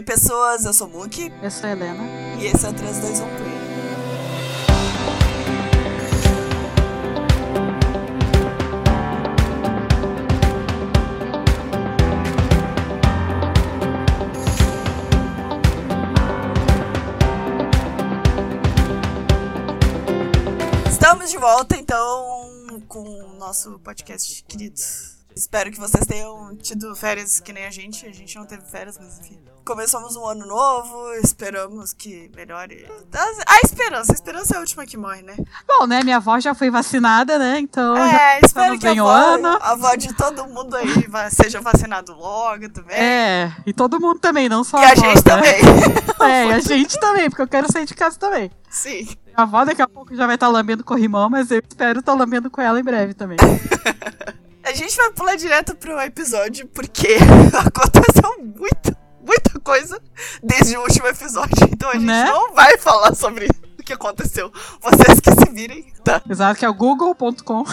Oi, pessoas, eu sou o Muki. Eu sou a Helena. E esse é o 321 Play. Estamos de volta, então, com o nosso podcast querido. Espero que vocês tenham tido férias que nem a gente. A gente não teve férias, mas enfim. Começamos um ano novo, esperamos que melhore. A esperança, a esperança é a última que morre, né? Bom, né? Minha avó já foi vacinada, né? Então. É, espero que a avó, a avó de todo mundo aí seja vacinado logo também. É, e todo mundo também, não só e a, a gente né? também. é, e a gente também, porque eu quero sair de casa também. Sim. A avó daqui a pouco já vai estar tá lambendo corrimão, mas eu espero estar tá lambendo com ela em breve também. a gente vai pular direto pro episódio porque aconteceu muito muita coisa desde o último episódio. Então a gente né? não vai falar sobre o que aconteceu. Vocês que se virem, tá? Exato, que é o google.com.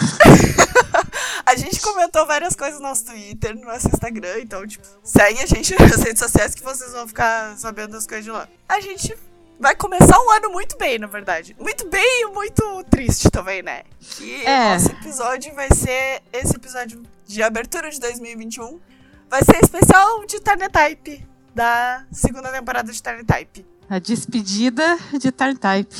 a gente comentou várias coisas no nosso Twitter, no nosso Instagram, então, tipo, segue a gente nas redes sociais que vocês vão ficar sabendo das coisas de lá. A gente vai começar um ano muito bem, na verdade. Muito bem e muito triste também, né? E é. nosso episódio vai ser esse episódio de abertura de 2021. Vai ser especial de Tarnetype da segunda temporada de Tarn Type. A despedida de Tarn Type.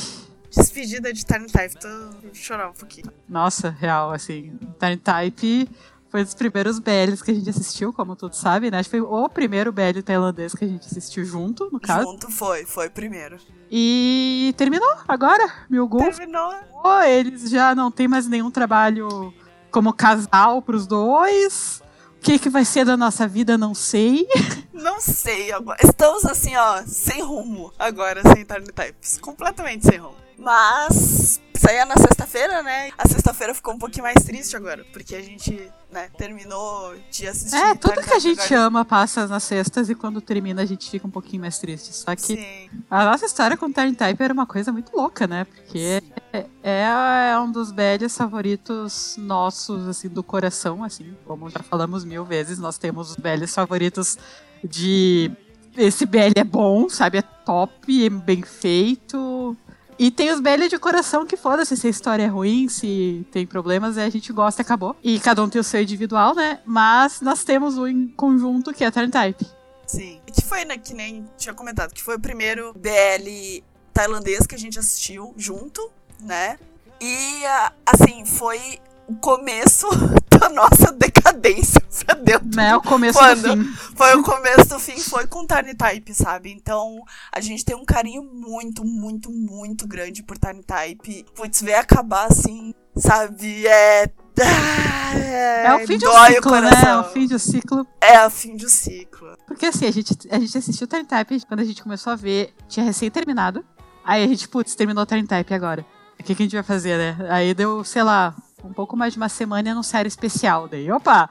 Despedida de Tarn Type, tô chorando um pouquinho. Nossa, real, assim, Tarn Type foi um dos primeiros BLs que a gente assistiu, como todos sabem, né? Acho que foi o primeiro BL tailandês que a gente assistiu junto, no caso. Junto foi, foi o primeiro. E terminou agora, Milgul. Terminou. Oh, eles já não tem mais nenhum trabalho como casal pros dois. O que, que vai ser da nossa vida, não sei. Não sei agora. Estamos assim, ó, sem rumo agora, sem Types. Completamente sem rumo. Mas saía na sexta-feira, né? A sexta-feira ficou um pouquinho mais triste agora, porque a gente, né, terminou de assistir. É, tudo que a gente agora. ama passa nas sextas e quando termina a gente fica um pouquinho mais triste. Só que Sim. a nossa história com Turn Type era uma coisa muito louca, né? Porque é, é, um dos BLs favoritos nossos, assim, do coração, assim, como já falamos mil vezes, nós temos os BLs favoritos de esse BL é bom, sabe? É top, é bem feito. E tem os BL de coração que foda-se se a história é ruim, se tem problemas, a gente gosta e acabou. E cada um tem o seu individual, né? Mas nós temos um em conjunto que é Turn Type. Sim. Que foi, né, que nem tinha comentado, que foi o primeiro BL tailandês que a gente assistiu junto, né? E, assim, foi o começo da nossa decadência pra dentro. É o começo Quando do fim. Foi o começo do fim, foi com Tiny Type, sabe? Então, a gente tem um carinho muito, muito, muito grande por Tiny Type. Putz, ver acabar assim, sabe? É. É, é o fim de um ciclo, né? É o fim de um ciclo. É o fim de um ciclo. Porque assim, a gente, a gente assistiu Tiny Type quando a gente começou a ver, tinha recém terminado. Aí a gente, putz, terminou Tiny Type agora. O que, que a gente vai fazer, né? Aí deu, sei lá, um pouco mais de uma semana e série especial. Daí, opa,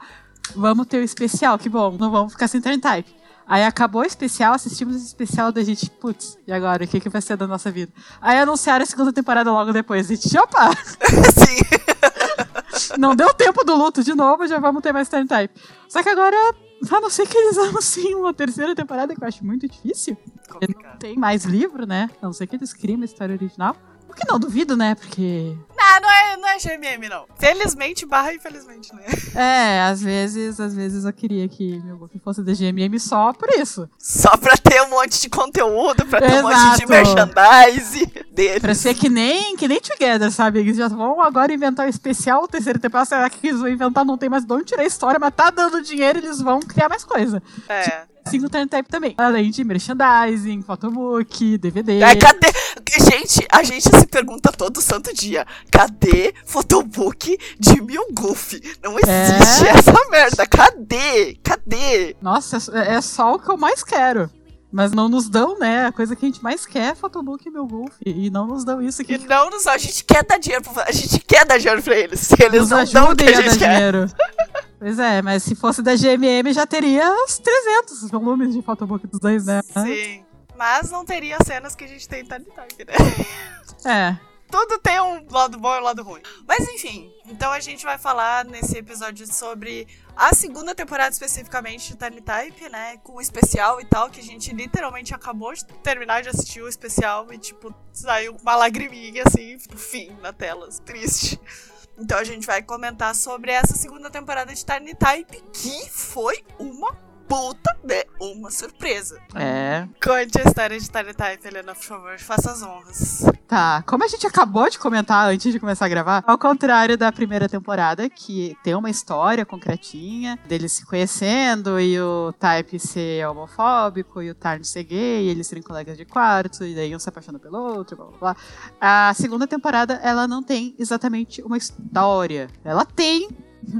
vamos ter o especial, que bom, não vamos ficar sem turn type. Aí acabou o especial, assistimos o especial da gente, putz, e agora? O que, que vai ser da nossa vida? Aí anunciaram a segunda temporada logo depois. A gente, opa! Sim! não deu tempo do luto de novo, já vamos ter mais turn type. Só que agora, a não ser que eles anunciem uma terceira temporada, que eu acho muito difícil. Não tem mais livro, né? A não ser que eles criem uma história original. O que não duvido, né? Porque. Não, não é, não é GMM, não. Felizmente barra infelizmente, né? É, às vezes, às vezes eu queria que meu golfe fosse da GMM só por isso. Só pra ter um monte de conteúdo, pra ter Exato. um monte de merchandise deles. Pra ser que nem, que nem Together, sabe? Eles já vão agora inventar o um especial, o terceiro temporada. Será que eles vão inventar? Não tem mais de onde tirar a história, mas tá dando dinheiro, eles vão criar mais coisa. É. Tipo, single turn type também. Além de merchandising, photobook, DVD. É, cadê? Gente, a gente se pergunta todo santo dia: cadê photobook de Mil Goof? Não existe é? essa merda. Cadê? Cadê? Nossa, é só o que eu mais quero. Mas não nos dão, né? A coisa que a gente mais quer é Photobook e meu Golf. E não nos dão isso aqui. E não nos A gente quer dar dinheiro pra, A gente quer dar dinheiro pra eles. Eles nos não dão o que a gente quer. Dinheiro. pois é, mas se fosse da GMM já teria uns 300 volumes de Photobook dos dois, né? Sim. Mas não teria cenas que a gente tem em Tiny né? É. tudo tem um lado bom e um lado ruim. Mas enfim, então a gente vai falar nesse episódio sobre a segunda temporada especificamente de Tiny Type, né? Com o especial e tal, que a gente literalmente acabou de terminar de assistir o especial e, tipo, saiu uma lagriminha assim, tipo, fim na tela. Triste. Então a gente vai comentar sobre essa segunda temporada de Tiny Type, que foi uma puta de uma surpresa. É. Conte a história de Tiny Type, Helena, por favor, faça as honras. Tá, como a gente acabou de comentar antes de começar a gravar, ao contrário da primeira temporada, que tem uma história concretinha deles se conhecendo e o Type ser homofóbico e o Tarn ser gay, e eles serem colegas de quarto, e daí um se apaixona pelo outro, blá blá blá. A segunda temporada, ela não tem exatamente uma história. Ela tem,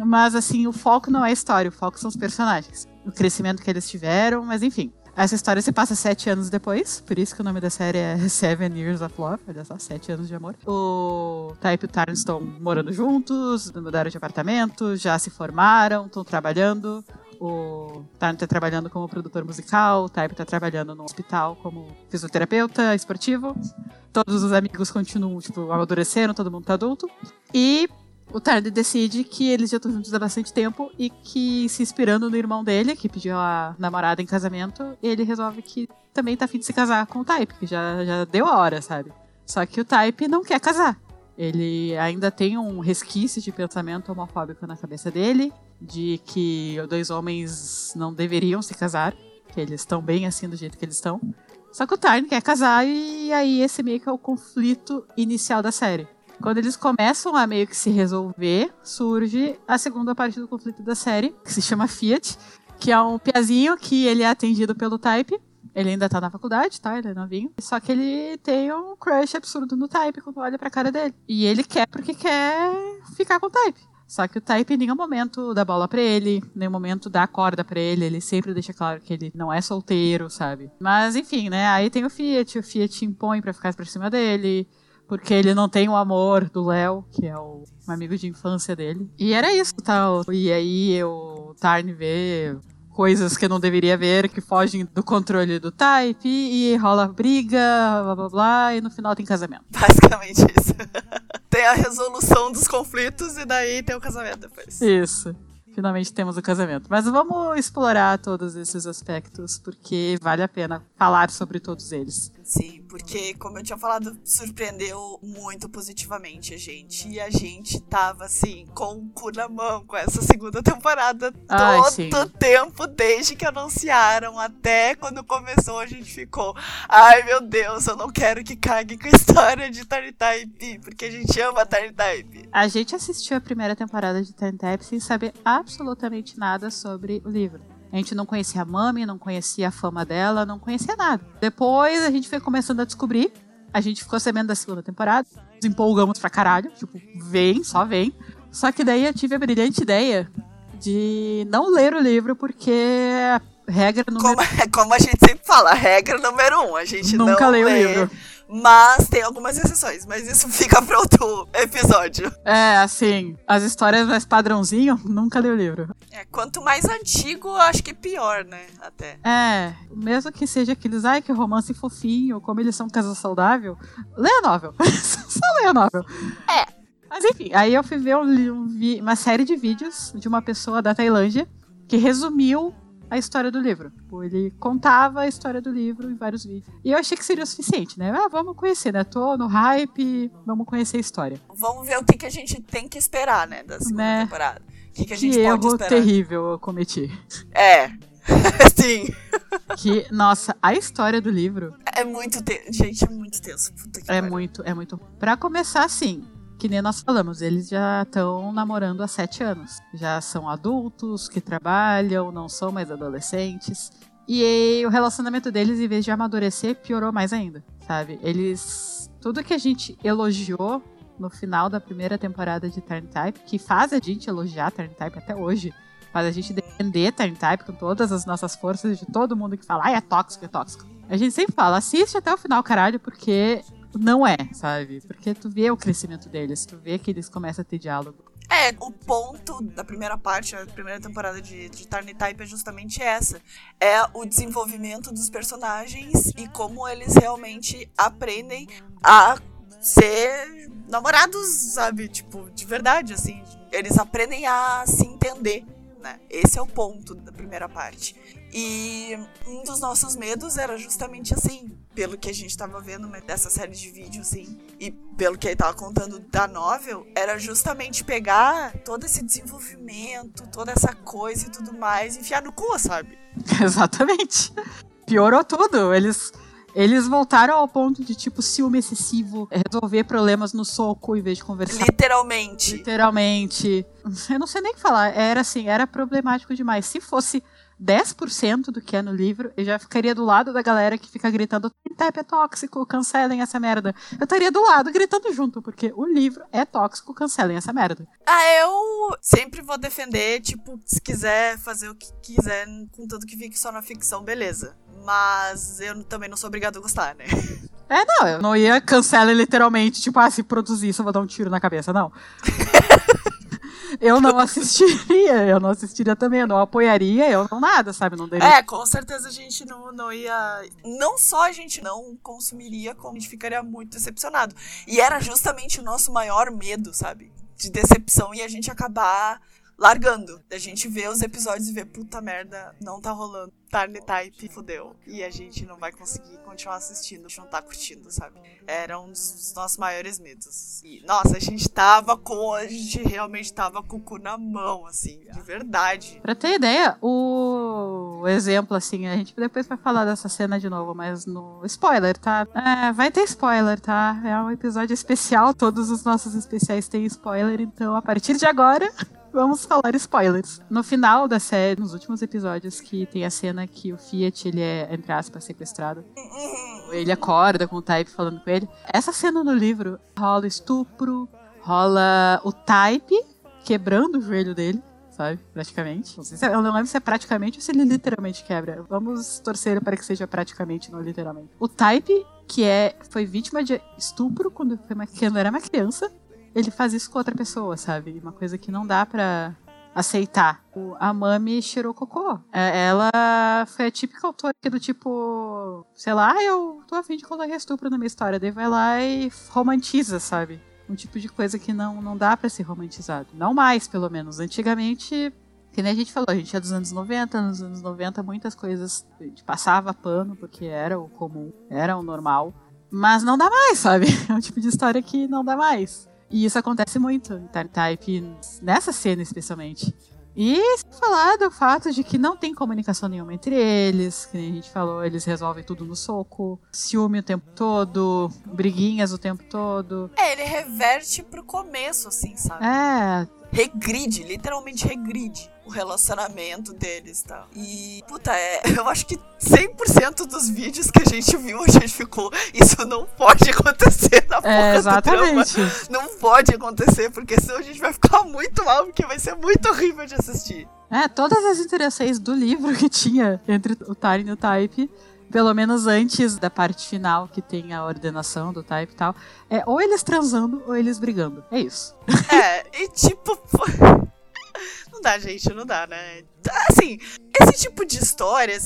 mas assim, o foco não é a história, o foco são os personagens o crescimento que eles tiveram, mas enfim. Essa história se passa sete anos depois, por isso que o nome da série é Seven Years of Love, olha só, sete anos de amor. O Type e o Tarn estão morando juntos, mudaram de apartamento, já se formaram, estão trabalhando. O Tarn está trabalhando como produtor musical, o Type está trabalhando no hospital como fisioterapeuta esportivo. Todos os amigos continuam, tipo, amadureceram, todo mundo tá adulto. E o Tardy decide que eles já estão juntos há bastante tempo e que, se inspirando no irmão dele, que pediu a namorada em casamento, ele resolve que também tá afim de se casar com o Type, que já, já deu a hora, sabe? Só que o Type não quer casar. Ele ainda tem um resquício de pensamento homofóbico na cabeça dele, de que dois homens não deveriam se casar, que eles estão bem assim do jeito que eles estão. Só que o Tyne quer casar e aí esse meio que é o conflito inicial da série. Quando eles começam a meio que se resolver, surge a segunda parte do conflito da série, que se chama Fiat, que é um piazinho que ele é atendido pelo Type. Ele ainda tá na faculdade, tá? Ele é novinho. Só que ele tem um crush absurdo no Type quando olha pra cara dele. E ele quer porque quer ficar com o Type. Só que o Type em nenhum momento dá bola pra ele, em nenhum momento dá corda pra ele, ele sempre deixa claro que ele não é solteiro, sabe? Mas enfim, né? Aí tem o Fiat, o Fiat impõe pra ficar por cima dele. Porque ele não tem o amor do Léo, que é o um amigo de infância dele. E era isso, tal. Tá? E aí o Tarn vê coisas que não deveria ver, que fogem do controle do Type, e rola briga, blá blá blá, e no final tem casamento. Basicamente isso. tem a resolução dos conflitos e daí tem o casamento depois. Isso finalmente temos o casamento. Mas vamos explorar todos esses aspectos, porque vale a pena falar sobre todos eles. Sim, porque, como eu tinha falado, surpreendeu muito positivamente a gente. E a gente tava, assim, com o cu na mão com essa segunda temporada Ai, todo o tempo, desde que anunciaram até quando começou, a gente ficou. Ai, meu Deus, eu não quero que cague com a história de Tiny Type, porque a gente ama Tiny Type. A gente assistiu a primeira temporada de Tiny Type sem saber absolutamente nada sobre o livro. A gente não conhecia a Mami, não conhecia a fama dela, não conhecia nada. Depois a gente foi começando a descobrir. A gente ficou sabendo da segunda temporada. Nos empolgamos pra caralho. Tipo, vem, só vem. Só que daí eu tive a brilhante ideia de não ler o livro porque regra número como, como a gente sempre fala, regra número um, a gente nunca não lê o livro. Mas tem algumas exceções, mas isso fica para outro episódio. É, assim, as histórias mais padrãozinho, nunca li o livro. É, quanto mais antigo, acho que pior, né? Até. É, mesmo que seja aqueles, ai, que romance fofinho, como eles são casal saudável, lê a novel. Só lê a novel. É. Mas enfim, aí eu fui ver um, um, uma série de vídeos de uma pessoa da Tailândia que resumiu a história do livro. Tipo, ele contava a história do livro em vários vídeos. E eu achei que seria o suficiente, né? Ah, vamos conhecer, né? Tô no hype, vamos conhecer a história. Vamos ver o que, que a gente tem que esperar, né? Da segunda né? temporada. O que, que a gente que pode erro esperar. terrível eu cometi. É. Sim. Que, nossa, a história do livro. É muito tenso. Gente, é muito tenso. é muito, é muito. Pra começar, assim, que nem nós falamos, eles já estão namorando há sete anos. Já são adultos que trabalham, não são mais adolescentes. E o relacionamento deles, em vez de amadurecer, piorou mais ainda, sabe? Eles. Tudo que a gente elogiou no final da primeira temporada de Turn Type, que faz a gente elogiar Turn Type até hoje, faz a gente defender Turn Type com todas as nossas forças de todo mundo que fala, ai, é tóxico, é tóxico. A gente sempre fala, assiste até o final, caralho, porque não é, sabe? Porque tu vê o crescimento deles, tu vê que eles começam a ter diálogo. É, o ponto da primeira parte, a primeira temporada de, de Type é justamente essa. É o desenvolvimento dos personagens e como eles realmente aprendem a ser namorados, sabe? Tipo, de verdade, assim. Eles aprendem a se entender, né? Esse é o ponto da primeira parte. E um dos nossos medos era justamente assim, pelo que a gente tava vendo dessa série de vídeos, assim, e pelo que ele tava contando da novel, era justamente pegar todo esse desenvolvimento, toda essa coisa e tudo mais, e enfiar no cu, sabe? Exatamente. Piorou tudo. Eles eles voltaram ao ponto de, tipo, ciúme excessivo, resolver problemas no soco em vez de conversar. Literalmente. Literalmente. Eu não sei nem o que falar. Era assim, era problemático demais. Se fosse 10% do que é no livro, eu já ficaria do lado da galera que fica gritando Type é tóxico, cancelem essa merda. Eu estaria do lado gritando junto, porque o livro é tóxico, cancelem essa merda. Ah, eu sempre vou defender, tipo, se quiser fazer o que quiser, contanto que fique só na ficção, beleza. Mas eu também não sou obrigado a gostar, né? É, não, eu não ia cancelar literalmente, tipo, ah, se produzir isso eu vou dar um tiro na cabeça, não. eu não assistiria, eu não assistiria também, eu não apoiaria, eu não nada, sabe? Não daria. É, com certeza a gente não, não ia. Não só a gente não consumiria, como a gente ficaria muito decepcionado. E era justamente o nosso maior medo, sabe? De decepção e a gente acabar largando. A gente vê os episódios e vê, puta merda, não tá rolando. Tarny Type fudeu. E a gente não vai conseguir continuar assistindo, a gente não tá curtindo, sabe? Era um dos nossos maiores medos. E, nossa, a gente tava com. A gente realmente tava com o cu na mão, assim, de verdade. Pra ter ideia, o exemplo, assim, a gente depois vai falar dessa cena de novo, mas no spoiler, tá? É, vai ter spoiler, tá? É um episódio especial, todos os nossos especiais têm spoiler, então a partir de agora. Vamos falar spoilers. No final da série, nos últimos episódios, que tem a cena que o Fiat, ele é, entre aspas, sequestrado. Ele acorda com o Type falando com ele. Essa cena no livro rola estupro, rola o Type quebrando o joelho dele sabe? Praticamente. Não sei se, é, eu não lembro se é praticamente ou se ele literalmente quebra. Vamos torcer para que seja praticamente, não literalmente. O Type, que é, foi vítima de estupro quando, foi uma, quando era uma criança, ele faz isso com outra pessoa, sabe? Uma coisa que não dá pra aceitar. O, a Mami cocô. É, ela foi a típica autora que do tipo, sei lá, eu tô afim de colocar estupro na minha história. Daí vai lá e romantiza, sabe? Um tipo de coisa que não, não dá para ser romantizado. Não mais, pelo menos. Antigamente, que nem a gente falou, a gente é dos anos 90, nos anos 90 muitas coisas a gente passava pano, porque era o comum, era o normal. Mas não dá mais, sabe? É um tipo de história que não dá mais. E isso acontece muito em Time Type, nessa cena especialmente. E falar do fato de que não tem comunicação nenhuma entre eles, que a gente falou, eles resolvem tudo no soco, ciúme o tempo todo, briguinhas o tempo todo. É, ele reverte pro começo, assim, sabe? É. Regride, literalmente regride o relacionamento deles tá? E, puta, é, eu acho que 100% dos vídeos que a gente viu, a gente ficou. Isso não pode acontecer na porra é, exatamente. do drama. Não pode acontecer, porque senão a gente vai ficar muito mal, porque vai ser muito horrível de assistir. É, todas as interações do livro que tinha entre o Tari e o Type pelo menos antes da parte final, que tem a ordenação do type e tal, é ou eles transando ou eles brigando. É isso. É, e tipo. Não dá, gente, não dá, né? Assim, esse tipo de história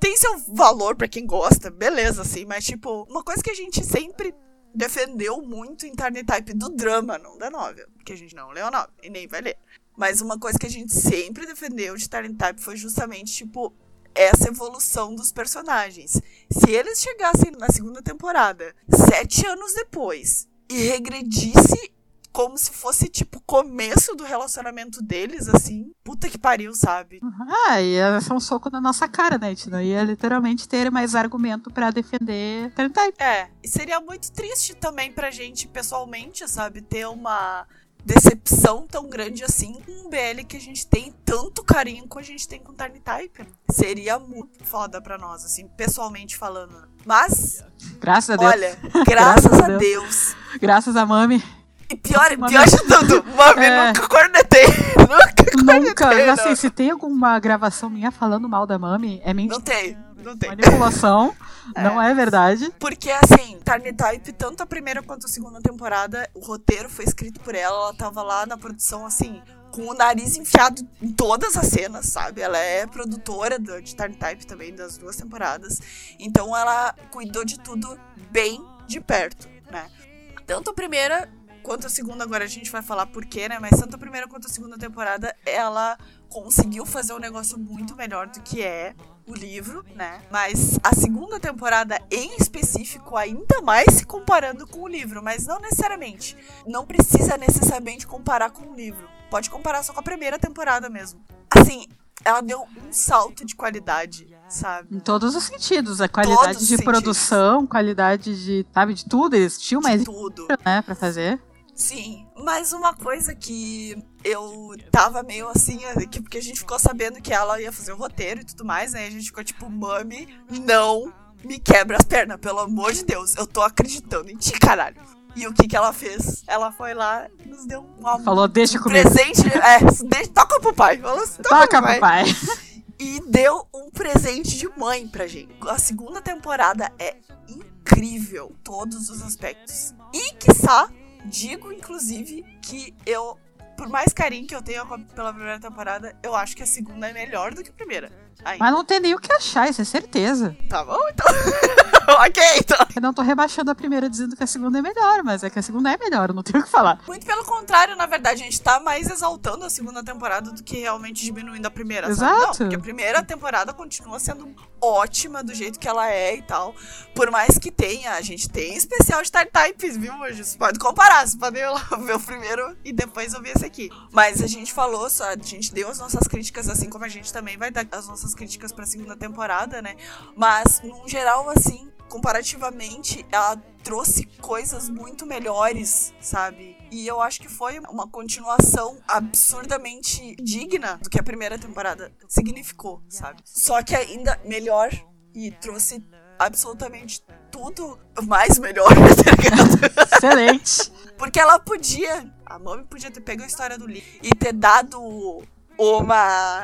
tem seu valor para quem gosta, beleza, assim, mas, tipo, uma coisa que a gente sempre defendeu muito em Tarny Type do drama, não da novel, porque a gente não leu a novel e nem vai ler. Mas uma coisa que a gente sempre defendeu de Tarny Type foi justamente, tipo, essa evolução dos personagens. Se eles chegassem na segunda temporada, sete anos depois, e regredisse como se fosse, tipo, começo do relacionamento deles, assim. Puta que pariu, sabe? Ah, ia ser um soco na nossa cara, né? A gente não ia literalmente ter mais argumento para defender Type. É, e seria muito triste também pra gente, pessoalmente, sabe? Ter uma decepção tão grande assim com um BL que a gente tem tanto carinho como a gente tem com Tiny Type. Seria muito foda pra nós, assim, pessoalmente falando. Mas. Graças a Deus. Olha, graças, graças a Deus. Deus. Graças a Mami. E pior, pior de tudo, mami, é... nunca cornetei. Nunca Nunca. Assim, se tem alguma gravação minha falando mal da Mami, é mentira. Não tem. Não tem. Manipulação, é. não é verdade. Porque, assim, Tarny Type, tanto a primeira quanto a segunda temporada, o roteiro foi escrito por ela, ela tava lá na produção, assim, com o nariz enfiado em todas as cenas, sabe? Ela é produtora de Tarny Type também, das duas temporadas. Então ela cuidou de tudo bem de perto, né? tanto a primeira quanto a segunda, agora a gente vai falar porquê, né? Mas tanto a primeira quanto a segunda temporada, ela conseguiu fazer um negócio muito melhor do que é o livro, né? Mas a segunda temporada em específico, ainda mais se comparando com o livro, mas não necessariamente. Não precisa necessariamente comparar com o livro. Pode comparar só com a primeira temporada mesmo. Assim, ela deu um salto de qualidade, sabe? Em todos os sentidos. A qualidade todos de produção, qualidade de, sabe, de tudo. Eles tinham mais tudo, né, pra fazer. Sim, mas uma coisa que eu tava meio assim, é que porque a gente ficou sabendo que ela ia fazer o roteiro e tudo mais, né? A gente ficou tipo, mami, não me quebra as pernas, pelo amor de Deus. Eu tô acreditando em ti, caralho. E o que que ela fez? Ela foi lá e nos deu um Falou, deixa um comigo. presente. É, deixa, toca pro pai. Falou, toca, toca pro pai. E deu um presente de mãe pra gente. A segunda temporada é incrível, todos os aspectos. E, quiçá, Digo, inclusive, que eu, por mais carinho que eu tenho pela primeira temporada, eu acho que a segunda é melhor do que a primeira. Mas não tem nem o que achar, isso é certeza. Tá bom, então. ok, então. Eu não tô rebaixando a primeira dizendo que a segunda é melhor, mas é que a segunda é melhor, eu não tenho o que falar. Muito pelo contrário, na verdade, a gente tá mais exaltando a segunda temporada do que realmente diminuindo a primeira. Exato. Sabe? Não, porque a primeira temporada continua sendo ótima do jeito que ela é e tal. Por mais que tenha, a gente tem especial de Types, viu, hoje? Você pode comparar, você pode ver o primeiro e depois ouvir esse aqui. Mas a gente falou, só, a gente deu as nossas críticas, assim como a gente também vai dar as nossas críticas pra segunda temporada, né? Mas, no geral, assim, comparativamente, ela trouxe coisas muito melhores, sabe? E eu acho que foi uma continuação absurdamente digna do que a primeira temporada significou, sabe? Só que ainda melhor e trouxe absolutamente tudo mais melhor, tá ligado? Excelente. Porque ela podia, a Mommy podia ter pego a história do livro e ter dado uma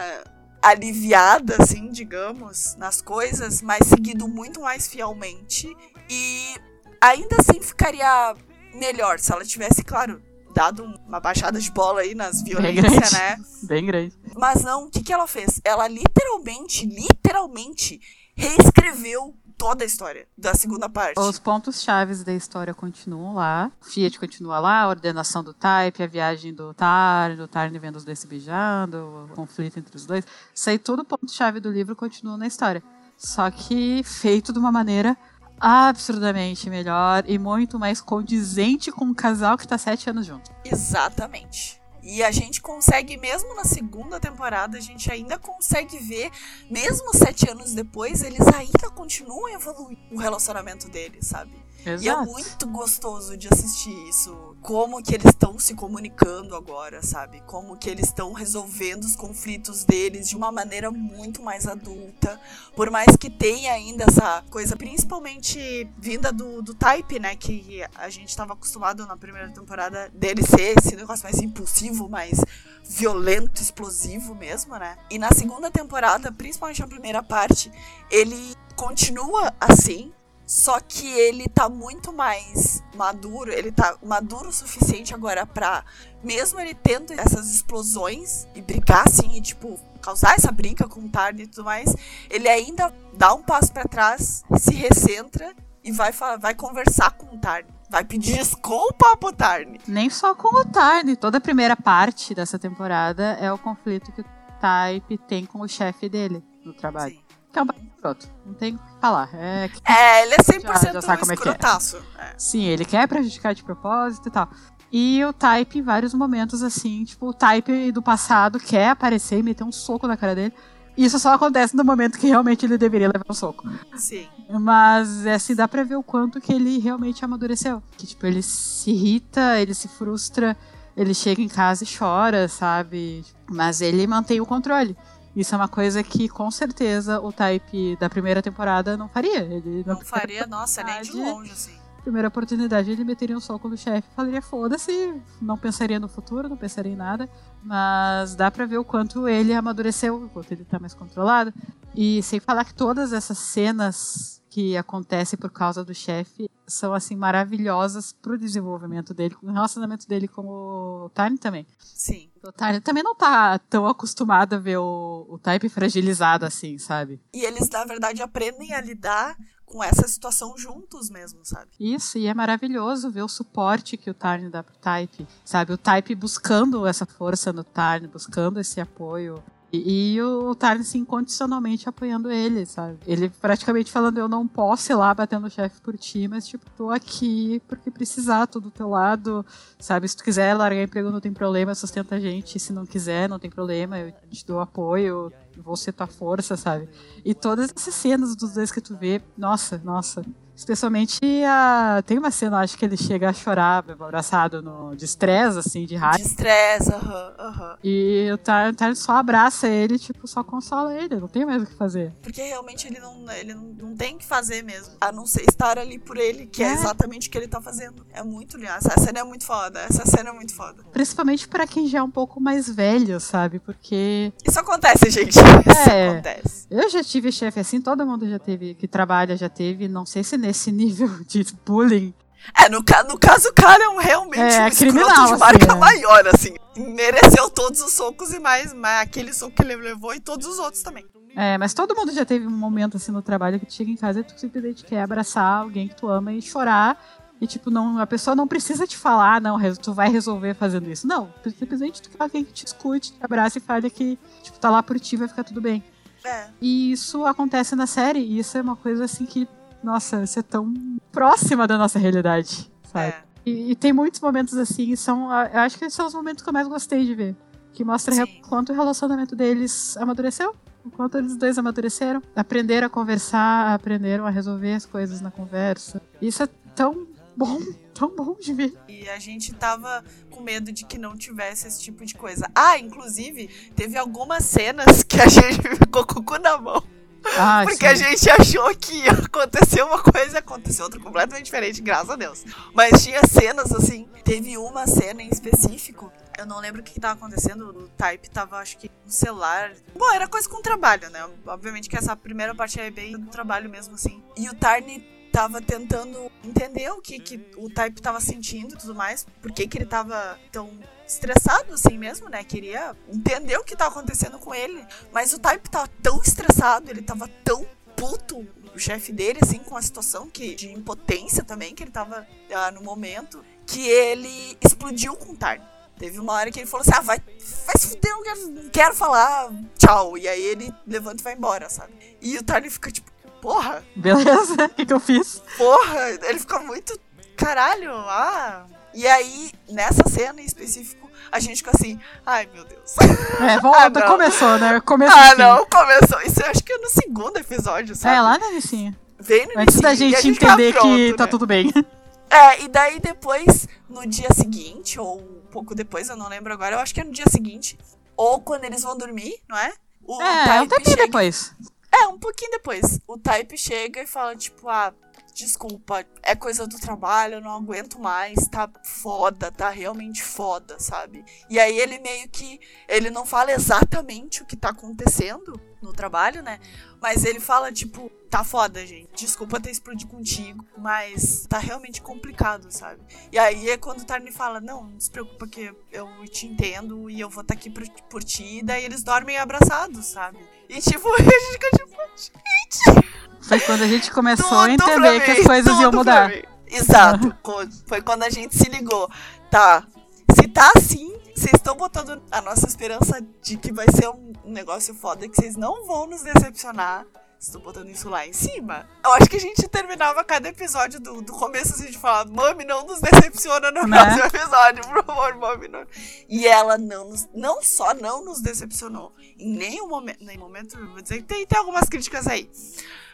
aliviada, assim, digamos, nas coisas, mas seguido muito mais fielmente. E ainda assim ficaria melhor se ela tivesse, claro, dado uma baixada de bola aí nas violências, né? Bem grande. Mas não, o que, que ela fez? Ela literalmente, literalmente reescreveu toda a história da segunda parte. Os pontos chaves da história continuam lá. Fiat continua lá, a ordenação do Type, a viagem do Tarn, do Tarn vendo os dois se beijando, o conflito entre os dois. Isso aí, todo ponto chave do livro continua na história. Só que feito de uma maneira absurdamente melhor e muito mais condizente com o casal que está sete anos junto. Exatamente. E a gente consegue, mesmo na segunda temporada, a gente ainda consegue ver, mesmo sete anos depois, eles ainda continuam evoluindo o relacionamento deles, sabe? Exato. E é muito gostoso de assistir isso. Como que eles estão se comunicando agora, sabe? Como que eles estão resolvendo os conflitos deles de uma maneira muito mais adulta. Por mais que tenha ainda essa coisa, principalmente vinda do, do type, né? Que a gente estava acostumado na primeira temporada dele ser esse negócio mais impulsivo, mais violento, explosivo mesmo, né? E na segunda temporada, principalmente na primeira parte, ele continua assim, só que ele tá muito mais maduro, ele tá maduro o suficiente agora pra, mesmo ele tendo essas explosões e brigar assim, e tipo, causar essa briga com o Tarn e tudo mais, ele ainda dá um passo para trás, se recentra e vai, vai conversar com o Tarn. Vai pedir desculpa pro Tarn. Nem só com o Tarn, toda a primeira parte dessa temporada é o conflito que o Type tem com o chefe dele no trabalho. Sim que é um escroto. Não tem o que falar. É, é ele é 100% já, já sabe como é que é. é. Sim, ele quer prejudicar de propósito e tal. E o Type, em vários momentos, assim, tipo, o Type do passado quer aparecer e meter um soco na cara dele. Isso só acontece no momento que realmente ele deveria levar um soco. Sim. Mas, é, assim, dá pra ver o quanto que ele realmente amadureceu. Que, tipo, ele se irrita, ele se frustra, ele chega em casa e chora, sabe? Mas ele mantém o controle. Isso é uma coisa que com certeza o Type da primeira temporada não faria. Ele não faria, nossa, nem de longe, assim. Primeira oportunidade, ele meteria um soco no chefe falaria: foda-se, não pensaria no futuro, não pensaria em nada. Mas dá pra ver o quanto ele amadureceu, o quanto ele tá mais controlado. E sem falar que todas essas cenas que acontecem por causa do chefe são assim maravilhosas pro desenvolvimento dele, o relacionamento dele com o Time também. Sim. Tá, também não tá tão acostumado a ver o, o type fragilizado assim, sabe? E eles, na verdade, aprendem a lidar com essa situação juntos mesmo, sabe? Isso, e é maravilhoso ver o suporte que o Tarn dá pro Type, sabe? O Type buscando essa força no Tarn, buscando esse apoio. E, e o Tarn, assim, incondicionalmente apoiando ele, sabe? Ele praticamente falando, eu não posso ir lá batendo o chefe por ti, mas, tipo, tô aqui porque precisar, tô do teu lado, sabe? Se tu quiser largar emprego, não tem problema, sustenta a gente. Se não quiser, não tem problema, eu te dou apoio, vou ser tua força, sabe? E todas essas cenas dos dois que tu vê, nossa, nossa, Especialmente a. Tem uma cena, acho que ele chega a chorar, abraçado no... de estresse, assim, de raiva. De estresse, aham, uh aham. -huh, uh -huh. E o Tarn só abraça ele, tipo, só consola ele, não tem mais o que fazer. Porque realmente ele não, ele não, não tem o que fazer mesmo. A não ser estar ali por ele, que é, é exatamente o que ele tá fazendo. É muito lindo. Essa cena é muito foda. Essa cena é muito foda. Principalmente para quem já é um pouco mais velho, sabe? Porque. Isso acontece, gente. Isso é, acontece. Eu já tive chefe assim, todo mundo já teve, que trabalha já teve. Não sei se nesse nível de bullying. É, no, no caso, o cara é um, realmente é, um criminal, de marca assim, maior, assim. Mereceu todos os socos e mais, mais aquele soco que ele levou e todos os outros também. É, mas todo mundo já teve um momento assim no trabalho que tu chega em casa e tu simplesmente quer abraçar alguém que tu ama e chorar. E, tipo, não, a pessoa não precisa te falar, não, tu vai resolver fazendo isso. Não, simplesmente tu quer alguém que te escute, te abraça e fale que, tipo, tá lá por ti, vai ficar tudo bem. É. E isso acontece na série, e isso é uma coisa assim que nossa, isso é tão próxima da nossa realidade, sabe? É. E, e, tem muitos momentos assim, são, eu acho que esses são os momentos que eu mais gostei de ver. Que mostra Sim. quanto o relacionamento deles amadureceu, o quanto eles dois amadureceram, aprenderam a conversar, aprenderam a resolver as coisas na conversa. Isso é tão bom, tão bom de ver. E a gente tava com medo de que não tivesse esse tipo de coisa. Ah, inclusive, teve algumas cenas que a gente ficou com o cu na mão. Ah, porque sim. a gente achou que ia acontecer uma coisa e aconteceu outra completamente diferente, graças a Deus. Mas tinha cenas assim. Teve uma cena em específico. Eu não lembro o que estava acontecendo. O Type tava, acho que, no celular. Bom, era coisa com trabalho, né? Obviamente que essa primeira parte é bem do trabalho mesmo, assim. E o Tarni tava tentando entender o que, que o Type tava sentindo e tudo mais. Por que, que ele tava tão estressado assim mesmo, né? Queria entender o que tava acontecendo com ele. Mas o Type tava tão estressado, ele tava tão puto, o chefe dele, assim, com a situação que, de impotência também que ele tava ah, no momento, que ele explodiu com o Tarn. Teve uma hora que ele falou assim: ah, vai, vai se fuder, não quero, não quero falar, tchau. E aí ele levanta e vai embora, sabe? E o Tarn fica tipo, porra. Beleza, o que, que eu fiz? Porra, ele fica muito. Caralho, ah, e aí, nessa cena em específico, a gente ficou assim, ai meu Deus. É, volta, ah, começou, né? Começou. Ah, assim. não, começou. Isso eu acho que é no segundo episódio, sabe? É, lá no início. Vem no Antes da gente, gente entender tá pronto, que tá né? tudo bem. É, e daí depois, no dia seguinte, ou um pouco depois, eu não lembro agora, eu acho que é no dia seguinte, ou quando eles vão dormir, não é? O é, um tempinho chega... depois. É, um pouquinho depois. O Type chega e fala, tipo, ah, desculpa, é coisa do trabalho, eu não aguento mais, tá foda, tá realmente foda, sabe? E aí ele meio que, ele não fala exatamente o que tá acontecendo no trabalho, né? Mas ele fala, tipo, tá foda, gente. Desculpa ter explodido contigo, mas tá realmente complicado, sabe? E aí é quando o Tarni fala, não, não se preocupa que eu te entendo e eu vou estar tá aqui por, por ti. E daí eles dormem abraçados, sabe? E tipo, a gente fica tipo, gente... Foi quando a gente começou tudo a entender que as coisas iam mudar. Exato. Foi quando a gente se ligou. Tá, se tá assim, vocês estão botando a nossa esperança de que vai ser um negócio foda, que vocês não vão nos decepcionar. Estou botando isso lá em cima. Eu acho que a gente terminava cada episódio do, do começo assim de falar: Mami, não nos decepciona no né? próximo episódio, por favor, Mami. Não. E ela não nos, não só não nos decepcionou. Em nenhum momento. Nenhum momento, vou dizer tem, tem algumas críticas aí.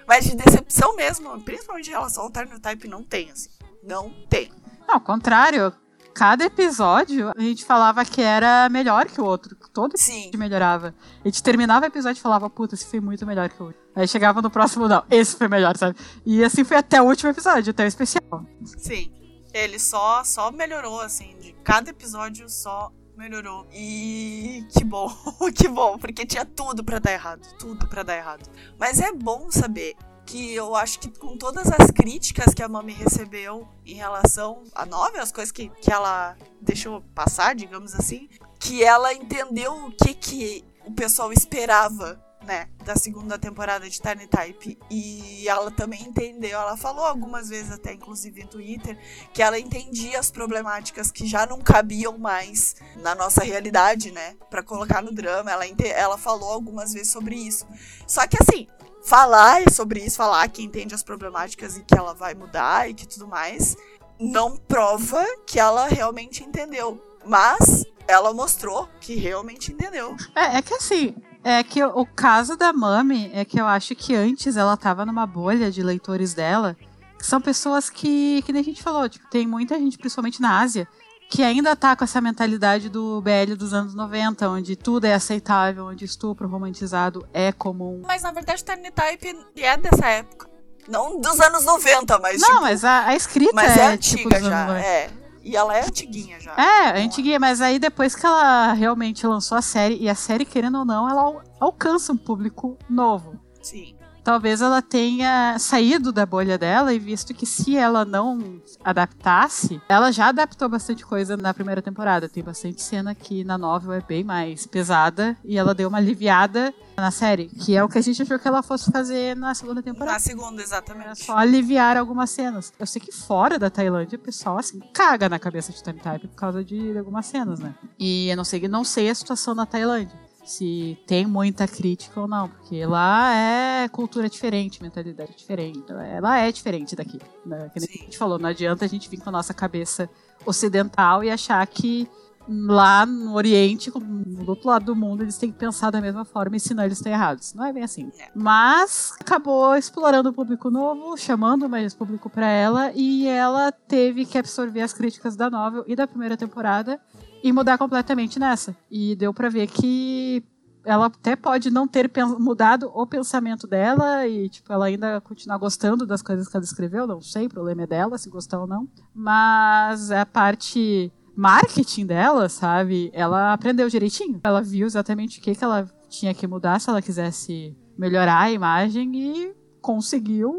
Mas de decepção mesmo, principalmente em relação ao Time Type, não tem, assim. Não tem. Ao contrário, cada episódio a gente falava que era melhor que o outro. Todo Sim. melhorava. A gente terminava o episódio e falava, puta, esse foi muito melhor que o outro. Aí chegava no próximo, não, esse foi melhor, sabe? E assim foi até o último episódio, até o especial. Sim. Ele só, só melhorou, assim, de cada episódio só melhorou. E que bom, que bom, porque tinha tudo para dar errado, tudo para dar errado. Mas é bom saber que eu acho que com todas as críticas que a Mami recebeu em relação à novela, as coisas que, que ela deixou passar, digamos assim, que ela entendeu o que, que o pessoal esperava né, da segunda temporada de Tiny Type. E ela também entendeu, ela falou algumas vezes até, inclusive em Twitter, que ela entendia as problemáticas que já não cabiam mais na nossa realidade, né, para colocar no drama. Ela, ela falou algumas vezes sobre isso. Só que assim, falar sobre isso, falar que entende as problemáticas e que ela vai mudar e que tudo mais, não prova que ela realmente entendeu. Mas ela mostrou que realmente entendeu. É, é que assim, é que o caso da Mami é que eu acho que antes ela tava numa bolha de leitores dela, que são pessoas que, que nem a gente falou, tipo, tem muita gente, principalmente na Ásia, que ainda tá com essa mentalidade do BL dos anos 90, onde tudo é aceitável, onde estupro romantizado é comum. Mas na verdade Tiny Type é dessa época. Não dos anos 90, mas. Não, tipo, mas a, a escrita mas é, é antiga tipo, já. É. E ela é antiguinha já. É, antiguinha, mas aí depois que ela realmente lançou a série, e a série, querendo ou não, ela alcança um público novo. Sim talvez ela tenha saído da bolha dela e visto que se ela não adaptasse, ela já adaptou bastante coisa na primeira temporada. Tem bastante cena que na novel é bem mais pesada e ela deu uma aliviada na série, que é o que a gente achou que ela fosse fazer na segunda temporada. Na segunda, exatamente. Era só aliviar algumas cenas. Eu sei que fora da Tailândia o pessoal assim caga na cabeça de Time Type por causa de algumas cenas, né? E eu não sei, não sei a situação na Tailândia se tem muita crítica ou não, porque lá é cultura diferente, mentalidade diferente. Ela é diferente daqui. Né? Que a gente falou, não adianta a gente vir com a nossa cabeça ocidental e achar que lá no Oriente, do outro lado do mundo, eles têm que pensar da mesma forma e senão eles estão errados. Não é bem assim. É. Mas acabou explorando o público novo, chamando mais público para ela e ela teve que absorver as críticas da novel e da primeira temporada e mudar completamente nessa. E deu para ver que ela até pode não ter mudado o pensamento dela e, tipo, ela ainda continuar gostando das coisas que ela escreveu, não sei, o problema é dela, se gostar ou não. Mas a parte marketing dela, sabe, ela aprendeu direitinho. Ela viu exatamente o que, que ela tinha que mudar se ela quisesse melhorar a imagem e conseguiu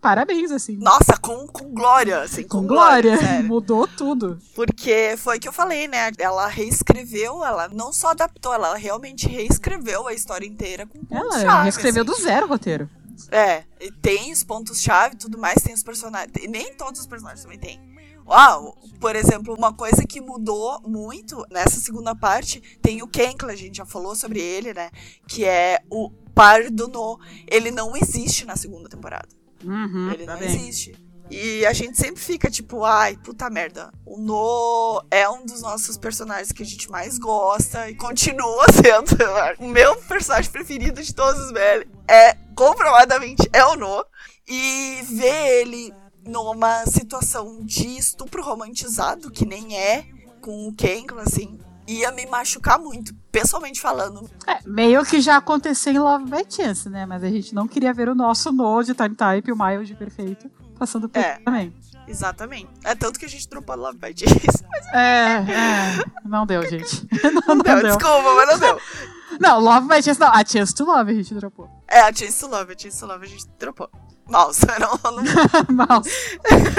parabéns, assim. Nossa, com, com glória, assim, com, com glória. glória Mudou tudo. Porque foi o que eu falei, né? Ela reescreveu, ela não só adaptou, ela realmente reescreveu a história inteira com pontos Ela reescreveu assim. do zero o roteiro. É, e tem os pontos-chave e tudo mais, tem os personagens. Nem todos os personagens também tem. Uau! Por exemplo, uma coisa que mudou muito nessa segunda parte tem o Kenkla, a gente já falou sobre ele, né? Que é o par do No. Ele não existe na segunda temporada. Uhum, ele tá não bem. existe. E a gente sempre fica tipo, ai, puta merda. O No é um dos nossos personagens que a gente mais gosta e continua sendo o meu personagem preferido de todos os velhos. É, comprovadamente, é o No. E ver ele numa situação de estupro romantizado, que nem é, com o Kenkla, assim, ia me machucar muito, pessoalmente falando. É, meio que já aconteceu em Love by Chance, né? Mas a gente não queria ver o nosso No de Time Type, o Miles de Perfeito, passando por é, também. Exatamente. É tanto que a gente dropou Love by Chance. Mas... É, é, não deu, gente. Não, não, não deu, deu, desculpa, mas não deu. Não, Love by Chance não. A Chance to Love a gente dropou. É, a Chance to Love, a Chance to Love a gente dropou. Mouse, não, não... Mouse.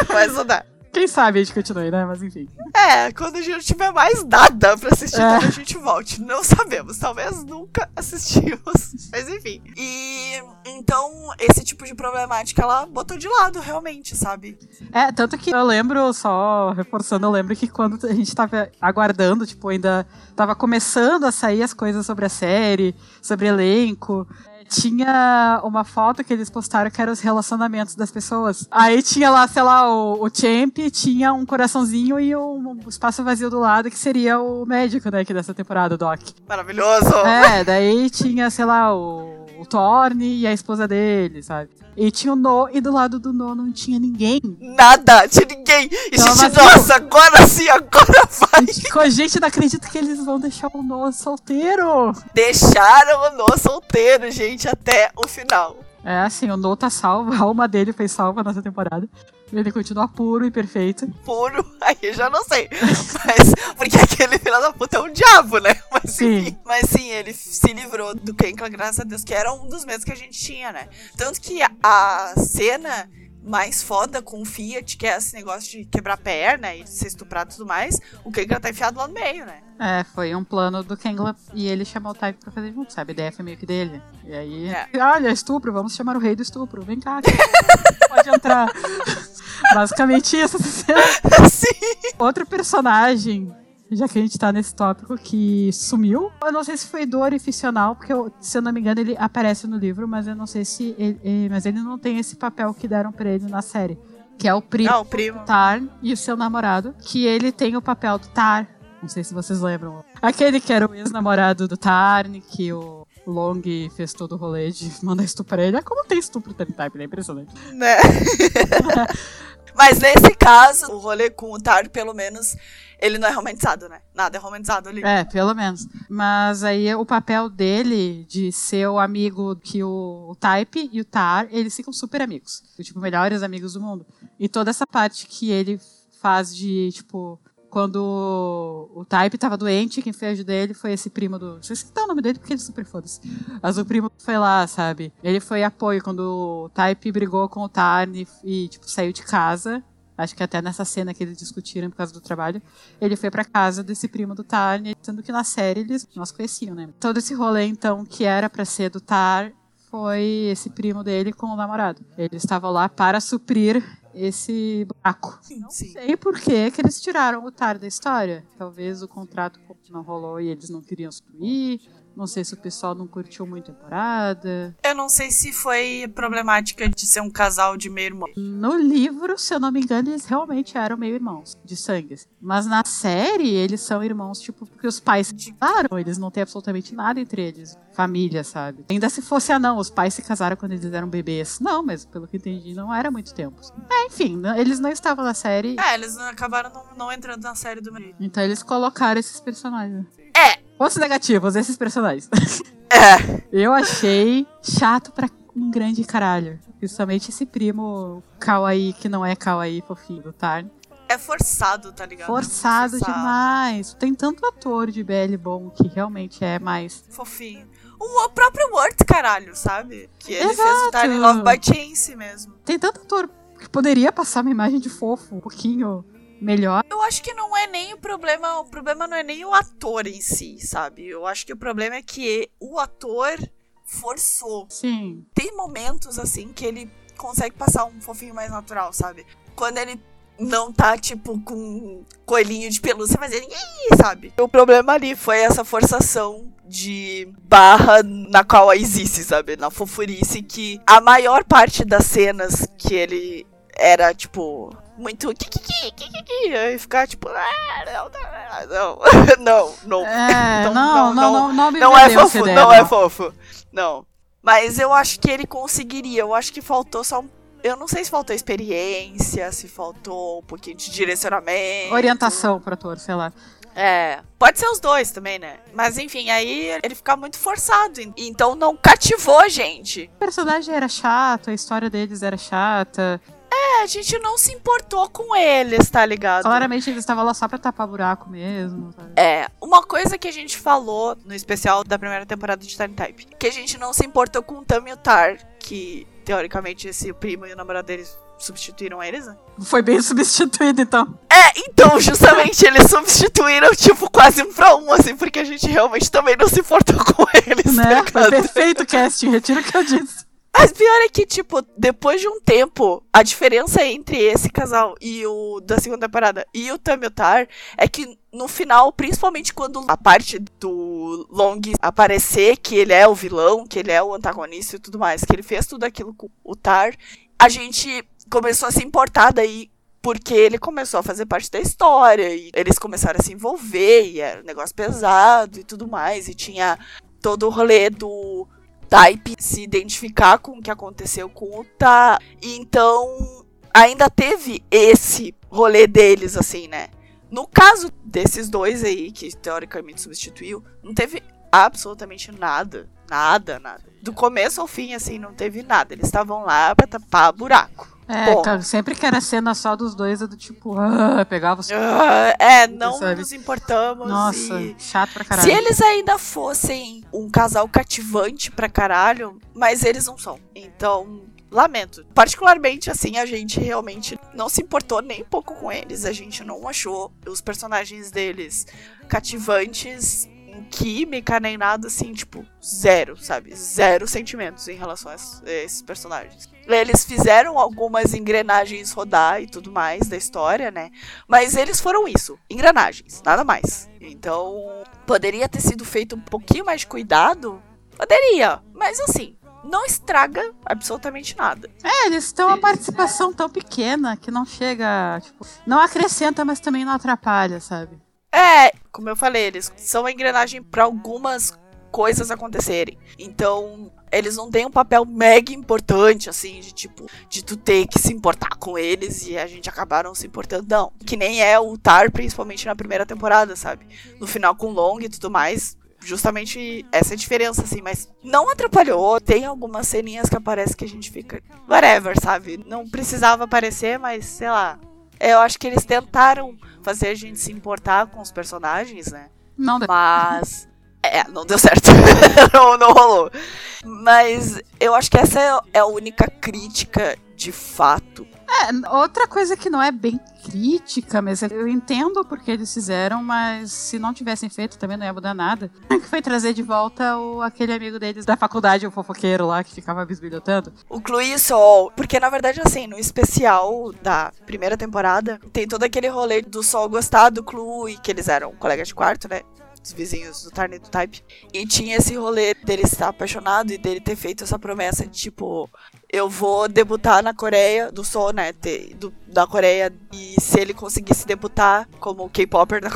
mas não dá. Quem sabe a gente continue, né? Mas enfim. É, quando a gente tiver mais nada pra assistir, é. a gente volte. Não sabemos. Talvez nunca assistimos. Mas enfim. E então, esse tipo de problemática ela botou de lado, realmente, sabe? É, tanto que eu lembro, só reforçando, eu lembro que quando a gente tava aguardando, tipo, ainda tava começando a sair as coisas sobre a série, sobre elenco tinha uma foto que eles postaram que eram os relacionamentos das pessoas. Aí tinha lá, sei lá, o, o Champ, tinha um coraçãozinho e um, um espaço vazio do lado, que seria o médico, né, que dessa temporada, o Doc. Maravilhoso! É, daí tinha, sei lá, o, o Thorne e a esposa dele, sabe? E tinha o No, e do lado do No não tinha ninguém. Nada, tinha ninguém. E então, gente, nossa, agora sim, agora vai. Com a gente não acredita que eles vão deixar o No solteiro. Deixaram o No solteiro, gente, até o final. É, assim, o No tá salvo, a alma dele foi salva nessa temporada. Ele continua puro e perfeito. Puro? Aí eu já não sei. Mas, porque aquele filho da puta é um diabo, né? Mas sim. Enfim, mas sim, ele se livrou do Kenkla, graças a Deus, que era um dos medos que a gente tinha, né? Tanto que a cena mais foda com o Fiat, que é esse negócio de quebrar perna e ser estuprado e tudo mais, o Kangler tá enfiado lá no meio, né? É, foi um plano do Kangler e ele chamou o Type pra fazer junto, sabe? A ideia foi meio que dele. E aí, é. olha, estupro, vamos chamar o rei do estupro. Vem cá, pode entrar. Basicamente isso. Sim. Outro personagem já que a gente tá nesse tópico, que sumiu. Eu não sei se foi do orificional, porque eu, se eu não me engano ele aparece no livro, mas eu não sei se ele, ele mas ele não tem esse papel que deram para ele na série. Que é o primo, ah, o primo. Tar e o seu namorado, que ele tem o papel do Tar. Não sei se vocês lembram. Aquele que era o ex-namorado do Tarn, que o Long fez todo o rolê de mandar estuprar ele. É como tem estupro Type, né? Impressionante. Né? Mas nesse caso, o rolê com o Tar, pelo menos, ele não é romantizado, né? Nada é romantizado ali. É, pelo menos. Mas aí o papel dele de ser o amigo que o, o Type e o Tar, eles ficam super amigos. Tipo, melhores amigos do mundo. E toda essa parte que ele faz de, tipo, quando o Type tava doente, quem fez ajudar ele foi esse primo do. Deixa eu citar o nome dele porque ele super foda-se. Mas o primo foi lá, sabe? Ele foi apoio quando o Type brigou com o Tarn e, tipo, saiu de casa. Acho que até nessa cena que eles discutiram por causa do trabalho, ele foi para casa desse primo do Tar, sendo que na série eles nós conheciam, né? Todo esse rolê então que era para ser do Tar foi esse primo dele com o namorado. Eles estavam lá para suprir esse buraco. Não sei por que, que eles tiraram o Tar da história. Talvez o contrato não rolou e eles não queriam subir. Não sei se o pessoal não curtiu muito a temporada. Eu não sei se foi problemática de ser um casal de meio irmão. No livro, se eu não me engano, eles realmente eram meio irmãos, de sangue. Mas na série, eles são irmãos, tipo, porque os pais se casaram, eles não têm absolutamente nada entre eles. Família, sabe? Ainda se fosse, ah, não, os pais se casaram quando eles eram bebês. Não, mas pelo que entendi, não era muito tempo. É, enfim, eles não estavam na série. É, eles acabaram não, não entrando na série do meio. Então eles colocaram esses personagens. É, Pontos negativos, esses personagens. É. Eu achei chato pra um grande caralho. Principalmente esse primo kawaii, que não é kawaii fofinho do Tarn. É forçado, tá ligado? Forçado, forçado, demais. Tem tanto ator de BL bom que realmente é mais... Fofinho. O próprio Word, caralho, sabe? Que ele Exato. fez o Tarn Love by Chance mesmo. Tem tanto ator que poderia passar uma imagem de fofo, um pouquinho melhor. Eu acho que não é nem o problema, o problema não é nem o ator em si, sabe? Eu acho que o problema é que o ator forçou. Sim. Tem momentos assim que ele consegue passar um fofinho mais natural, sabe? Quando ele não tá, tipo, com coelhinho de pelúcia, mas ele, sabe? O problema ali foi essa forçação de barra na qual existe, sabe? Na fofurice que a maior parte das cenas que ele era, tipo, muito e ficar tipo, ah, não, não, não, é, não, não, não, não, não, não, é fofo, não é fofo, não. Mas eu acho que ele conseguiria. Eu acho que faltou só um eu não sei se faltou experiência, se faltou um pouquinho de direcionamento. Orientação para ator, sei lá. É, pode ser os dois também, né? Mas enfim, aí ele fica muito forçado. Então não cativou a gente. O personagem era chato, a história deles era chata. É, a gente não se importou com eles, tá ligado? Claramente eles estavam lá só pra tapar buraco mesmo. Sabe? É, uma coisa que a gente falou no especial da primeira temporada de Time Type, que a gente não se importou com o Tam e o Tar, que teoricamente esse primo e o namorado deles substituíram eles, né? Foi bem substituído, então. É, então, justamente, eles substituíram, tipo, quase um pra um, assim, porque a gente realmente também não se importou com eles, né? Foi perfeito o casting, retiro o que eu disse. Mas pior é que, tipo, depois de um tempo, a diferença entre esse casal e o da segunda temporada e o Tamiotar é que no final, principalmente quando a parte do Long aparecer que ele é o vilão, que ele é o antagonista e tudo mais, que ele fez tudo aquilo com o Tar, a gente começou a se importar daí porque ele começou a fazer parte da história e eles começaram a se envolver e era um negócio pesado e tudo mais e tinha todo o rolê do Type se identificar com o que aconteceu com o Ta. Então, ainda teve esse rolê deles, assim, né? No caso desses dois aí, que teoricamente substituiu, não teve absolutamente nada. Nada, nada. Do começo ao fim, assim, não teve nada. Eles estavam lá pra tapar buraco. É, então, sempre que era cena só dos dois, é do tipo, ah, pegava os. Ah, é, não sabe? nos importamos. Nossa, e... chato pra caralho. Se eles ainda fossem um casal cativante pra caralho, mas eles não são. Então, lamento. Particularmente, assim, a gente realmente não se importou nem um pouco com eles. A gente não achou os personagens deles cativantes em química nem nada assim, tipo, zero, sabe? Zero sentimentos em relação a esses personagens. Eles fizeram algumas engrenagens rodar e tudo mais da história, né? Mas eles foram isso, engrenagens, nada mais. Então, poderia ter sido feito um pouquinho mais de cuidado? Poderia, mas assim, não estraga absolutamente nada. É, eles têm uma participação tão pequena que não chega, tipo, não acrescenta, mas também não atrapalha, sabe? É, como eu falei, eles são a engrenagem para algumas coisas acontecerem. Então, eles não têm um papel mega importante, assim, de tipo, de tu ter que se importar com eles e a gente acabaram se importando. Não. Que nem é o Tar, principalmente na primeira temporada, sabe? No final com Long e tudo mais. Justamente essa é a diferença, assim, mas não atrapalhou. Tem algumas ceninhas que aparece que a gente fica. Whatever, sabe? Não precisava aparecer, mas sei lá. Eu acho que eles tentaram fazer a gente se importar com os personagens, né? Não. Mas. É, não deu certo. não, não rolou. Mas eu acho que essa é a única crítica de fato. É, outra coisa que não é bem crítica, mas eu entendo porque eles fizeram, mas se não tivessem feito também não ia mudar nada. Que foi trazer de volta o, aquele amigo deles da faculdade, o fofoqueiro lá, que ficava bisbilhotando. O Chloe Sol. Porque na verdade, assim, no especial da primeira temporada, tem todo aquele rolê do Sol gostar do Chloe, que eles eram colegas de quarto, né? Os vizinhos do Tarn e do Type. E tinha esse rolê dele estar apaixonado e dele ter feito essa promessa de tipo, eu vou debutar na Coreia do Sol, né? Do, da Coreia. E se ele conseguisse debutar como K-Popper na,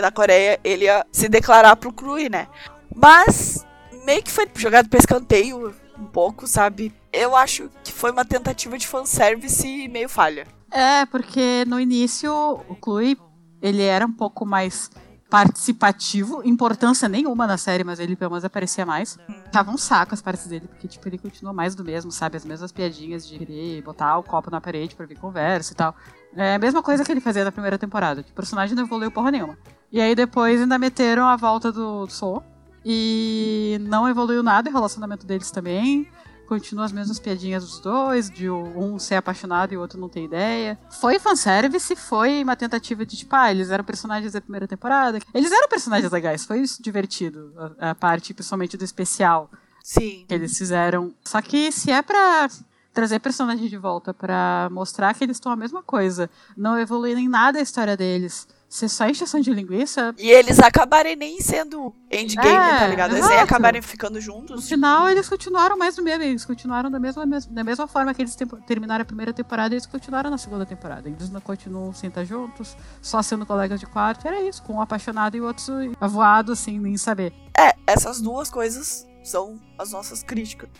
na Coreia, ele ia se declarar pro Krui, né? Mas meio que foi jogado pra escanteio um pouco, sabe? Eu acho que foi uma tentativa de fanservice meio falha. É, porque no início o Chloe, ele era um pouco mais participativo, importância nenhuma na série, mas ele pelo menos aparecia mais. Tava um saco as partes dele, porque tipo, ele continua mais do mesmo, sabe? As mesmas piadinhas de querer botar o copo na parede pra vir conversa e tal. É a mesma coisa que ele fazia na primeira temporada. O personagem não evoluiu porra nenhuma. E aí depois ainda meteram a volta do Soul. E não evoluiu nada o relacionamento deles também continua as mesmas piadinhas dos dois, de um ser apaixonado e o outro não ter ideia. Foi fanservice, foi uma tentativa de, tipo, ah, eles eram personagens da primeira temporada. Eles eram personagens legais, foi divertido, a, a parte, principalmente do especial. Sim. Que eles fizeram. Só que se é pra trazer personagens de volta para mostrar que eles estão a mesma coisa, não evoluindo em nada a história deles ser só encheção de linguiça. E eles acabarem nem sendo endgame, é, tá ligado? Eles nem acabarem ficando juntos. No final, eles continuaram mais do mesmo. Eles continuaram da mesma, da mesma forma que eles terminaram a primeira temporada, eles continuaram na segunda temporada. Eles não continuam sem estar juntos, só sendo colegas de quarto. Era isso, com um apaixonado e outro avoado, assim, nem saber. É, essas duas coisas são as nossas críticas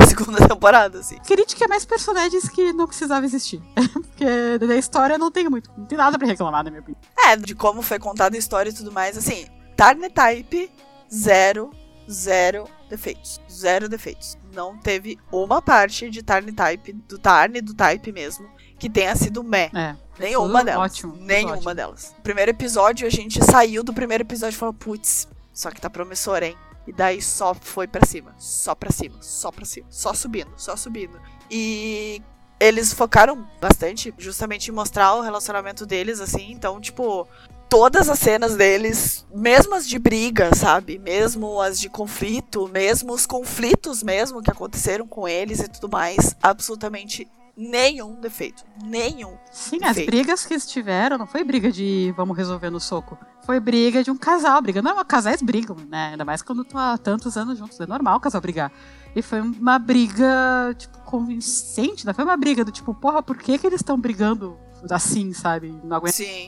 da segunda temporada, assim. Crítica é mais personagens que não precisava existir. Porque da história não tem muito. Não tem nada pra reclamar, na minha opinião. É, de como foi contada a história e tudo mais, assim. Tarn Type, zero, zero defeitos. Zero defeitos. Não teve uma parte de Tarn Type, do Tarn e do Type mesmo, que tenha sido meh. É. Nenhuma delas. Ótimo. Nenhuma ótimo. delas. Primeiro episódio, a gente saiu do primeiro episódio e falou, putz, só que tá promissor, hein? E daí só foi para cima, só para cima, só para cima, só subindo, só subindo. E eles focaram bastante justamente em mostrar o relacionamento deles assim, então tipo, todas as cenas deles, mesmo as de briga, sabe? Mesmo as de conflito, mesmo os conflitos mesmo que aconteceram com eles e tudo mais, absolutamente nenhum defeito. Nenhum. Sim, defeito. as brigas que eles tiveram não foi briga de vamos resolver no soco. Foi briga de um casal. Briga não, casais brigam, né? Ainda mais quando estão há tantos anos juntos. É normal o casal brigar. E foi uma briga, tipo, convincente. Não foi uma briga do tipo, porra, por que, que eles estão brigando assim, sabe? Não aguento. Sim.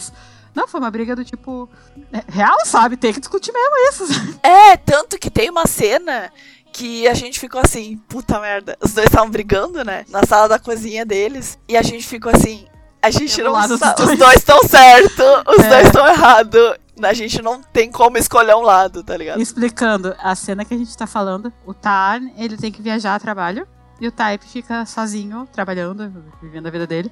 Não, foi uma briga do tipo. é, Real, sabe? Tem que discutir mesmo isso. sabe? É, tanto que tem uma cena que a gente ficou assim, puta merda. Os dois estavam brigando, né? Na sala da cozinha deles. E a gente ficou assim. A gente Pelo não lado sa- Os dois. dois estão certo, os É. dois estão errado. A gente não tem como escolher um lado, tá ligado? Explicando a cena que a gente tá falando, o Tarn, ele tem que viajar a trabalho. E o Type fica sozinho, trabalhando, vivendo a vida dele.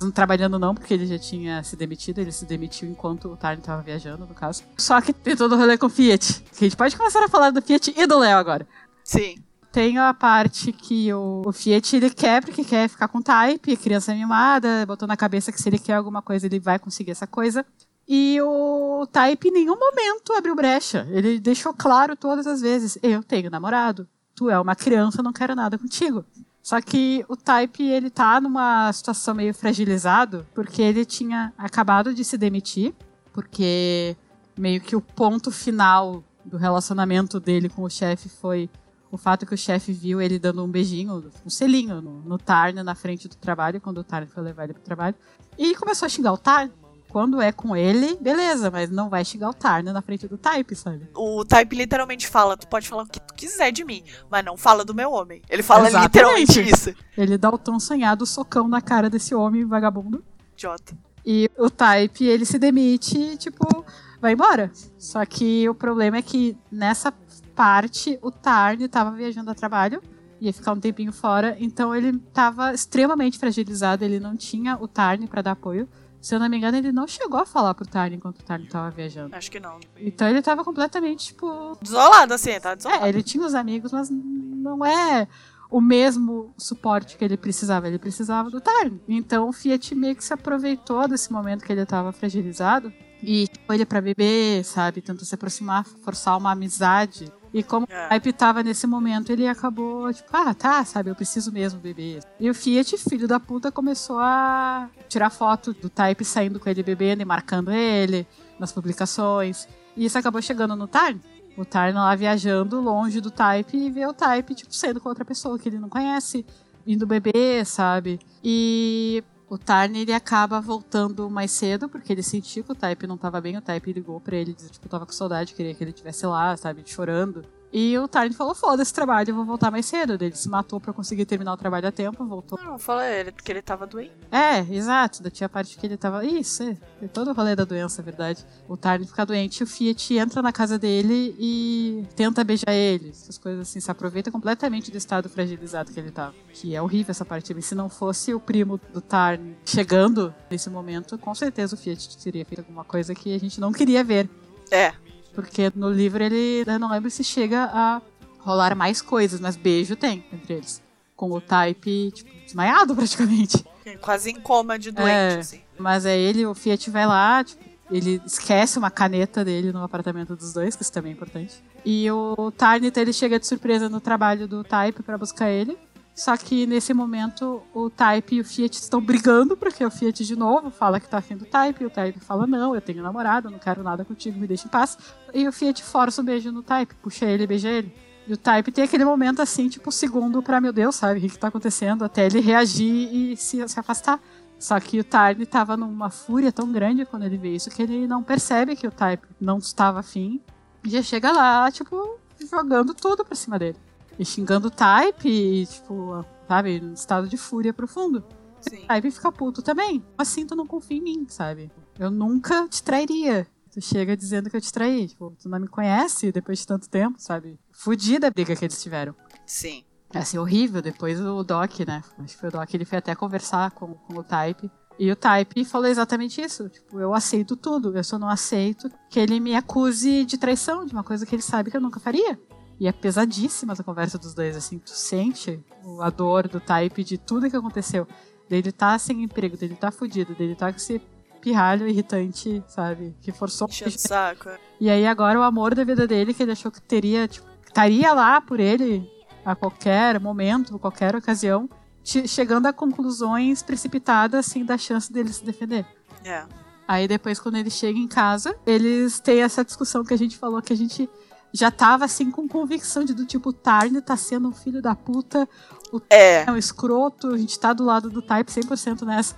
Não trabalhando não, porque ele já tinha se demitido. Ele se demitiu enquanto o Tarn tava viajando, no caso. Só que tem todo o rolê com o Fiat. Que a gente pode começar a falar do Fiat e do Léo agora. Sim. tem a parte que o, o Fiat ele quer porque quer ficar com o Type, criança mimada, botou na cabeça que se ele quer alguma coisa ele vai conseguir essa coisa. E o Type em nenhum momento abriu brecha. Ele deixou claro todas as vezes: eu tenho namorado, tu é uma criança, não quero nada contigo. Só que o Type ele tá numa situação meio fragilizado porque ele tinha acabado de se demitir, porque meio que o ponto final do relacionamento dele com o chefe foi o fato que o chefe viu ele dando um beijinho, um selinho no, no Tarn na frente do trabalho, quando o Tarn foi levar ele pro trabalho. E começou a xingar o Tarn. Quando é com ele, beleza, mas não vai xingar o Tarn na frente do Type, sabe? O Type literalmente fala: tu pode falar o que tu quiser de mim, mas não fala do meu homem. Ele fala Exatamente. literalmente isso. Ele dá o tão sonhado socão na cara desse homem vagabundo. Idiota. E o Type, ele se demite, tipo, vai embora. Só que o problema é que nessa parte, o Tarn estava viajando a trabalho, ia ficar um tempinho fora, então ele estava extremamente fragilizado, ele não tinha o Tarn para dar apoio. Se eu não me engano, ele não chegou a falar pro Tarn enquanto o Tarn tava viajando. Acho que não. Então ele tava completamente, tipo. Desolado, assim, tá desolado. É, ele tinha os amigos, mas não é o mesmo suporte que ele precisava. Ele precisava do Tarn. Então o Fiat meio que se aproveitou desse momento que ele tava fragilizado e foi ele para beber, sabe? Tentou se aproximar, forçar uma amizade e como é. o Hype tava nesse momento, ele acabou, tipo, ah, tá, sabe, eu preciso mesmo beber. E o Fiat, filho da puta, começou a tirar foto do Type saindo com ele bebendo e marcando ele nas publicações. E isso acabou chegando no Tarn. O Tarn lá viajando longe do Type e vê o Type, tipo, saindo com outra pessoa que ele não conhece, indo beber, sabe? E o Tarn ele acaba voltando mais cedo, porque ele sentiu que o Type não estava bem. O Type ligou para ele, disse, tipo, tava com saudade, queria que ele estivesse lá, sabe, chorando. E o Tarn falou: foda esse trabalho, eu vou voltar mais cedo. Ele se matou para conseguir terminar o trabalho a tempo, voltou. Não, fala ele, porque ele tava doente. É, exato. Da tinha a parte que ele tava. Isso, é. é todo o rolê da doença, é verdade. O Tarn fica doente, o Fiat entra na casa dele e tenta beijar ele. Essas coisas assim, se aproveita completamente do estado fragilizado que ele tava. Que é horrível essa parte. Se não fosse o primo do Tarn chegando nesse momento, com certeza o Fiat teria feito alguma coisa que a gente não queria ver. É, porque no livro ele. Eu não lembro se chega a rolar mais coisas, mas beijo tem entre eles. Com o Type, tipo, desmaiado praticamente. Quase em coma de doente, é, assim. Mas é ele, o Fiat vai lá, tipo, ele esquece uma caneta dele no apartamento dos dois, que isso também é importante. E o Tarnit, ele chega de surpresa no trabalho do Type para buscar ele. Só que nesse momento o Type e o Fiat estão brigando, porque o Fiat de novo fala que tá afim do Type, e o Type fala: Não, eu tenho namorado, não quero nada contigo, me deixa em paz. E o Fiat força um beijo no Type, puxa ele beija ele. E o Type tem aquele momento assim, tipo, segundo pra, meu Deus, sabe, o que, que tá acontecendo, até ele reagir e se, se afastar. Só que o Type tava numa fúria tão grande quando ele vê isso que ele não percebe que o Type não estava afim. E já chega lá, tipo, jogando tudo pra cima dele e xingando o Type, e, tipo, sabe, em estado de fúria profundo. Sim. O Type fica puto também. Assim tu não confia em mim, sabe? Eu nunca te trairia. Tu chega dizendo que eu te traí. Tipo, tu não me conhece depois de tanto tempo, sabe? Fudida a briga que eles tiveram. Sim. É assim, horrível. Depois o Doc, né? Acho que foi o Doc, ele foi até conversar com, com o Type. E o Type falou exatamente isso. Tipo, eu aceito tudo. Eu só não aceito que ele me acuse de traição, de uma coisa que ele sabe que eu nunca faria. E é pesadíssima essa conversa dos dois, assim, tu sente a dor do Type de tudo que aconteceu. Dele tá sem emprego, dele tá fudido, dele tá com esse pirralho irritante, sabe? Que forçou. Encheu saco. É. E aí agora o amor da vida dele, que ele achou que teria, tipo, estaria lá por ele a qualquer momento, qualquer ocasião, chegando a conclusões precipitadas, assim, da chance dele se defender. É. Aí depois, quando ele chega em casa, eles têm essa discussão que a gente falou que a gente já tava assim com convicção de do tipo, o Tarn tá sendo um filho da puta, o é. é um escroto, a gente tá do lado do Type 100% nessa.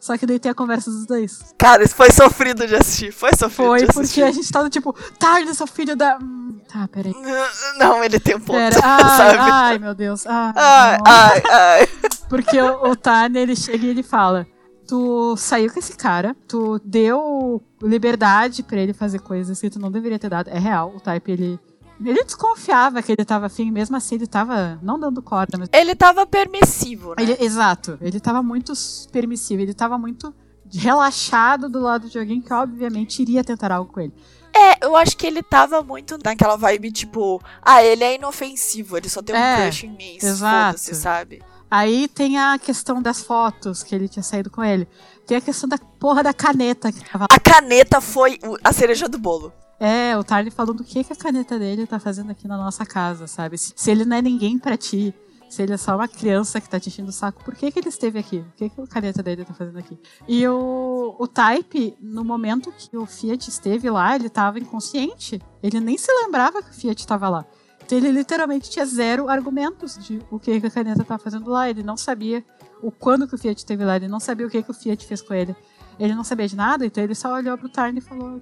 Só que daí tem a conversa dos dois. Cara, isso foi sofrido de assistir. Foi sofrido Foi, porque a gente tá do tipo, Tarn, seu filho da. Hum, tá, peraí. Não, ele tem um ponto. Pera. Ai, sabe? ai, meu Deus. Ai, ai, ai, ai, Porque o, o Tarn, ele chega e ele fala tu saiu com esse cara, tu deu liberdade para ele fazer coisas que tu não deveria ter dado. É real, o Type, ele. Ele desconfiava que ele tava afim, mesmo assim ele tava não dando corda. Mas... Ele tava permissivo, né? Ele, exato. Ele tava muito permissivo, ele tava muito relaxado do lado de alguém que obviamente iria tentar algo com ele. É, eu acho que ele tava muito naquela vibe, tipo, ah, ele é inofensivo, ele só tem um É, crush em mim, exato. foda-se, sabe? Aí tem a questão das fotos que ele tinha saído com ele. Tem a questão da porra da caneta que tava lá. A caneta foi a cereja do bolo. É, o Tarly falando o que, que a caneta dele tá fazendo aqui na nossa casa, sabe? Se, se ele não é ninguém pra ti, se ele é só uma criança que tá te enchendo o saco, por que, que ele esteve aqui? O que, que a caneta dele tá fazendo aqui? E o, o Type, no momento que o Fiat esteve lá, ele tava inconsciente. Ele nem se lembrava que o Fiat tava lá. Ele literalmente tinha zero argumentos de o que, que a caneta tava fazendo lá. Ele não sabia o quando que o Fiat esteve lá, ele não sabia o que, que o Fiat fez com ele. Ele não sabia de nada, então ele só olhou pro Tarn e falou,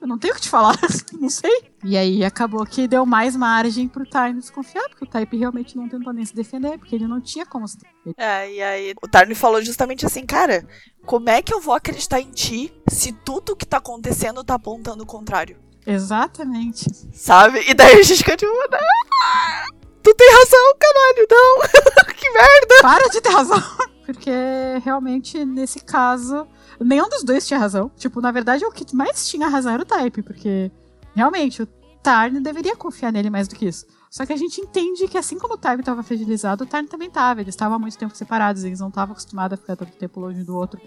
eu não tenho o que te falar, não sei. E aí acabou que deu mais margem pro Tarn desconfiar, porque o Type realmente não tentou nem se defender, porque ele não tinha como se defender. É, e aí o Tarny falou justamente assim, cara, como é que eu vou acreditar em ti se tudo que tá acontecendo tá apontando o contrário? Exatamente. Sabe? E daí a gente fica tipo, "Ah, tu tem razão, caralho, não. que merda. Para de ter razão. Porque realmente, nesse caso, nenhum dos dois tinha razão. Tipo, na verdade, o que mais tinha razão era o Type, porque realmente o Tarn deveria confiar nele mais do que isso. Só que a gente entende que assim como o Type estava fragilizado, o Tarn também estava. Eles estavam há muito tempo separados, eles não estavam acostumados a ficar tanto tempo longe do outro.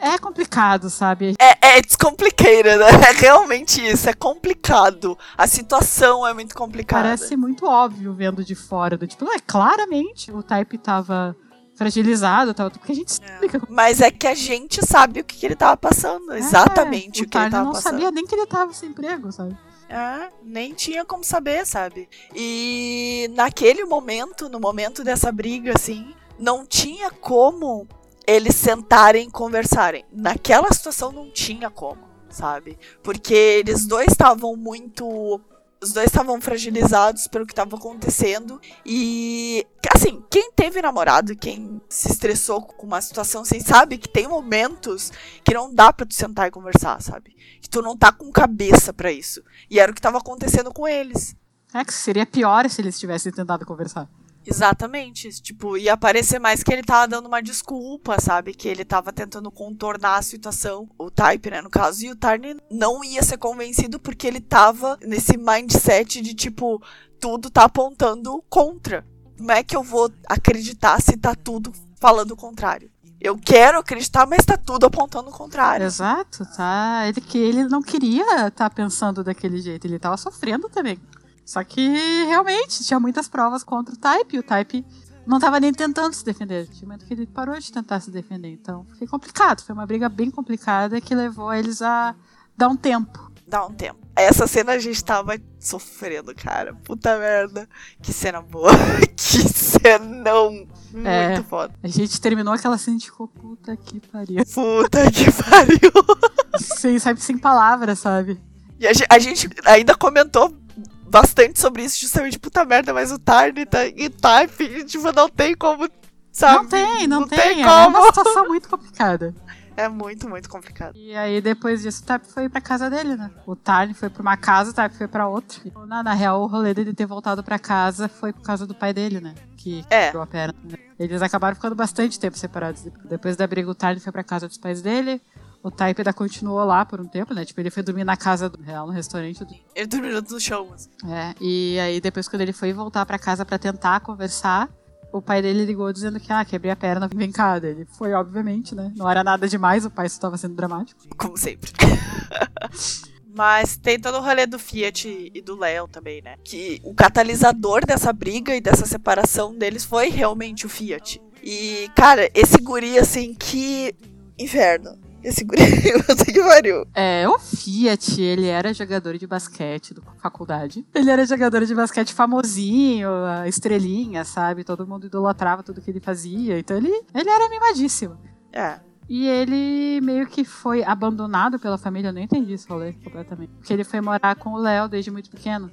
É complicado, sabe? É, é it's complicated, né? É realmente isso, é complicado. A situação é muito complicada. Parece muito óbvio vendo de fora. Do tipo, não, é claramente o Type tava fragilizado, tava, porque a gente explica. Mas é que a gente sabe o que, que ele tava passando. Exatamente É, o que ele tava não passando. sabia nem que ele tava sem emprego, sabe? É, nem tinha como saber, sabe? E naquele momento, no momento dessa briga, assim, não tinha como eles sentarem e conversarem. Naquela situação não tinha como, sabe? Porque eles dois estavam muito. Os dois estavam fragilizados pelo que estava acontecendo. E, assim, quem teve namorado, quem se estressou com uma situação assim, sabe que tem momentos que não dá pra tu sentar e conversar, sabe? Que tu não tá com cabeça pra isso. E era o que tava acontecendo com eles. É que seria pior se eles tivessem tentado conversar. Exatamente. Tipo, ia parecer mais que ele tava dando uma desculpa, sabe? Que ele tava tentando contornar a situação. O Type, né, no caso. E o Tarn não ia ser convencido porque ele tava nesse mindset de, tipo, tudo tá apontando contra. Como é que eu vou acreditar se tá tudo falando o contrário? Eu quero acreditar, mas tá tudo apontando o contrário. Exato, tá? Ele que ele não queria estar pensando daquele jeito, ele tava sofrendo também. Só que realmente tinha muitas provas contra o Type, e o Type não tava nem tentando se defender. Tinha momento que ele parou de tentar se defender. Então, foi complicado, foi uma briga bem complicada que levou eles a dar um tempo. Dá um tempo. Essa cena a gente tava sofrendo, cara. Puta merda. Que cena boa. que cenão. Muito É. foda. A gente terminou aquela cena e ficou, puta que pariu. Puta que pariu. sem, sabe, sem palavras, sabe? E a gente ainda comentou bastante sobre isso, justamente, puta merda, mas o Tarn tá em type, tipo, não tem como, sabe? não tem, não, tem. tem é como. uma situação muito complicada. É muito, muito complicado. E aí, depois disso, o Type foi pra casa dele, né? O Tarn foi pra uma casa, o Type foi pra outra. E, Na, na real, o rolê dele ter voltado pra casa foi por causa do pai dele, né? Que É. quebrou a perna. Eles acabaram ficando bastante tempo separados. Depois da briga, o Tarn foi pra casa dos pais dele. O Type ainda continuou lá por um tempo, né? Tipo, ele foi dormir na casa do real, no restaurante. do- Ele dormiu no chão, assim. É, e aí depois quando ele foi voltar pra casa pra tentar conversar, o pai dele ligou dizendo que, ah, quebrei a perna, vem cá. Ele foi, obviamente, né? Não era nada demais, o pai só tava sendo dramático. como sempre. Mas tem todo o rolê do Fiat e do Léo também, né? Que o catalisador dessa briga e dessa separação deles foi realmente o Fiat. E, cara, esse guri, assim, que inferno. Esse guri, você que pariu. É, o Fiat, ele era jogador de basquete da faculdade. Ele era jogador de basquete famosinho, a estrelinha, sabe? Todo mundo idolatrava tudo que ele fazia. Então ele, ele era mimadíssimo. É. E ele meio que foi abandonado pela família, eu não entendi esse rolê completamente. Porque ele foi morar com o Léo desde muito pequeno.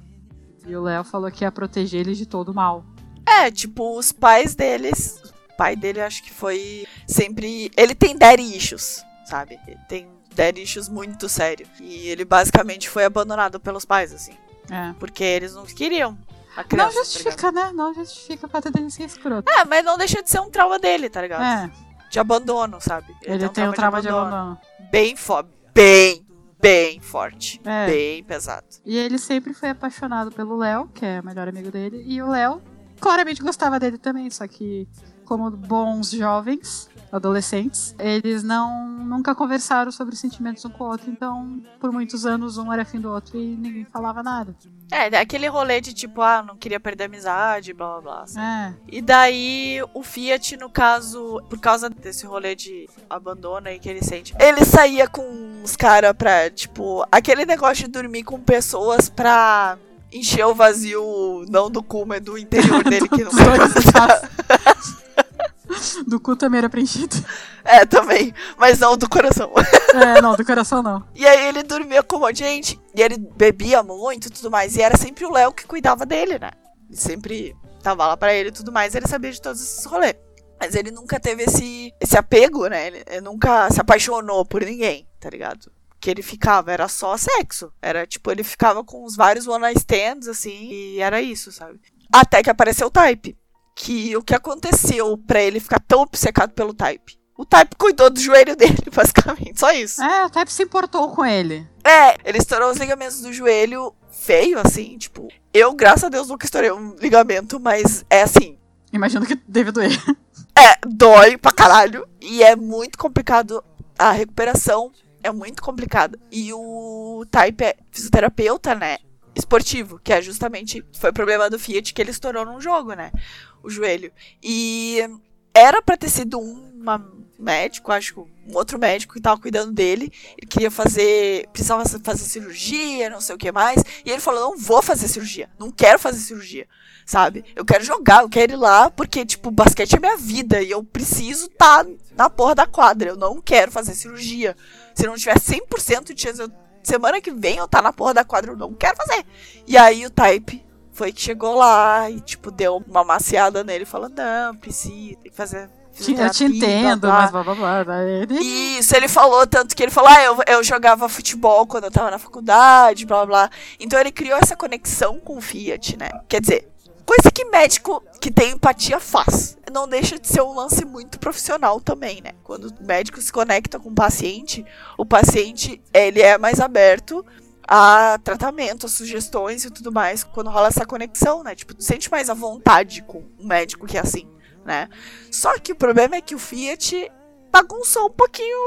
E o Léo falou que ia proteger ele de todo o mal. É, tipo, os pais deles. O pai dele acho que foi sempre. Ele tem daddy issues, sabe? Ele tem daddy issues muito sério. E ele basicamente foi abandonado pelos pais, assim. É. Porque eles não queriam a Não criança. tá ligado? justifica, né? Não justifica o fato dele ser escroto. É, mas não deixa de ser um trauma dele, tá ligado? É, De abandono, sabe? ele tem um trauma de abandono. abandono. Bem foda. Bem, bem forte, é. bem pesado. E ele sempre foi apaixonado pelo Léo, que é o melhor amigo dele, e o Léo claramente gostava dele também, só que como bons jovens, adolescentes, eles não nunca conversaram sobre sentimentos um com o outro, então por muitos anos um era fim do outro e ninguém falava nada. É, aquele rolê de tipo, ah, não queria perder a amizade, blá blá blá. Assim. É. E daí o Fiat, no caso, por causa desse rolê de abandono aí que ele sente, ele saía com os caras pra, tipo, aquele negócio de dormir com pessoas pra encher o vazio, não do cu, mas do interior dele que não Do cu também era preenchido. É, também. Mas não do coração. É, não, do coração não. E aí ele dormia com de gente. E ele bebia muito e tudo mais. E era sempre o Léo que cuidava dele, né? Ele sempre tava lá pra ele e tudo mais. E ele sabia de todos esses rolês. Mas ele nunca teve esse, esse apego, né? Ele, ele nunca se apaixonou por ninguém, tá ligado? que ele ficava era só sexo. Era tipo, ele ficava com os vários one night stands, assim, e era isso, sabe? Até que apareceu o Type que o que aconteceu para ele ficar tão obcecado pelo Type. O Type cuidou do joelho dele, basicamente, só isso. É, o Type se importou com ele. É, ele estourou os ligamentos do joelho feio, assim, tipo. Eu, graças a Deus, nunca estourei um ligamento, mas é assim. Imagino que deve doer. É, dói pra caralho. E é muito complicado. A recuperação é muito complicada. E o Type é fisioterapeuta, né? Esportivo, que é justamente. Foi o problema do Fiat que ele estourou num jogo, né? O joelho. E era para ter sido um médico, acho um outro médico que tava cuidando dele. Ele queria fazer, precisava fazer cirurgia, não sei o que mais. E ele falou: "Não vou fazer cirurgia, não quero fazer cirurgia". Sabe? Eu quero jogar, eu quero ir lá, porque, tipo, basquete é minha vida e eu preciso estar tá na porra da quadra. Eu não quero fazer cirurgia. Se não tiver 100% de chance, eu, semana que vem eu tá na porra da quadra, eu não quero fazer. E aí o Type foi que chegou lá e, tipo, deu uma maciada nele, falando, não, precisa, tem que fazer. Eu te entendo, blá, blá. mas blá blá blá. Né? Isso, ele falou tanto que ele falou, ah, eu, eu jogava futebol quando eu tava na faculdade, blá blá. Então ele criou essa conexão com o Fiat, né? Quer dizer, coisa que médico que tem empatia faz. Não deixa de ser um lance muito profissional também, né? Quando o médico se conecta com o paciente, o paciente, ele é mais aberto a tratamento, a sugestões e tudo mais, quando rola essa conexão, né? Tipo, tu sente mais à vontade com um médico que é assim, né? Só que o problema é que o Fiat bagunçou um pouquinho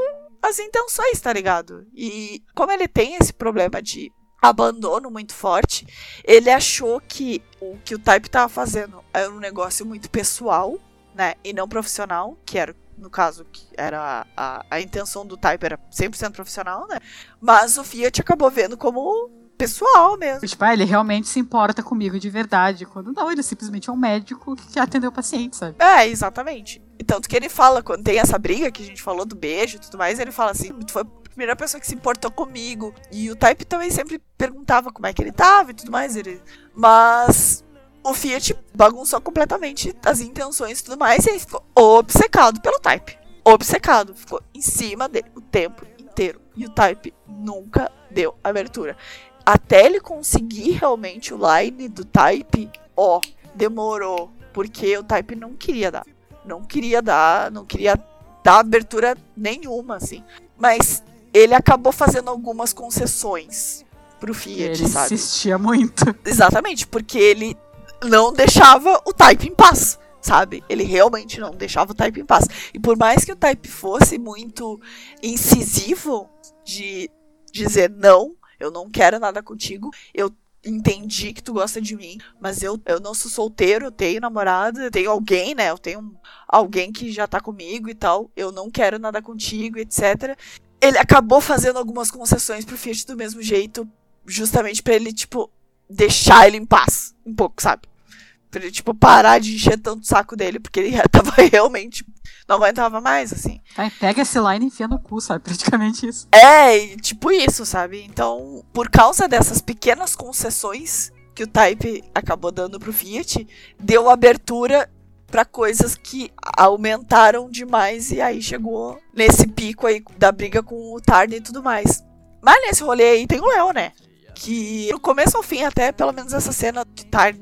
as intenções, tá ligado? E como ele tem esse problema de abandono muito forte, ele achou que o que o Type tava fazendo era um negócio muito pessoal, né? E não profissional, que era no caso, que era a, a, intenção do Type era 100% profissional, né? Mas o Fiat acabou vendo como pessoal mesmo. Tipo, ah, ele realmente se importa comigo de verdade. Quando não, ele simplesmente é um médico que atendeu o paciente, sabe? É, exatamente. E tanto que ele fala, quando tem essa briga que a gente falou do beijo e tudo mais, ele fala assim, tu foi a primeira pessoa que se importou comigo. E o Type também sempre perguntava como é que ele tava e tudo mais. Ele... Mas o Fiat bagunçou completamente as intenções e tudo mais, e aí ficou obcecado pelo Type. Obcecado. Ficou em cima dele o tempo inteiro. E o Type nunca deu abertura. Até ele conseguir realmente o line do Type, ó, demorou. Porque o Type não queria dar. Não queria dar, não queria dar abertura nenhuma, assim. Mas ele acabou fazendo algumas concessões pro Fiat, ele sabe? Ele insistia muito. Exatamente, porque ele não deixava o Type em paz, sabe? Ele realmente não deixava o Type em paz. E por mais que o Type fosse muito incisivo de dizer não, eu não quero nada contigo, eu entendi que tu gosta de mim, mas eu, eu não sou solteiro, eu tenho namorada, eu tenho alguém, né? Eu tenho alguém que já tá comigo e tal, eu não quero nada contigo, etc. Ele acabou fazendo algumas concessões pro Fiat do mesmo jeito, justamente para ele, tipo, deixar ele em paz, um pouco, sabe? Pra ele, tipo, parar de encher tanto o saco dele, porque ele tava realmente. Não aguentava mais, assim. Tá, pega esse line e enfia no cu, sabe? Praticamente isso. É, tipo isso, sabe? Então, por causa dessas pequenas concessões que o Type acabou dando pro Fiat, deu abertura para coisas que aumentaram demais e aí chegou nesse pico aí da briga com o Tarn e tudo mais. Mas nesse rolê aí tem o Léo, né? Que no começo ao fim, até pelo menos essa cena do Tarn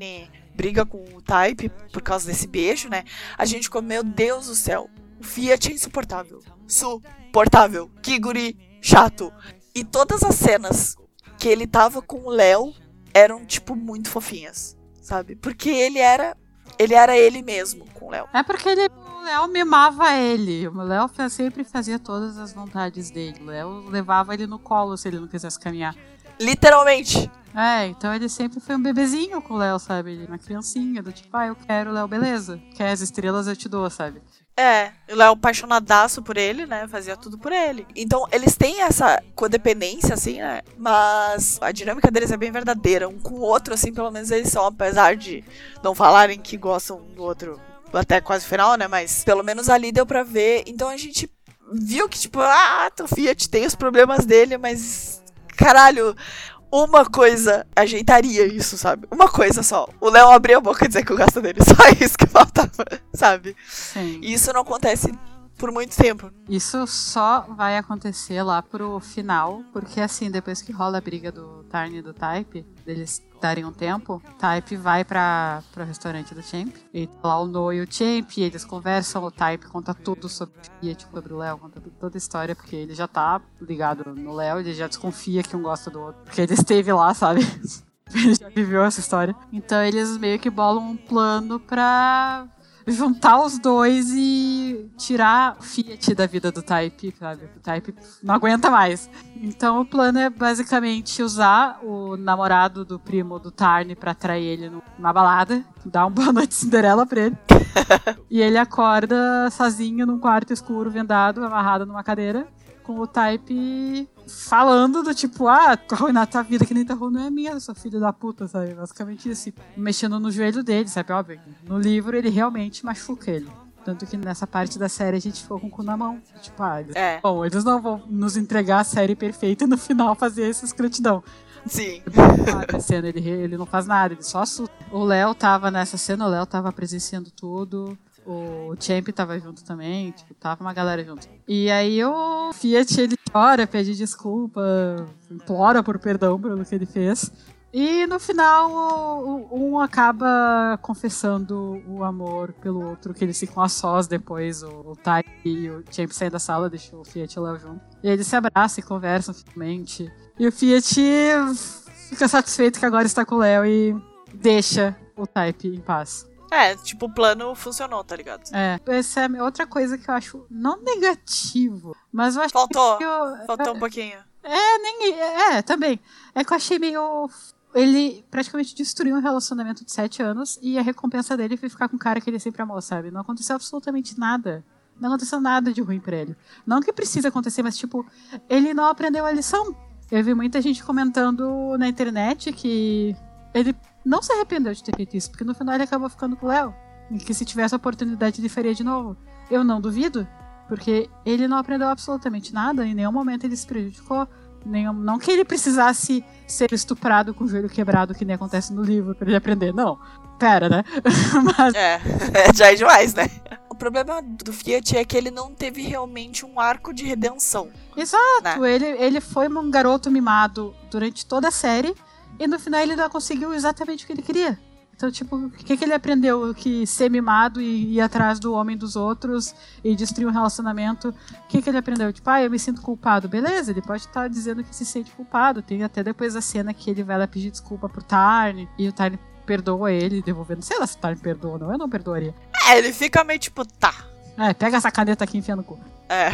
briga com o Type por causa desse beijo, né? A gente ficou, meu Deus do céu, o Fiat é insuportável. Suportável. Que guri chato. E todas as cenas que ele tava com o Léo eram, tipo, muito fofinhas, sabe? Porque ele era. Ele era ele mesmo com o Léo. É porque ele, o Léo mimava ele. O Léo sempre fazia todas as vontades dele. O Léo levava ele no colo se ele não quisesse caminhar. Literalmente. É, então ele sempre foi um bebezinho com o Léo, sabe? Ele uma criancinha, do tipo, ah, eu quero o Léo, beleza. Quer as estrelas, eu te dou, sabe? É, o Léo apaixonadaço por ele, né? Fazia tudo por ele. Então, eles têm essa codependência, assim, né? Mas a dinâmica deles é bem verdadeira. Um com o outro, assim, pelo menos eles são, apesar de não falarem que gostam um do outro até quase o final, né? Mas pelo menos ali deu pra ver. Então a gente viu que, tipo, ah, o Fiat tem os problemas dele, mas. Caralho, uma coisa ajeitaria isso, sabe? Uma coisa só. O Léo abriu a boca e dizer que eu gosto dele. Só isso que faltava, sabe? Sim. E isso não acontece por muito tempo. Isso só vai acontecer lá pro final, porque assim, depois que rola a briga do Tarn e do Type, deles darem um tempo, Type vai para o restaurante do Champ, e tá lá o No e o Champ, e eles conversam, o Type conta tudo sobre Fiat, tipo, sobre o Léo, conta toda a história, porque ele já tá ligado no Léo, ele já desconfia que um gosta do outro, porque ele esteve lá, sabe? ele já viveu essa história. Então eles meio que bolam um plano pra juntar os dois e tirar o Fiat da vida do Type, sabe? O Type não aguenta mais. Então o plano é basicamente usar o namorado do primo do Tarn para atrair ele numa balada, dar um boa noite Cinderela pra ele. e ele acorda sozinho num quarto escuro, vendado, amarrado numa cadeira com o Type falando do tipo, ah, arruinar tua vida que nem tá não é minha, sua filha da puta, sabe? Basicamente assim, mexendo no joelho dele, sabe? Óbvio, no livro ele realmente machuca ele. Tanto que nessa parte da série a gente ficou com o cu na mão. Tipo, ah, eles, é. bom, eles não vão nos entregar a série perfeita e no final fazer essa escrotidão. Sim. A cena, ele, ele não faz nada, ele só assusta. O Léo tava nessa cena, o Léo tava presenciando tudo o Champ tava junto também, tipo, tava uma galera junto. E aí o Fiat, ele chora, pede desculpa, implora por perdão pelo que ele fez. E no final, um acaba confessando o amor pelo outro, que eles ficam a sós depois. O, Tai e o Champ saem da sala, deixam o Fiat Léo junto. E eles se abraçam e conversam finalmente. E o Fiat fica satisfeito que agora está com o Léo e deixa o Type em paz. É, tipo, o plano funcionou, tá ligado? É. Essa é outra coisa que eu acho não negativo, mas eu acho Faltou. que. Eu, Faltou um pouquinho. É, nem. É, também. É que eu achei meio. Ele praticamente destruiu um relacionamento de sete anos e a recompensa dele foi ficar com o cara que ele sempre amou, sabe? Não aconteceu absolutamente nada. Não aconteceu nada de ruim pra ele. Não que precisa acontecer, mas, tipo, ele não aprendeu a lição. Eu vi muita gente comentando na internet que ele não se arrependeu de ter feito isso, porque no final ele acabou ficando com o Léo. E que se tivesse a oportunidade ele faria de novo. Eu não duvido, porque ele não aprendeu absolutamente nada, em nenhum momento ele se prejudicou. Nenhum, não que ele precisasse ser estuprado com o joelho quebrado, que nem acontece no livro, pra ele aprender. Não. Pera, né? Mas... É, já é demais, né? O problema do Fiat é que ele não teve realmente um arco de redenção. Exato. Né? Ele, ele foi um garoto mimado durante toda a série e no final ele não conseguiu exatamente o que ele queria. Então, tipo, o que, que ele aprendeu? Que ser mimado e ir atrás do homem dos outros e destruir um relacionamento. O que, que ele aprendeu? Tipo, ah, eu me sinto culpado. Beleza, ele pode estar tá dizendo que se sente culpado. Tem até depois a cena que ele vai lá pedir desculpa pro Tarn e o Tarn perdoa ele, devolvendo. Sei lá se o Tarn perdoa ou não, eu não perdoaria. É, ele fica meio tipo, tá. É, pega essa caneta aqui e enfia no cu. É.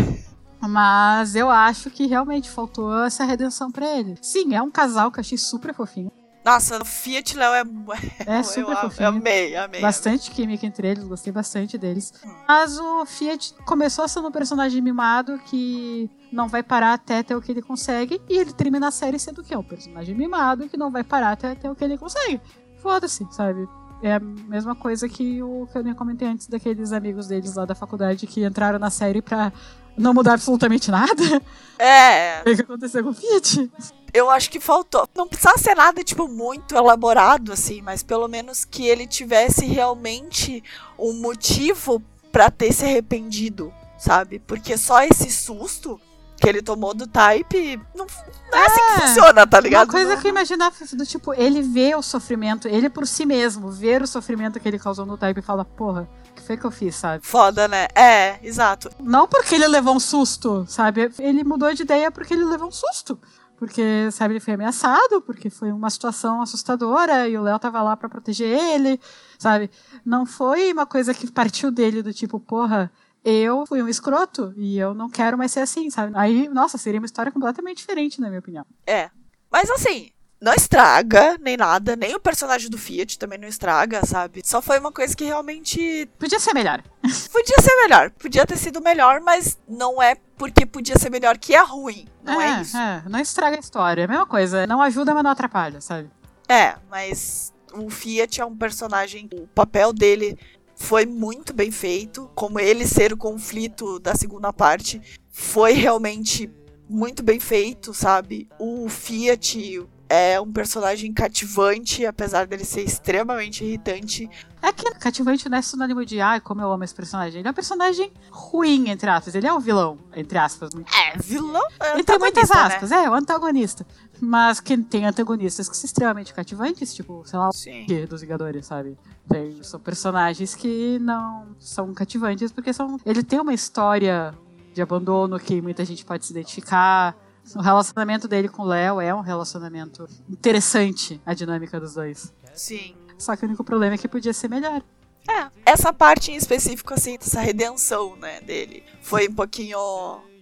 Mas eu acho que realmente faltou essa redenção para ele. Sim, é um casal que eu achei super fofinho. Nossa, o Fiat Léo é. É super eu, fofinho. Eu amei, amei. Bastante amei. química entre eles, gostei bastante deles. Mas o Fiat começou sendo um personagem mimado que não vai parar até ter o que ele consegue. E ele termina a série sendo o quê? Um personagem mimado que não vai parar até ter o que ele consegue. Foda-se, sabe? É a mesma coisa que o que eu nem comentei antes daqueles amigos deles lá da faculdade que entraram na série pra não mudar absolutamente nada. É. O que aconteceu com o Fiat? Eu acho que faltou. Não precisava ser nada, tipo, muito elaborado, assim, mas pelo menos que ele tivesse realmente um motivo para ter se arrependido, sabe? Porque só esse susto que ele tomou do Type, não, não é, é, assim que é, funciona, tá ligado? Uma coisa não, que eu imaginava do tipo, ele vê o sofrimento, ele por si mesmo, ver o sofrimento que ele causou no Type e fala, porra, o que foi que eu fiz, sabe? Foda, né? É, exato. Não porque ele levou um susto, sabe? Ele mudou de ideia porque ele levou um susto porque, sabe, ele foi ameaçado, porque foi uma situação assustadora e o Léo tava lá para proteger ele, sabe? Não foi uma coisa que partiu dele do tipo, porra, eu fui um escroto e eu não quero mais ser assim, sabe? Aí, nossa, seria uma história completamente diferente, na minha opinião. É. Mas assim, não estraga nem nada, nem o personagem do Fiat também não estraga, sabe? Só foi uma coisa que realmente. Podia ser melhor. Podia ser melhor, podia ter sido melhor, mas não é porque podia ser melhor que é ruim. Não é, é isso. É, não estraga a história. É a mesma coisa. Não ajuda, mas não atrapalha, sabe? É, mas o Fiat é um personagem. O papel dele foi muito bem feito. Como ele ser o conflito da segunda parte, foi realmente muito bem feito, sabe? O Fiat, é um personagem cativante, apesar dele ser extremamente irritante. É que cativante não é sinônimo de, ai, como eu amo esse personagem. Ele é um personagem ruim, entre aspas. Ele é um vilão, entre aspas. É, vilão? É ele tem muitas né? aspas, né? é, o antagonista. Mas que tem antagonistas que são extremamente cativantes, tipo, sei lá, Sim. o dos Vingadores, sabe? Tem, são personagens que não são cativantes porque são. Ele tem uma história de abandono que muita gente pode se identificar o relacionamento dele com o Léo é um relacionamento interessante, a dinâmica dos dois. Sim. Só que o único problema é que podia ser melhor. É, essa parte em específico, assim, dessa redenção, né, dele, foi um pouquinho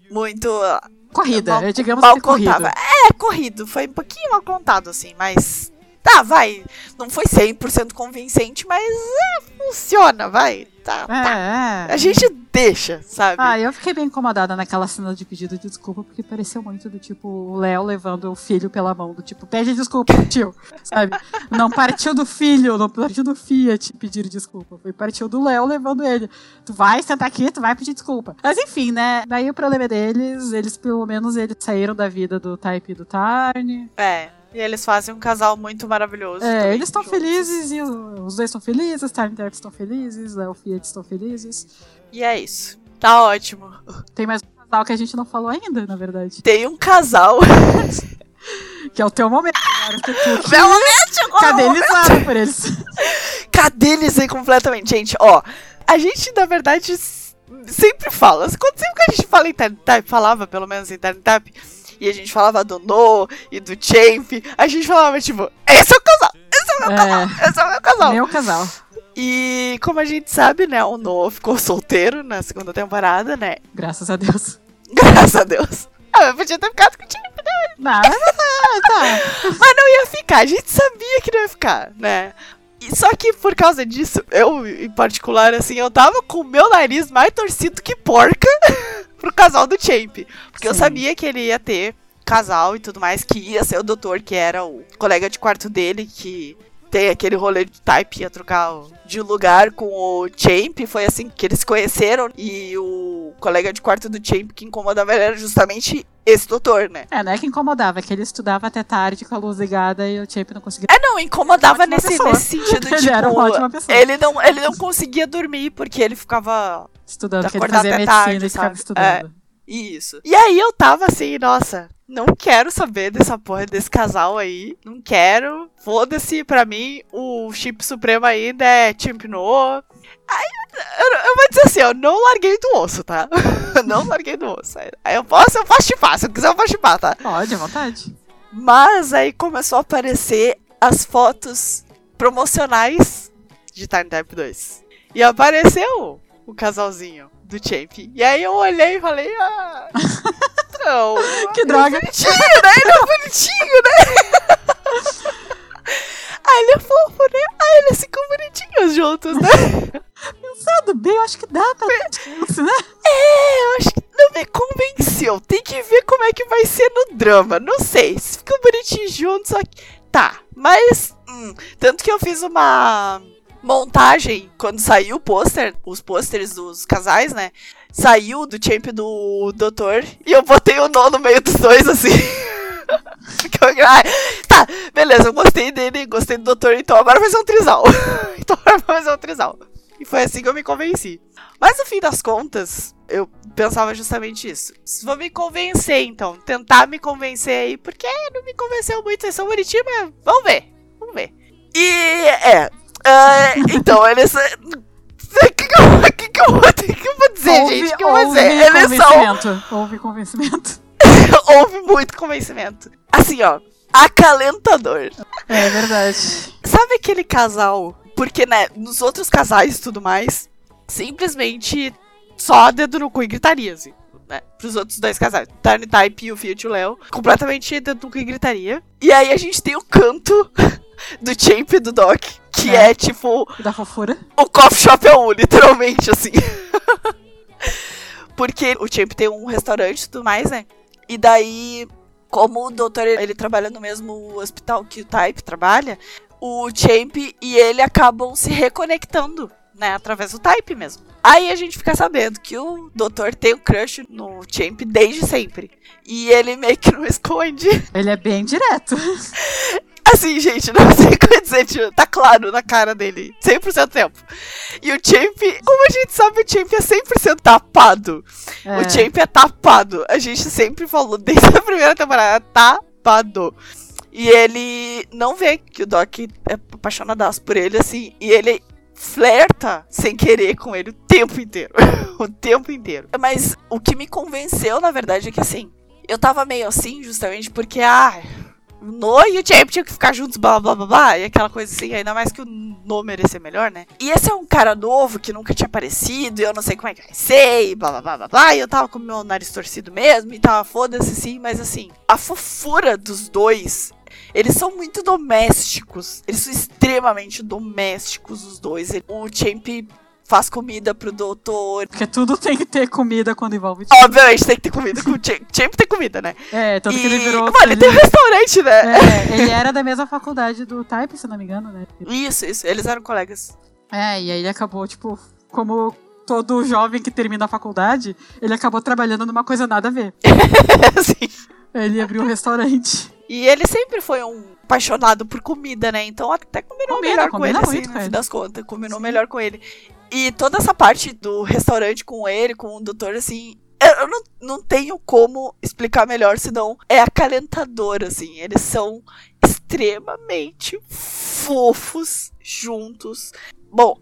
muito... Corrida, mal, digamos mal que corrida. É, corrido, foi um pouquinho mal contado, assim, mas... Tá, vai, não foi 100% convincente, mas é, funciona, vai tá, é, tá. É. A gente deixa, sabe? Ah, eu fiquei bem incomodada naquela cena de pedido de desculpa, porque pareceu muito do tipo o Léo levando o filho pela mão, do tipo, pede desculpa, tio, sabe? Não partiu do filho, não partiu do Fiat pedir desculpa, foi partiu do Léo levando ele. Tu vai sentar aqui, tu vai pedir desculpa. Mas enfim, né? Daí o problema é deles, eles pelo menos eles saíram da vida do Type e do Tarn. É. E eles fazem um casal muito maravilhoso. É, eles estão felizes e os dois estão felizes, Time Terps estão felizes, o Fiat estão felizes. E é isso. Tá ótimo. Tem mais um casal que a gente não falou ainda, na verdade. Tem um casal. que é o teu momento agora. Que tu, Meu momento chegou! Cadelizado por eles. Cadelizei completamente. Gente, ó. A gente, na verdade, sempre fala. Quando sempre que a gente fala em Time falava pelo menos em Time e a gente falava do No e do Champ, a gente falava, tipo, esse é o casal, esse é o meu é, casal, esse é o meu casal. Meu casal. E como a gente sabe, né, o No ficou solteiro na segunda temporada, né? Graças a Deus. Graças a Deus. Ah, eu podia ter ficado com o Champ, né? Não, tá. Mas não ia ficar, a gente sabia que não ia ficar, né? E só que por causa disso, eu em particular, assim, eu tava com o meu nariz mais torcido que porca pro casal do Champ. Porque Sim. eu sabia que ele ia ter casal e tudo mais, que ia ser o doutor, que era o colega de quarto dele, que tem aquele rolê de type, ia trocar de lugar com o Champ. Foi assim que eles se conheceram. E o colega de quarto do Champ que incomodava ele era justamente esse doutor, né? É, não é que incomodava, é que ele estudava até tarde com a luz ligada e o Champ não conseguia. É, não, incomodava nesse, nesse sentido. ele tipo, era uma ótima pessoa. Ele não, ele não conseguia dormir porque ele ficava estudando, que ele fazia medicina tarde, e ficava estudando. É, isso. E aí eu tava assim, nossa, não quero saber dessa porra desse casal aí. Não quero. Foda-se, pra mim, o chip supremo ainda é Champ Noah. Aí eu, eu, vou dizer assim, eu não larguei do osso, tá? não larguei do osso. Aí eu posso, eu posso chipar. Se eu quiser, eu posso chipar, tá? Pode, à vontade. Mas aí começou a aparecer as fotos promocionais de Time Type 2. E apareceu o casalzinho do Champ. E aí eu olhei e falei, ah. Não. que droga. É bonitinho, né? Ele é bonitinho, né? Aí ele é fofo, né? Aí eles ficam bonitinhos juntos, né? Pensado bem, eu acho que dá pra isso, né? É, eu acho que não me convenceu. Tem que ver como é que vai ser no drama. Não sei. Se ficam bonitinhos juntos, aqui. Tá. Mas. Hum, tanto que eu fiz uma montagem quando saiu o pôster, os pôsteres dos casais, né? Saiu do champ do doutor e eu botei o nó no meio dos dois, assim. tá, beleza, eu gostei dele, gostei do doutor, então agora vai ser um trisal. então agora vai ser um trisal. E foi assim que eu me convenci. Mas no fim das contas, eu pensava justamente isso. Vou me convencer, então. Tentar me convencer aí, porque não me convenceu muito. Eles são Muritiba. Vamos ver. Vamos ver. E é. Uh, então, eles. O que, que, eu, que, eu, que, que eu vou dizer, Houve- gente? O que eu vou dizer? Eles são. convencimento. Houve convencimento. Houve muito convencimento. Assim, ó. Acalentador. É verdade. Sabe aquele casal? Porque, né, nos outros casais e tudo mais, simplesmente só dedo no cu e gritaria, assim. Né, pros outros dois casais, Tiny Type e o Fiat e o Léo, completamente dedo no cu e gritaria. E aí a gente tem o canto do Champ e do Doc, que é, É. tipo Da fofura. o coffee shop é um, literalmente, assim. Porque o Champ tem um restaurante e tudo mais, né? E daí, como o doutor, ele trabalha no mesmo hospital que o Type trabalha, o Champ e ele acabam se reconectando, né? Através do Type mesmo. Aí a gente fica sabendo que o doutor tem um crush no Champ desde sempre. E ele meio que não esconde. Ele é bem direto. Assim, gente, não sei o que dizer, tá claro na cara dele, 100% do tempo. E o Champ, como a gente sabe, o Champ é 100% tapado. É. O Champ é tapado. A gente sempre falou desde a primeira temporada, tapado. E ele não vê que o Doc é apaixonadaço por ele, assim, e ele flerta sem querer com ele o tempo inteiro. o tempo inteiro. Mas o que me convenceu, na verdade, é que assim, eu tava meio assim, justamente porque, ah, o No e o Champ tinham que ficar juntos, blá blá blá blá, e aquela coisa assim, ainda mais que o No merecer melhor, né? E esse é um cara novo que nunca tinha aparecido, e eu não sei como é que vai ser, e blá blá blá blá blá, e eu tava com o meu nariz torcido mesmo, e tava foda-se sim, mas assim, a fofura dos dois. Eles são muito domésticos. Eles são extremamente domésticos, os dois. O Champ faz comida pro doutor. Porque tudo tem que ter comida quando envolve. Obviamente tem que ter comida com. Champ tem comida, né? É, tanto que ele E, virou. mano, ele tem um restaurante, né? É, ele era da mesma faculdade do Type, se não me engano, né? Isso, isso. Eles eram colegas. É, e aí ele acabou, tipo, como todo jovem que termina a faculdade, ele acabou trabalhando numa coisa nada a ver. assim. Ele abriu um restaurante. E ele sempre foi um apaixonado por comida, né? Então até combinou melhor com ele, assim, muito no fim das contas. Combinou Sim. melhor com ele. E toda essa parte do restaurante com ele, com o doutor, assim. Eu não, não tenho como explicar melhor, senão é acalentador, assim. Eles são extremamente fofos juntos. Bom,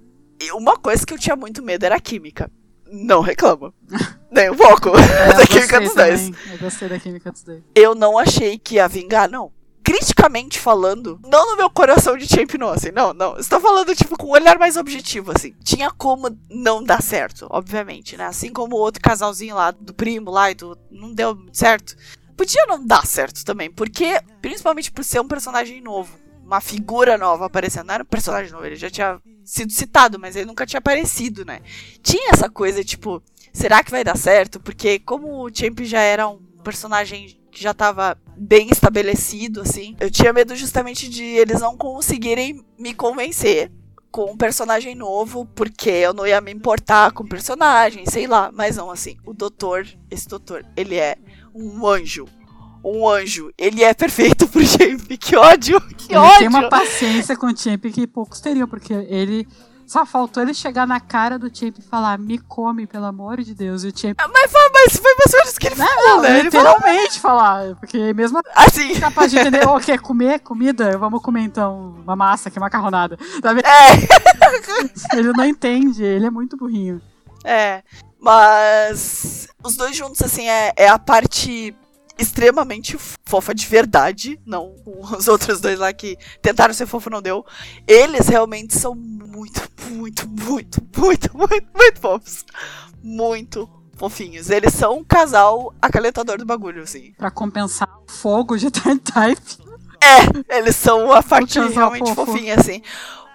uma coisa que eu tinha muito medo era a química. Não reclama. Nem um pouco. É, da química dos dois. também. Eu gostei da química dos dois. eu não achei que ia vingar, não. Criticamente falando, não no meu coração de champ, não, assim, não, não. Estou falando, tipo, com um olhar mais objetivo, assim. Tinha como não dar certo, obviamente, né? Assim como o outro casalzinho lá, do primo lá e do. Não deu certo. Podia não dar certo também, porque, principalmente por ser um personagem novo, uma figura nova aparecendo. Não era um personagem novo, ele já tinha sido citado, mas ele nunca tinha aparecido, né? Tinha essa coisa, tipo, será que vai dar certo? Porque como o Champ já era um personagem que já tava bem estabelecido, assim, eu tinha medo justamente de eles não conseguirem me convencer com um personagem novo, porque eu não ia me importar com o personagem, sei lá. Mas não, assim, o doutor, esse doutor, ele é um anjo. Um anjo. Ele é perfeito pro Champ. Que ódio! Que ele ódio! tem uma paciência com o Champ que poucos teriam, porque ele. Só faltou ele chegar na cara do Champ e falar, me come, pelo amor de Deus. E o Champ. Mas foi, mas foi mais ou menos que ele falou, né? Falou literalmente falar. Porque mesmo assim. capaz de entender, ô, quer comer comida? Vamos comer então uma massa, que é macarronada. Sabe? É, Ele não entende, ele é muito burrinho. é. Mas os dois juntos, assim, é, é a parte extremamente fofa de verdade. Não os outros dois lá que tentaram ser fofo não deu. Eles realmente são muito, muito, muito, muito, muito, muito fofos. Muito fofinhos. Eles são um casal acalentador do bagulho, assim. Pra compensar o fogo de Type. É, eles são a parte realmente fofo. fofinha, assim.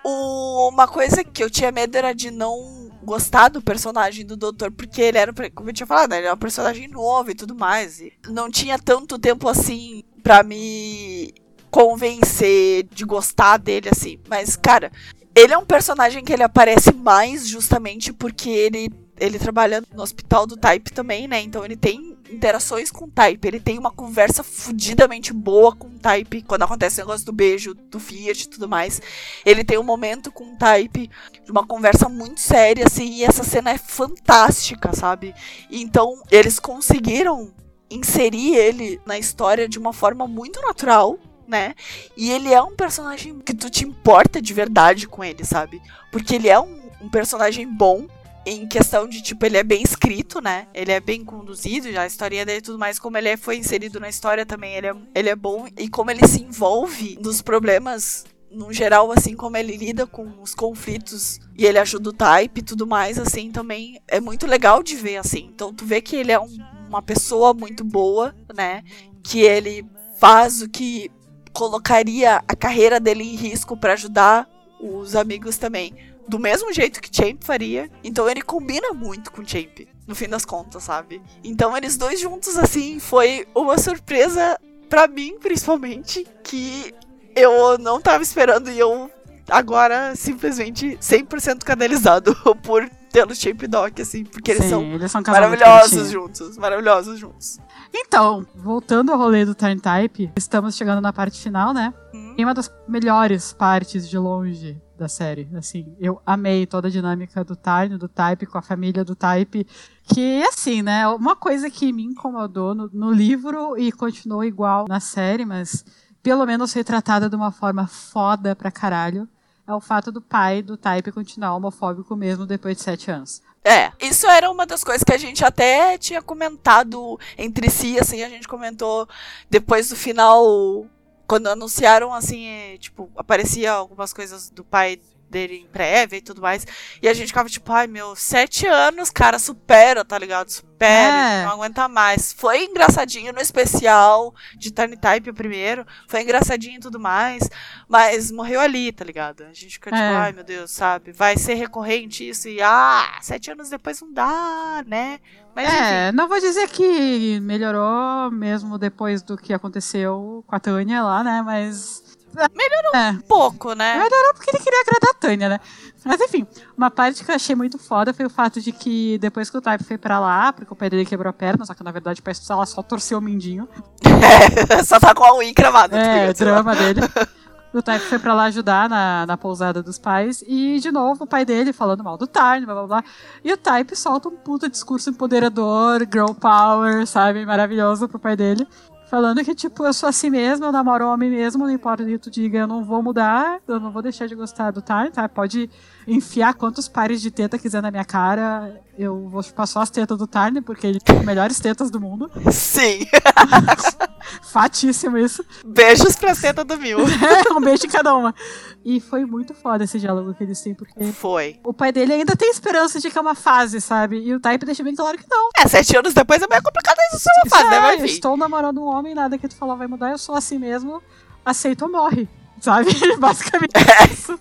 O- uma coisa que eu tinha medo era de não gostar do personagem do doutor, porque ele era, como eu tinha falado, né, ele era um personagem novo e tudo mais. E não tinha tanto tempo assim pra me convencer de gostar dele, assim. Mas, cara, ele é um personagem que ele aparece mais justamente porque ele, ele trabalha no hospital do Type também, né? Então ele tem interações com o Type. Ele tem uma conversa fudidamente boa com o Type quando acontece o negócio do beijo, do Fiat e tudo mais. Ele tem um momento com o Type uma conversa muito séria, assim, e essa cena é fantástica, sabe? Então, eles conseguiram inserir ele na história de uma forma muito natural, né? E ele é um personagem que tu te importa de verdade com ele, sabe? Porque ele é um, um personagem bom em questão de, tipo, ele é bem escrito, né? Ele é bem conduzido, já a historinha dele e tudo mais, como ele é, foi inserido na história também, ele é, ele é bom. E como ele se envolve nos problemas, no geral, assim, como ele lida com os conflitos e ele ajuda o type e tudo mais, assim, também é muito legal de ver, assim. Então tu vê que ele é um, uma pessoa muito boa, né? Que ele faz o que colocaria a carreira dele em risco para ajudar os amigos também do mesmo jeito que Champ faria. Então ele combina muito com Champ, no fim das contas, sabe? Então eles dois juntos, assim, foi uma surpresa para mim, principalmente, que eu não tava esperando e eu agora simplesmente 100% canalizado por tê-los Champ Doc, assim, porque eles Sim, são, eles são maravilhosos juntos, maravilhosos juntos. Então, voltando ao rolê do Turn Type, estamos chegando na parte final, né? Hum. E uma das melhores partes de longe da série. Assim, eu amei toda a dinâmica do Tiny, do Type, com a família do Type. Que, assim, né? Uma coisa que me incomodou no, no livro e continuou igual na série, mas pelo menos retratada de uma forma foda pra caralho, é o fato do pai do Type continuar homofóbico mesmo depois de sete anos. É, isso era uma das coisas que a gente até tinha comentado entre si, assim, a gente comentou depois do final, quando anunciaram, assim, é, tipo, aparecia algumas coisas do pai dele em prévia e tudo mais, e a gente ficava tipo, ai meu, sete anos, cara, supera, tá ligado? Supera, É. não aguenta mais. Foi engraçadinho no especial de Tiny Type o primeiro, foi engraçadinho e tudo mais, mas morreu ali, tá ligado? A gente fica tipo, É. ai meu Deus, sabe? Vai ser recorrente isso e, ah, sete anos depois não dá, né? Mas É, não vou dizer que melhorou mesmo depois do que aconteceu com a Tânia lá, né? Mas. Melhorou. É, enfim, pouco, né? melhorou porque ele queria agradar a Tânia, né? Mas enfim, uma parte que eu achei muito foda foi o fato de que depois que o Type foi pra lá, porque o pai dele quebrou a perna, só que na verdade parece que ela só torceu o mindinho. Só tá com a unha cravada. É, lá. drama dele. O Type foi pra lá ajudar na, na pousada dos pais. E, de novo, o pai dele falando mal do Tarn, blá blá blá. E o Type solta um puta discurso empoderador, girl power, sabe? Maravilhoso pro pai dele. Falando que, tipo, eu sou assim mesmo, eu namoro homem mesmo, não importa o que tu diga, eu não vou mudar, eu não vou deixar de gostar do Tarn, tá? Pode enfiar quantos pares de teta quiser na minha cara, eu vou chupar só as tetas do Tarn, porque ele tem as melhores tetas do mundo. Sim. Fatíssimo isso. Beijos pra seta do mil. um beijo em cada uma. E foi muito foda esse diálogo que eles têm, porque Foi. o pai dele ainda tem esperança de que é uma fase, sabe? E o Type deixa bem claro que não. É, sete anos depois é meio complicado isso ser uma fase, né? É, Mas eu estou namorando um homem, nada que tu falar vai mudar, eu sou assim mesmo, aceito ou morre. Sabe? Basicamente É. isso.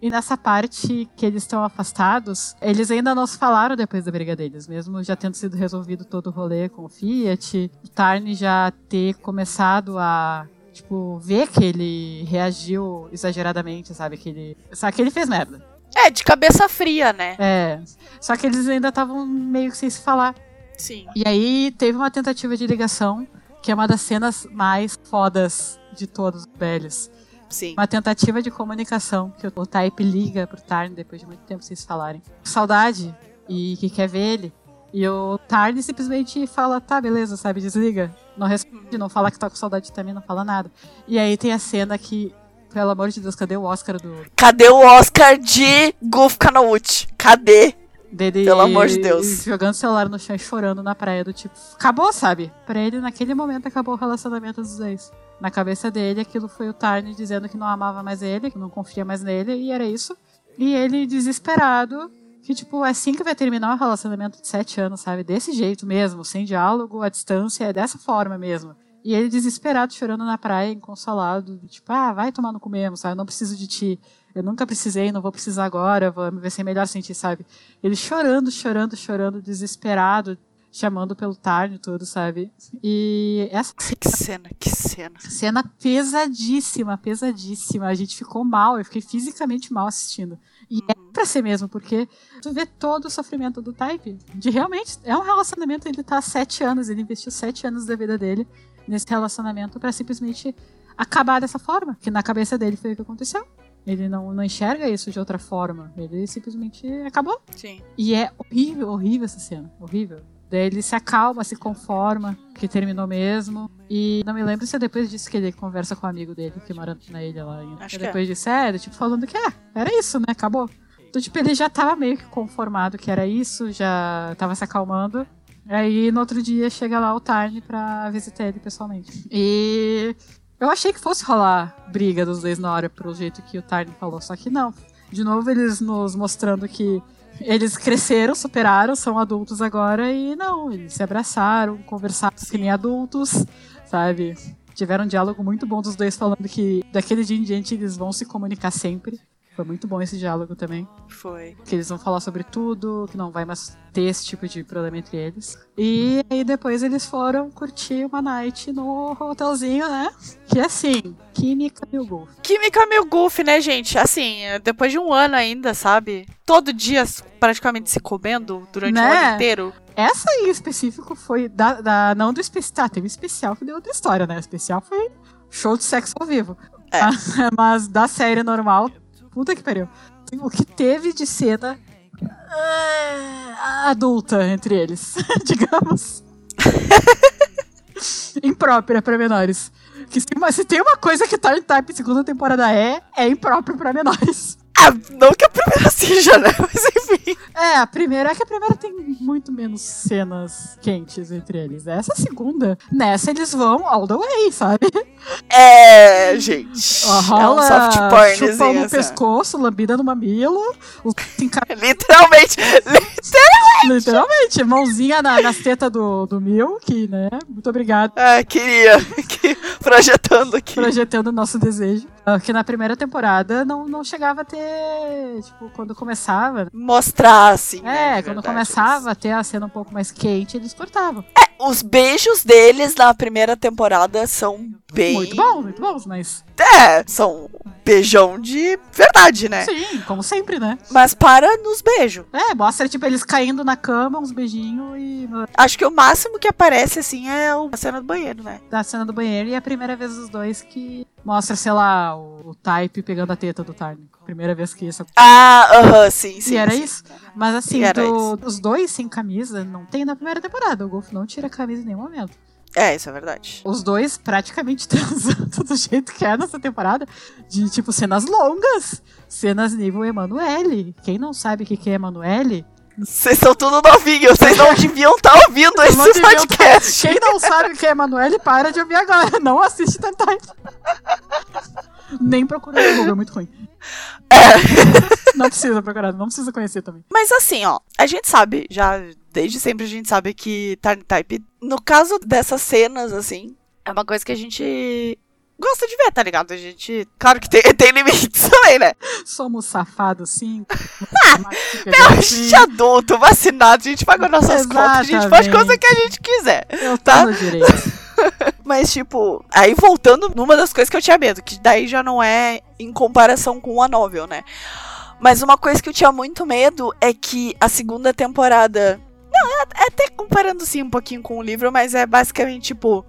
E nessa parte que eles estão afastados, eles ainda não se falaram depois da briga deles, mesmo já tendo sido resolvido todo o rolê com o Fiat, o Tarn já ter começado a, tipo, ver que ele reagiu exageradamente, sabe? Que ele. Sabe que ele fez merda. É, de cabeça fria, né? É. Só que eles ainda estavam meio que sem se falar. Sim. E aí teve uma tentativa de ligação, que é uma das cenas mais fodas de todos os velhos. Sim. Uma tentativa de comunicação que o Type liga pro Tarn depois de muito tempo se falarem. Saudade e que quer ver ele. E o Tarn simplesmente fala, tá, beleza, sabe, desliga. Não responde, não fala que tá com saudade também, não fala nada. E aí tem a cena que, pelo amor de Deus, cadê o Oscar do Cadê o Oscar de Golf Kanauchi? Cadê? Dele? Pelo amor de Deus. Jogando o celular no chão e chorando na praia, do tipo, acabou, sabe? Pra ele, naquele momento, acabou o relacionamento dos dois. Na cabeça dele, aquilo foi o Tarn dizendo que não amava mais ele, que não confia mais nele, e era isso. E ele, desesperado, que, tipo, é assim que vai terminar um relacionamento de sete anos, sabe? Desse jeito mesmo, sem diálogo, à distância, é dessa forma mesmo. E ele desesperado, chorando na praia, inconsolado, tipo, ah, vai tomar no cu mesmo, sabe? Eu não preciso de ti. Eu nunca precisei, não vou precisar agora, vai ser melhor sem ti, sabe? Ele chorando, chorando, chorando, desesperado, chamando pelo Tarn e tudo, sabe? E essa Que cena, que cena. cena pesadíssima, pesadíssima. A gente ficou mal, eu fiquei fisicamente mal assistindo. E é pra ser mesmo, porque tu vê todo o sofrimento do Type. De realmente, é um relacionamento, ele tá há sete anos, ele investiu sete anos da vida dele nesse relacionamento para simplesmente acabar dessa forma. Que na cabeça dele foi o que aconteceu. Ele não, não enxerga isso de outra forma. Ele simplesmente acabou. Sim. E é horrível, horrível essa cena. Horrível. Daí ele se acalma, se conforma, que terminou mesmo. E não me lembro se é depois disso que ele conversa com o um amigo dele, que mora na ilha lá. Acho e que depois é. disso, é, tipo, falando que é, era isso, né? Acabou. Então, tipo, ele já tava meio que conformado que era isso, já tava se acalmando. Aí no outro dia chega lá o Tarn pra visitar ele pessoalmente. E eu achei que fosse rolar briga dos dois na hora, pelo jeito que o Tarn falou, só que não. De novo, eles nos mostrando que eles cresceram, superaram, são adultos agora e não, eles se abraçaram, conversaram Sim. que nem adultos, sabe? Tiveram um diálogo muito bom dos dois falando que daquele dia em diante eles vão se comunicar sempre. Foi muito bom esse diálogo também. Foi. Que eles vão falar sobre tudo, que não vai mais ter esse tipo de problema entre eles. E aí depois eles foram curtir uma night no hotelzinho, né? Que é assim, química mil golf. Química mil golf, né, gente? Assim, depois de um ano ainda, sabe? Todo dia praticamente se comendo durante né? o ano inteiro. Essa aí em específico foi da, da não do especial. Tá, teve um especial que deu outra história, né? O especial foi show de sexo ao vivo. É. Mas da série normal Puta que pariu. O que teve de cena uh, adulta entre eles, digamos. imprópria para menores. Que se, se, tem uma coisa que Time Type segunda temporada é, é impróprio para menores. Ah, não que a primeira seja, né? Mas enfim. É, a primeira é que a primeira tem muito menos cenas quentes entre eles. Essa segunda, nessa eles vão all the way, sabe? É, gente. Rola, é um soft porn, chupa no pescoço, lambida no mamilo. literalmente, literalmente. Literalmente. Mãozinha na, nas tetas do, do Milk, né? Muito obrigado. Ah, queria. projetando aqui. Projetando o nosso desejo. Ah, que na primeira temporada não, não chegava a ter. Tipo, quando começava. Mostrar, assim. É, né, quando verdade, começava a ter a cena um pouco mais quente, eles cortavam. É, os beijos deles na primeira temporada são bem. Muito bons, muito bons, mas. É, são beijão de verdade, né? Sim, como sempre, né? Mas para nos beijos. É, mostra, tipo, eles caindo na cama, uns beijinhos e. Acho que o máximo que aparece, assim, é a cena do banheiro, né? Da cena do banheiro e é a primeira vez dos dois que mostra, sei lá, o, o Type pegando a teta do Tarn. Primeira vez que isso Ah, aham, uh -huh, sim, sim. E era sim. isso. Mas assim, do, os dois sem camisa não tem na primeira temporada. O Golf não tira a camisa em nenhum momento. É, isso é verdade. Os dois praticamente transando do jeito que é nessa temporada. De, tipo, cenas longas. Cenas nível Emanuele. Quem não sabe o que é Emanuele, vocês são tudo novinhos, vocês não deviam estar tá ouvindo esse tá- podcast. Tá... Quem não sabe o que é Emanuele, para de ouvir agora. Não assiste Tentai. Nem procura no Google, é muito ruim. É. Não precisa procurar, não precisa conhecer também. Mas assim, ó, a gente sabe, já desde sempre a gente sabe que Tiny Type, no caso dessas cenas, assim, é uma coisa que a gente gosta de ver, tá ligado? A gente. Claro que tem, tem limites também, né? Somos safados, sim. Meu, a gente é adulto, vacinado, a gente paga nossas Exatamente. contas, a gente faz coisa que a gente quiser. Eu tá? no direito. Mas, tipo, aí voltando numa das coisas que eu tinha medo, que daí já não é em comparação com a novel, né? Mas uma coisa que eu tinha muito medo é que a segunda temporada. Não, é, é até comparando sim um pouquinho com o livro, mas é basicamente, tipo,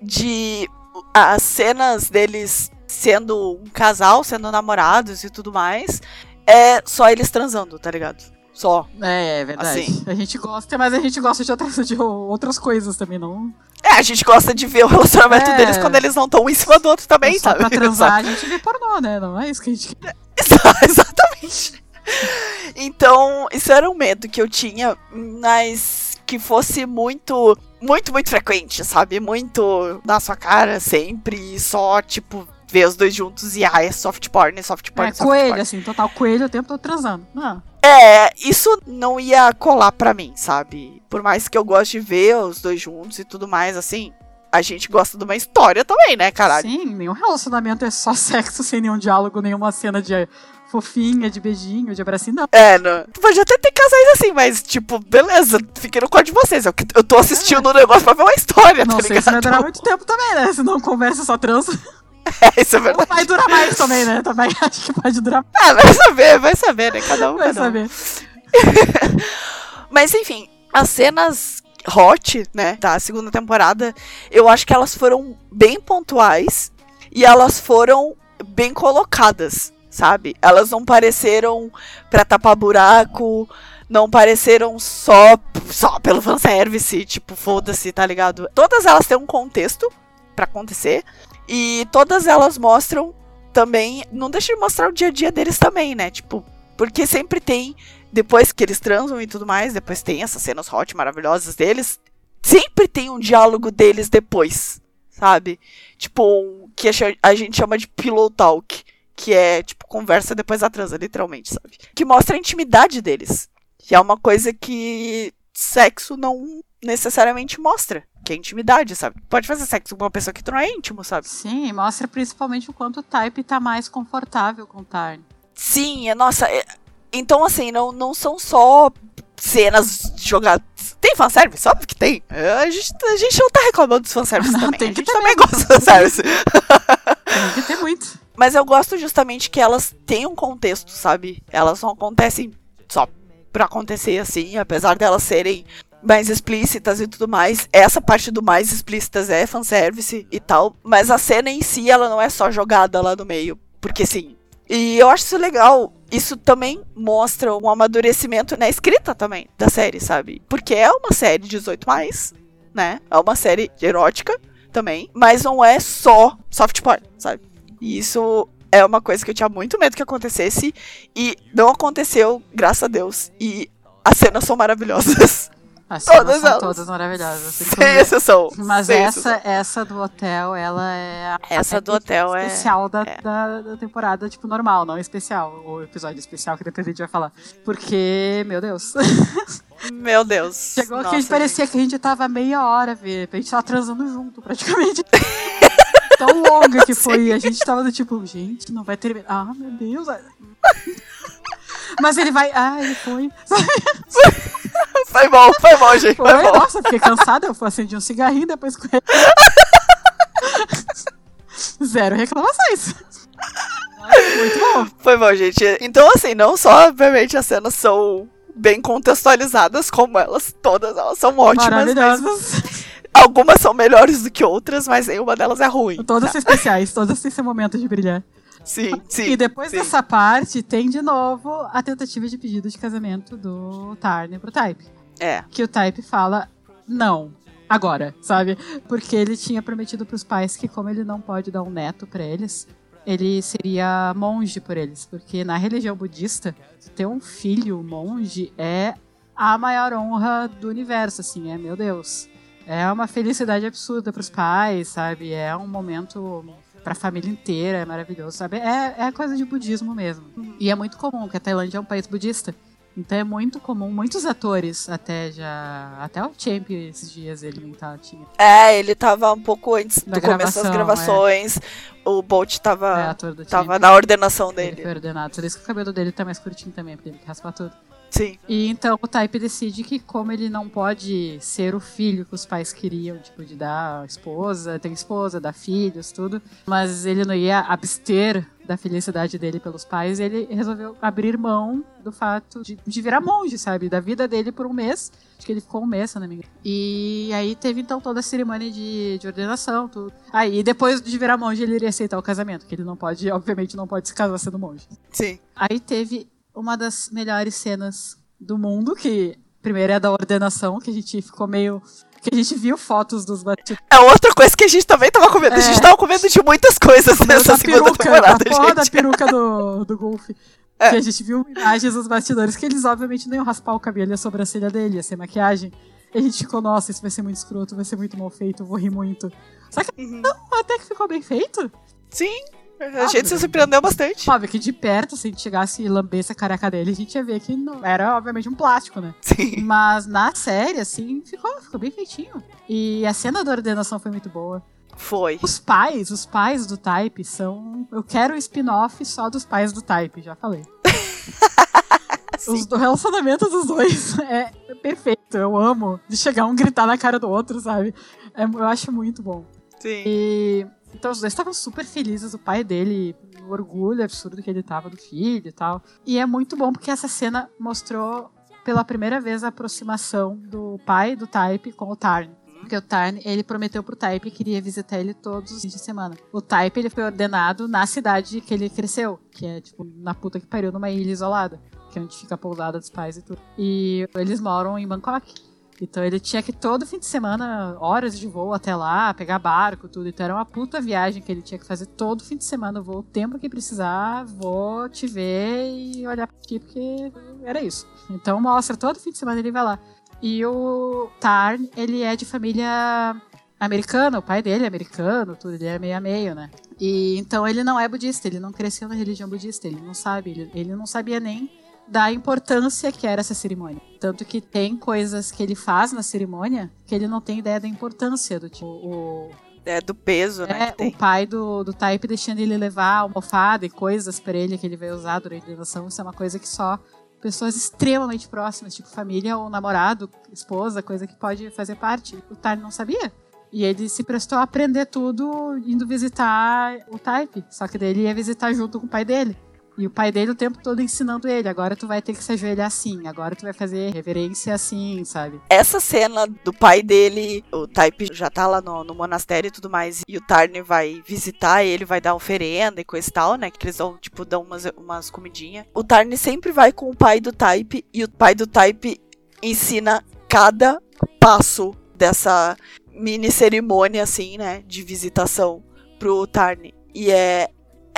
de as cenas deles sendo um casal, sendo namorados e tudo mais, é só eles transando, tá ligado? Só. É, é verdade. Assim. A gente gosta, mas a gente gosta de outras, de outras coisas também, não. É, a gente gosta de ver o relacionamento é. deles quando eles não estão um em cima do outro também, é só sabe? Pra transar, a gente vê pornô, né? Não é isso que a gente quer. Exatamente. Então, isso era um medo que eu tinha, mas que fosse muito, muito, muito frequente, sabe? Muito na sua cara sempre, e só, tipo, ver os dois juntos e, ah, é soft porn, é soft porn, é, soft coelho, porn. assim, total coelho o tempo todo transando. Não. É, isso não ia colar pra mim, sabe? Por mais que eu goste de ver os dois juntos e tudo mais, assim, a gente gosta de uma história também, né, caralho? Sim, nenhum relacionamento é só sexo sem nenhum diálogo, nenhuma cena de fofinha, de beijinho, de abracinho, não. É, não. Pode até ter casais assim, mas, tipo, beleza, fiquei no quarto de vocês. Eu, eu tô assistindo o é. um negócio pra ver uma história, não tá sei se vai durar muito tempo também, né? Se não conversa, só transa. É, isso é verdade. Vai durar mais também, né? Também acho que pode durar mais. Ah, vai saber, vai saber, né? Cada um vai cada um. saber. Mas enfim, as cenas hot, né, da segunda temporada, eu acho que elas foram bem pontuais e elas foram bem colocadas, sabe? Elas não pareceram pra tapar buraco, não pareceram só só pelo fanservice, tipo, foda-se, tá ligado? Todas elas têm um contexto para acontecer e todas elas mostram também, não deixa de mostrar o dia a dia deles também, né? Tipo, porque sempre tem depois que eles transam e tudo mais, depois tem essas cenas hot maravilhosas deles, sempre tem um diálogo deles depois, sabe? Tipo, um, que a gente chama de pillow talk, que é, tipo, conversa depois da transa, literalmente, sabe? Que mostra a intimidade deles. Que é uma coisa que sexo não necessariamente mostra. Que é intimidade, sabe? Pode fazer sexo com uma pessoa que tu não é íntimo, sabe? Sim, mostra principalmente o quanto o Type tá mais confortável com o Tarn. Sim, é, nossa, é, então, assim, não, não são só cenas jogadas. Tem fanservice? Óbvio que tem. É, a gente, a gente não tá reclamando dos fanservice não, também. Tem a gente também gosta do fanservice. tem que ter muito. Mas eu gosto justamente que elas têm um contexto, sabe? Elas não acontecem só pra acontecer assim, apesar delas serem mais explícitas e tudo mais. Essa parte do mais explícitas é fanservice e tal, mas a cena em si, ela não é só jogada lá no meio. Porque sim, e eu acho isso legal. Isso também mostra um amadurecimento na escrita também da série, sabe? Porque é uma série 18 mais, né? É uma série erótica também, mas não é só soft porn, sabe? E isso é uma coisa que eu tinha muito medo que acontecesse e não aconteceu, graças a Deus. E as cenas são maravilhosas. As todas são elas. todas maravilhosas. Sem exceção. Mas Sem essa, exceção. essa do hotel, ela é a essa do hotel é especial é... Da, da, da, temporada, tipo, normal, não especial. O episódio especial que depois a gente vai falar. Porque, meu Deus. Meu Deus. Chegou Nossa, que a gente parecia que a gente tava meia hora, ver. A gente tava transando junto, praticamente. Tão longa que foi. A gente tava do tipo, gente, não vai terminar. Ah, meu Deus. Mas ele vai. Ah, ele foi. Foi bom, foi bom, gente. Foi, foi bom. Nossa, fiquei cansada. Eu acendi um cigarrinho depois com ele. Zero reclamações. Muito bom. Foi bom, gente. Então, assim, não só, obviamente, as cenas são bem contextualizadas, como elas todas, elas são ótimas. Maravilhosas. Algumas são melhores do que outras, mas nenhuma delas é ruim. Todas tá? são especiais, todas têm seu momento de brilhar. Sim, sim. E depois sim. dessa parte, tem de novo a tentativa de pedido de casamento do Tarner pro Type. É. Que o Type fala não. Agora, sabe? Porque ele tinha prometido pros pais que, como ele não pode dar um neto para eles, ele seria monge por eles. Porque na religião budista, ter um filho monge é a maior honra do universo, assim, é meu Deus. É uma felicidade absurda pros pais, sabe? É um momento pra família inteira, é maravilhoso, sabe? É, é coisa de budismo mesmo. E é muito comum, que a Tailândia é um país budista. Então é muito comum, muitos atores até já. Até o Champion esses dias ele tá, tinha. É, ele tava um pouco antes da do começo das gravações. É. O Bolt tava, é, tava na ordenação dele. Ele foi ordenado. Por isso que o cabelo dele tá mais curtinho também, porque ele raspa tudo. Sim. E então o Type decide que, como ele não pode ser o filho que os pais queriam, tipo, de dar esposa, tem esposa, dar filhos, tudo, mas ele não ia abster da felicidade dele pelos pais, ele resolveu abrir mão do fato de, de virar monge, sabe? Da vida dele por um mês. Acho que ele ficou um mês, se não me engano. E aí teve então toda a cerimônia de, de ordenação, tudo. Aí depois de virar monge, ele iria aceitar o casamento, que ele não pode, obviamente, não pode se casar sendo monge. Sim. Aí teve uma das melhores cenas do mundo, que primeiro é da ordenação, que a gente ficou meio. Que a gente viu fotos dos batidos. É outra coisa que a gente também tava comendo. É. A gente tava comendo de muitas coisas nessa segunda peruca, temporada, a porra da peruca do, do Golf. É. Que a gente viu imagens dos bastidores que eles obviamente não iam raspar o cabelo e a sobrancelha dele, ia ser maquiagem. E a gente ficou, nossa, isso vai ser muito escroto, vai ser muito mal feito, vou rir muito. Só que uhum. não, até que ficou bem feito. Sim, a gente se surpreendeu bastante. Óbvio que de perto, se a gente chegasse e lambesse a careca dele, a gente ia ver que não era, obviamente, um plástico, né? Sim. Mas na série, assim, ficou, ficou bem feitinho. E a cena da ordenação foi muito boa. Foi. Os pais, os pais do Type são. Eu quero um spin-off só dos pais do Type, já falei. Os, o relacionamento dos dois é perfeito. Eu amo de chegar um gritar na cara do outro, sabe? É, eu acho muito bom. Sim. E Então os dois estavam super felizes, o pai dele, o orgulho absurdo que ele tava do filho e tal. E é muito bom porque essa cena mostrou pela primeira vez a aproximação do pai do Type com o Tarn. Porque o Tarn, ele prometeu pro Type que iria visitar ele todos os dias de semana. O Type, ele foi ordenado na cidade que ele cresceu, que é, tipo, na puta que pariu, numa ilha isolada, que é onde fica a pousada dos pais e tudo. E eles moram em Bangkok. Então ele tinha que todo fim de semana, horas de voo até lá, pegar barco, tudo. Então era uma puta viagem que ele tinha que fazer todo fim de semana. vou o tempo que precisar, vou te ver e olhar ti, porque era isso. Então mostra, todo fim de semana ele vai lá. E o Tarn, ele é de família americana, o pai dele é americano, tudo, ele é meio a meio, né? E então ele não é budista, ele não cresceu na religião budista, ele não sabe, ele, ele não sabia nem da importância que era essa cerimônia. Tanto que tem coisas que ele faz na cerimônia que ele não tem ideia da importância do tipo. O, é, do peso, né? É, o pai do, do Type deixando ele levar almofada e coisas para ele que ele vai usar durante a graduação. Isso é uma coisa que só pessoas extremamente próximas, tipo família ou namorado, esposa, coisa que pode fazer parte. O Type não sabia. E ele se prestou a aprender tudo indo visitar o Type. Só que daí ele ia visitar junto com o pai dele. E o pai dele o tempo todo ensinando ele: agora tu vai ter que se ajoelhar assim, agora tu vai fazer reverência assim, sabe? Essa cena do pai dele, o Type já tá lá no, no monastério e tudo mais, e o Tarn vai visitar ele, vai dar oferenda e coisa e tal, né? Que eles dão, tipo, dão umas, umas comidinhas. O Tarn sempre vai com o pai do Type e o pai do Type ensina cada passo dessa mini cerimônia, assim, né? De visitação pro Tarn. E é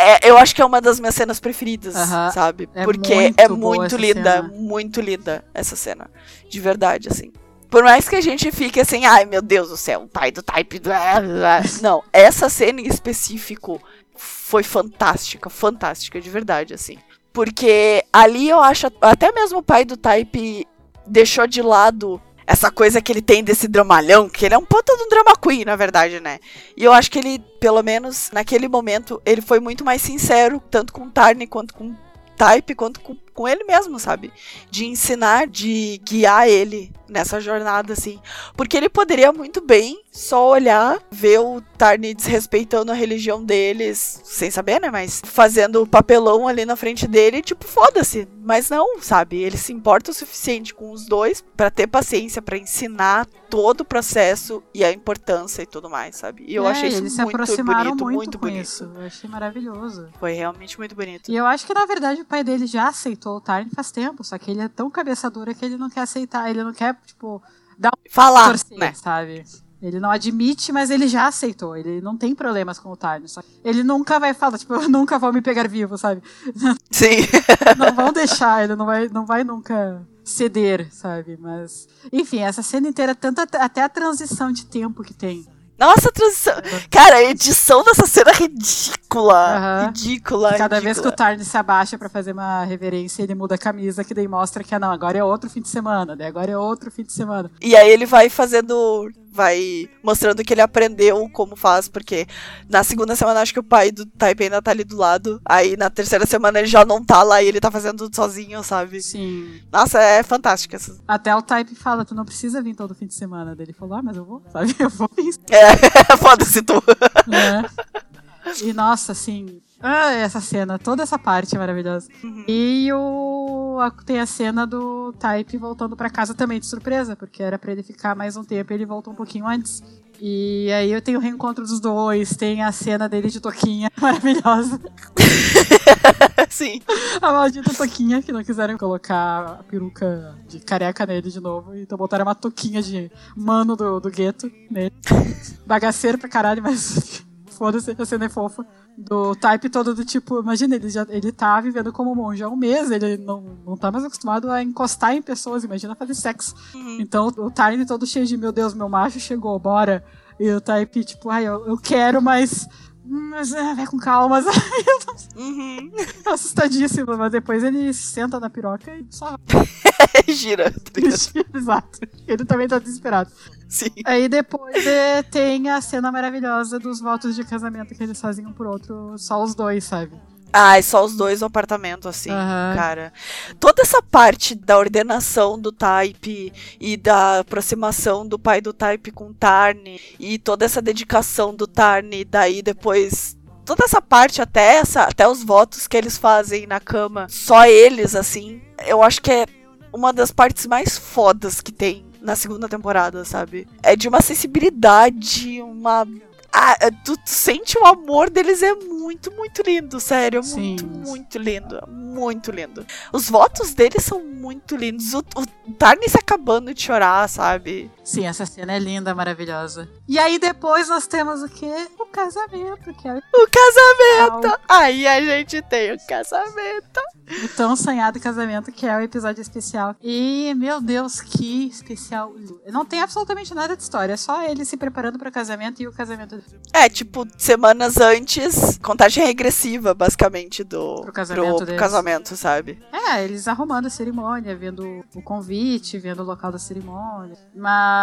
é, eu acho que é uma das minhas cenas preferidas, sabe? É Porque muito é muito linda, cena. muito linda essa cena. De verdade, assim. Por mais que a gente fique assim, ai meu Deus do céu, o pai do Type. Não, essa cena em específico foi fantástica, fantástica, de verdade, assim. Porque ali eu acho, até mesmo o pai do Type deixou de lado essa coisa que ele tem desse dramalhão, que ele é um puta de um drama queen, na verdade, né? E eu acho que ele, pelo menos naquele momento, ele foi muito mais sincero, tanto com Tarni quanto com Type, quanto com, com ele mesmo, sabe? De ensinar, de guiar ele nessa jornada, assim. Porque ele poderia muito bem só olhar, ver o Tarni desrespeitando a religião deles, sem saber, né? Mas fazendo o papelão ali na frente dele, tipo, foda-se. Mas não, sabe? Ele se importa o suficiente com os dois para ter paciência para ensinar todo o processo e a importância e tudo mais, sabe? E eu é, achei isso muito bonito, muito, muito bonito. Isso. Eu achei maravilhoso. Foi realmente muito bonito. E eu acho que na verdade o pai dele já aceitou o Tarn faz tempo, só que ele é tão cabeça dura que ele não quer aceitar, ele não quer, tipo, dar um falar, torcer, né? sabe? Ele não admite, mas ele já aceitou. Ele não tem problemas com o Tarn. Ele nunca vai falar, tipo, eu nunca vou me pegar vivo, sabe? Sim. não vão deixar, ele não vai, não vai nunca ceder, sabe? Mas, enfim, essa cena inteira, tanto até a transição de tempo que tem. Nossa, a transição. Cara, a edição dessa cena é ridícula. Uhum. Ridícula. Cada ridícula. vez que o Tarn se abaixa para fazer uma reverência, ele muda a camisa, que daí mostra que, ah, não, agora é outro fim de semana, daí agora é outro fim de semana. E aí ele vai fazendo vai mostrando que ele aprendeu como faz, porque na segunda semana acho que o pai do Taipei ainda tá ali do lado, aí na terceira semana ele já não tá lá e ele tá fazendo tudo sozinho, sabe? Sim. Nossa, é fantástico essa. Até o Type fala, tu não precisa vir todo fim de semana. Daí ele falou, ah, mas eu vou, sabe? Eu vou vir. É, foda-se tu. É. E nossa, assim, ah, essa cena, toda essa parte é maravilhosa. Uhum. E o tem a cena do Type voltando para casa também de surpresa, porque era para ele ficar mais um tempo e ele voltou um pouquinho antes. E aí eu tenho o reencontro dos dois, tem a cena dele de toquinha maravilhosa. Sim. A maldita toquinha, que não quiseram colocar a peruca de careca nele de novo, então botaram uma toquinha de mano do, do gueto nele. Bagaceiro pra caralho, mas foda-se, a cena é fofa do type todo do tipo, imagina, ele já ele tá vivendo como monge há um mês, ele não, não tá mais acostumado a encostar em pessoas, imagina fazer sexo. Uhum. Então o Tiny todo cheio de, meu Deus, meu macho chegou, bora. E o Type, tipo, ai, eu, eu quero, mas mas é, vai com calma, sabe? Uhum. Assustadíssimo, mas depois ele senta na piroca e só. Gira. Gira, exato. Ele também tá desesperado. Sim. Aí depois é, tem a cena maravilhosa dos votos de casamento que eles fazem um por outro, só os dois, sabe? Ai, só os dois no apartamento, assim, Aham. cara. Toda essa parte da ordenação do Type e da aproximação do pai do Type com o Tarn e toda essa dedicação do Tarn, daí depois. Toda essa parte, até essa, até os votos que eles fazem na cama, só eles, assim, eu acho que é uma das partes mais fodas que tem na segunda temporada, sabe? É de uma sensibilidade, uma. Ah, tu, tu sente o amor deles, é muito, muito lindo, sério. É Sim. muito, muito lindo. é Muito lindo. Os votos deles são muito lindos. O, o Tarny se acabando de chorar, sabe? Sim, essa cena é linda, maravilhosa. E aí depois nós temos o quê? O casamento, que é O casamento! Aí a gente tem o casamento. o tão sonhado casamento, que é o episódio especial. E, meu Deus, que especial. Não tem absolutamente nada de história, é só ele se preparando para o casamento e o casamento É, tipo, semanas antes, contagem regressiva, basicamente, do Pro casamento pro deles. casamento, sabe? É, eles arrumando a cerimônia, vendo o convite, vendo o local da cerimônia. Mas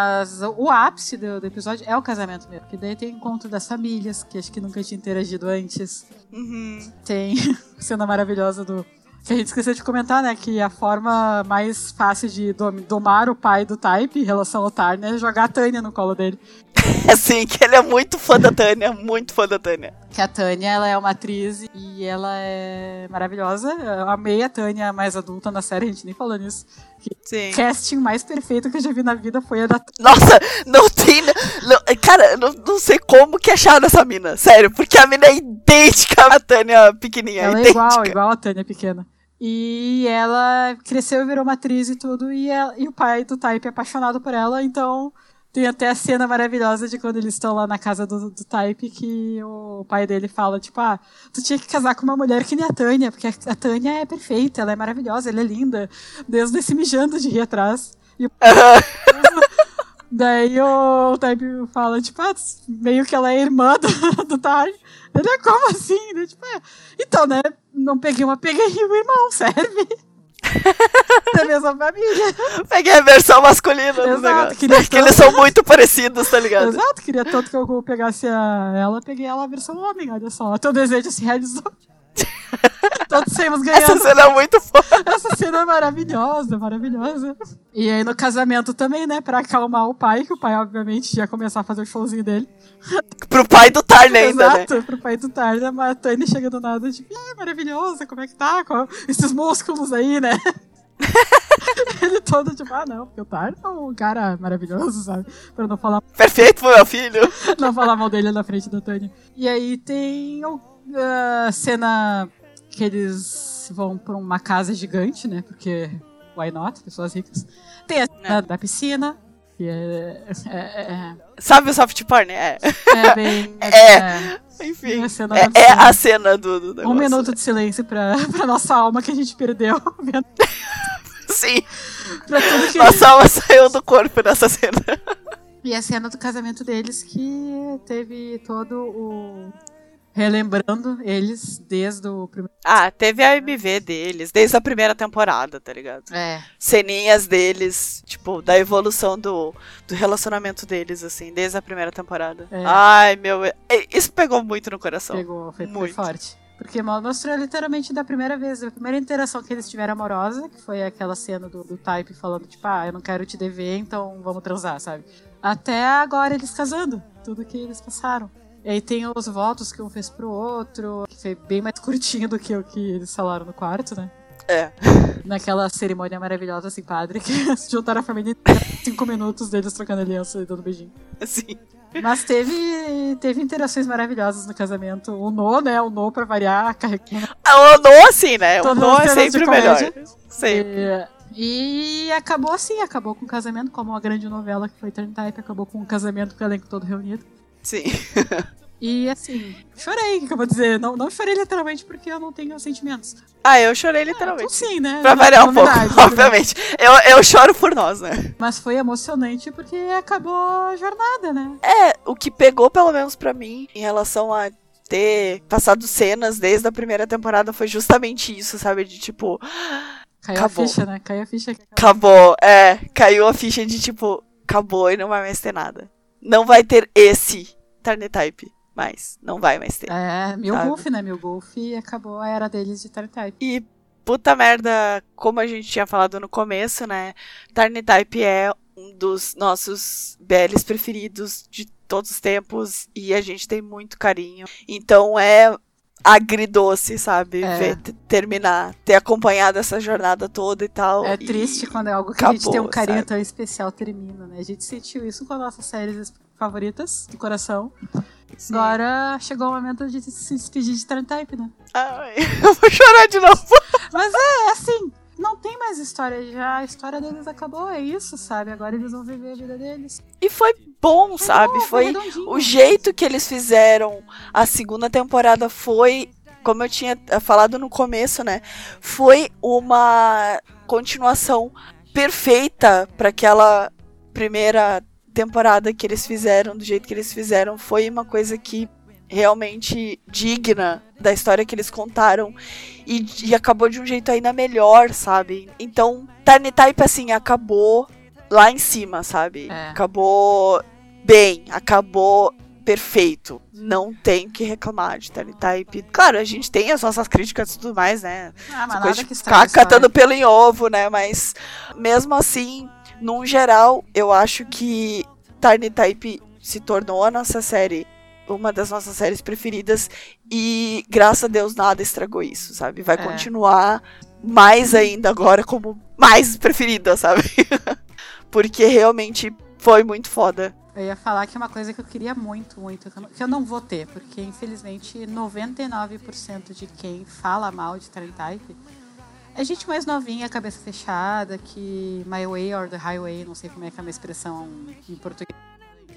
o ápice do, do episódio é o casamento mesmo. Porque daí tem o encontro das famílias, que acho que nunca tinha interagido antes. Uhum. Tem a cena maravilhosa do. Que a gente esqueceu de comentar, né? Que a forma mais fácil de dom- domar o pai do Type em relação ao Tarn é jogar a Tânia no colo dele. Assim, que ele é muito fã da Tânia, muito fã da Tânia. Que a Tânia, ela é uma atriz e ela é maravilhosa. Eu amei a Tânia mais adulta na série, a gente nem falou nisso. Sim. O casting mais perfeito que eu já vi na vida foi a da Nossa, não tem. não- cara, eu não, não sei como que acharam essa mina. Sério, porque a mina é idêntica à Tânia pequenininha. Ela é igual, igual a Tânia pequena. E ela cresceu e virou uma atriz e tudo, e, ela- e o pai do Type é apaixonado por ela, então tem até a cena maravilhosa de quando eles estão lá na casa do, do Type, que o pai dele fala, tipo, ah, tu tinha que casar com uma mulher que nem a Tânia, porque a, Tânia é perfeita, ela é maravilhosa, ela é linda. Deus se mijando de rir atrás. E o Daí o Type fala, tipo, ah, meio que ela é irmã do, do Tarn. Ele é como assim? Ele, tipo, é. Então, né? Não peguei uma, peguei o irmão, serve? da mesma família. Peguei a versão masculina do negócio. queria Que eles são muito parecidos, tá ligado? Exato, queria tanto que eu pegasse a, ela, peguei ela a versão homem, olha só. Teu desejo se realizou. Todos saímos ganhando. Essa cena é muito foda. Essa cena é maravilhosa, maravilhosa. E aí no casamento também, né, pra acalmar o pai, que o pai obviamente ia começar a fazer o showzinho dele. Pro pai do Tarn ainda, né? Exato, pro pai do Tarna, mas a Tânia chega do nada, tipo, ah, maravilhosa, como é que tá? Com esses músculos aí, né? Ele todo tipo, ah não, porque o Tarna é um cara maravilhoso, sabe? Pra não falar, Perfeito meu filho. não falar mal dele na frente da Tânia. E aí tem a cena que eles vão pra uma casa gigante, né? Porque why not? Pessoas ricas. Tem a cena da piscina, que é, é, é, Sabe o soft porn? É. é bem. É. é. Enfim. A cena É, é a cena do, do Um negócio. minuto de silêncio pra, pra nossa alma que a gente perdeu. Sim. pra tudo que. Nossa alma saiu do corpo nessa cena. E a cena do casamento deles que teve todo o. Relembrando eles desde o primeiro. Ah, teve a MV deles, desde a primeira temporada, tá ligado? É. Ceninhas deles, tipo, da evolução do, do relacionamento deles, assim, desde a primeira temporada. É. Ai, meu. Isso pegou muito no coração. Pegou, foi, foi Muito. forte. Porque mostrou literalmente da primeira vez, a primeira interação que eles tiveram amorosa, que foi aquela cena do, do Type falando, tipo, ah, eu não quero te dever, então vamos transar, sabe? Até agora eles casando, tudo que eles passaram. E aí tem os votos que um fez pro outro, que foi bem mais curtinho do que o que eles falaram no quarto, né? É. Naquela cerimônia maravilhosa, assim, padre, que juntaram a família inteira, cinco minutos deles trocando aliança e dando beijinho. Assim. Mas teve, teve interações maravilhosas no casamento. O No, né? O No, pra variar, carregando. Ah, O No, assim, né? O No é sempre o melhor. Sempre. E, e acabou assim, acabou com o casamento, como uma grande novela que foi Turn Type, acabou com o casamento com o elenco todo reunido. Sim. E assim, chorei, o que eu vou dizer? Não, não chorei literalmente porque eu não tenho sentimentos. Ah, eu chorei Então, literalmente. sim, né? Pra variar um pouco, né? obviamente. Eu, eu choro por nós, né? Mas foi emocionante porque acabou a jornada, né? É, o que pegou, pelo menos pra mim, em relação a ter passado cenas desde a primeira temporada foi justamente isso, sabe? De tipo, Caiu Acabou. a ficha, né? Caiu a ficha. acabou. É, caiu a ficha de tipo, acabou e não vai mais ter nada. Não vai ter esse Tarnetype. mais. Não vai mais ter. É, Mil Golf, né? Mil Golf acabou a era deles de Tarn Type. E puta merda, como a gente tinha falado no começo, né? Tarn Type é um dos nossos BLs preferidos de todos os tempos e a gente tem muito carinho. Então é agridoce, sabe? É. Ver, terminar, ter acompanhado essa jornada toda e tal. É triste quando é algo que acabou, a gente tem um carinho sabe? tão especial termina, né? A gente sentiu isso com as nossas séries favoritas do coração. Sim. Agora chegou o momento de se despedir de Type, né? Ai, eu vou chorar de novo. Mas é, assim, não tem mais história já. A história deles acabou, é isso, sabe? Agora eles vão viver a vida deles. E foi bom, sabe? Bom, foi, foi o jeito que eles fizeram a segunda temporada foi, como eu tinha falado no começo, né? Foi uma continuação perfeita para aquela primeira temporada que eles fizeram, do jeito que eles fizeram, foi uma coisa que realmente digna da história que eles contaram e, e acabou de um jeito ainda melhor, sabe? Então, Tiny Type, assim, acabou lá em cima, sabe? É. Acabou bem, acabou perfeito. Não tem que reclamar de Tiny Type. Claro, a gente tem as nossas críticas e tudo mais, né? Ah, mas coisa de ficar catando pelo em ovo, né? Mas mesmo assim, num geral, eu acho que Tiny Type se tornou a nossa série uma das nossas séries preferidas e graças a Deus nada estragou isso, sabe? Vai é. continuar mais ainda agora como mais preferida, sabe? Porque realmente foi muito foda. Eu ia falar que é uma coisa que eu queria muito, muito, que eu não vou ter, porque infelizmente 99% de quem fala mal de Talent Type é gente mais novinha, cabeça fechada, que My Way or the Highway, não sei como é que é uma expressão em português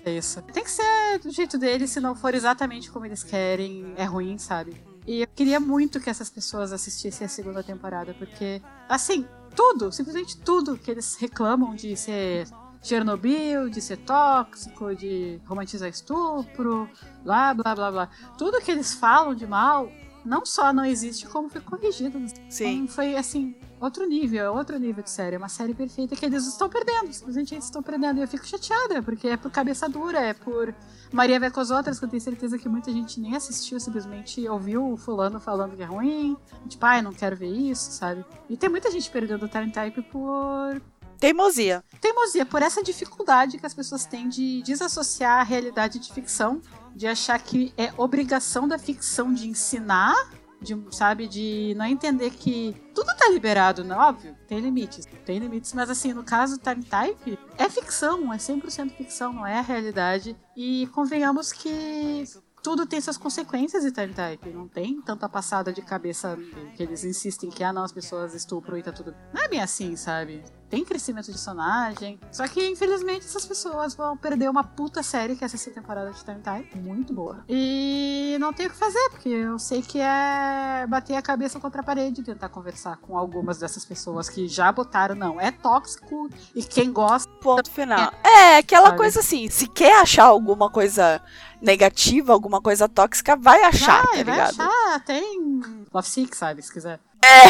é isso. Tem que ser do jeito deles, se não for exatamente como eles querem, é ruim, sabe? E eu queria muito que essas pessoas assistissem a segunda temporada, porque, assim, tudo, simplesmente tudo que eles reclamam de ser Chernobyl, de ser tóxico, de romantizar estupro, blá blá blá blá. Tudo que eles falam de mal, não só não existe, como foi corrigido. Sim. Então, foi assim, outro nível, é outro nível de série. É uma série perfeita que eles estão perdendo. Simplesmente eles estão perdendo. E eu fico chateada, porque é por cabeça dura, é por Maria vai com as outras, que eu tenho certeza que muita gente nem assistiu, simplesmente ouviu o fulano falando que é ruim. Tipo, ai, não quero ver isso, sabe? E tem muita gente perdendo o Time Type por. Teimosia. Teimosia, por essa dificuldade que as pessoas têm de desassociar a realidade de ficção, de achar que é obrigação da ficção de ensinar de, sabe, de não entender que tudo tá liberado, né? Óbvio, tem limites, tem limites, mas assim, no caso do Time Type, é ficção, é 100% ficção, não é a realidade. E convenhamos que tudo tem suas consequências em Time Type. Não tem tanta passada de cabeça que eles insistem que, ah, não, as pessoas estupram e tá tudo. Não é bem assim, sabe? Tem crescimento de personagem. Só que, infelizmente, essas pessoas vão perder uma puta série, que é essa temporada de Time Time. Muito boa. E não tem o que fazer, porque eu sei que é bater a cabeça contra a parede e tentar conversar com algumas dessas pessoas que já botaram, não, é tóxico e quem gosta. Ponto final. É, aquela sabe? coisa assim, se quer achar alguma coisa negativa, alguma coisa tóxica, vai achar, vai, tá ligado? Vai achar, tem Love Sick, sabe, se quiser. É,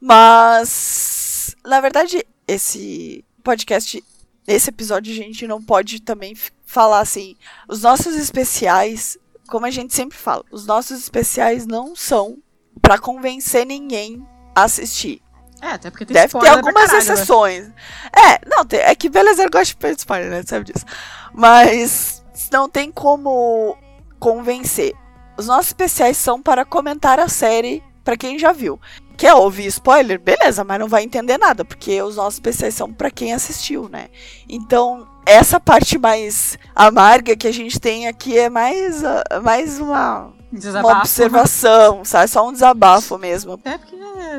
mas na verdade esse podcast, esse episódio, a gente não pode também falar assim. Os nossos especiais, como a gente sempre fala, os nossos especiais não são para convencer ninguém a assistir. É, até porque tem Deve ter algumas caralho, né? exceções. Né? É, não, é que Belezer gosta de spoiler, né? Sabe disso. Mas não tem como convencer. Os nossos especiais são para comentar a série para quem já viu. Quer ouvir spoiler? Beleza, mas não vai entender nada, porque os nossos PCs são para quem assistiu, né? Então, essa parte mais amarga que a gente tem aqui é mais, uh, mais uma, uma observação, sabe? Só um desabafo mesmo. É porque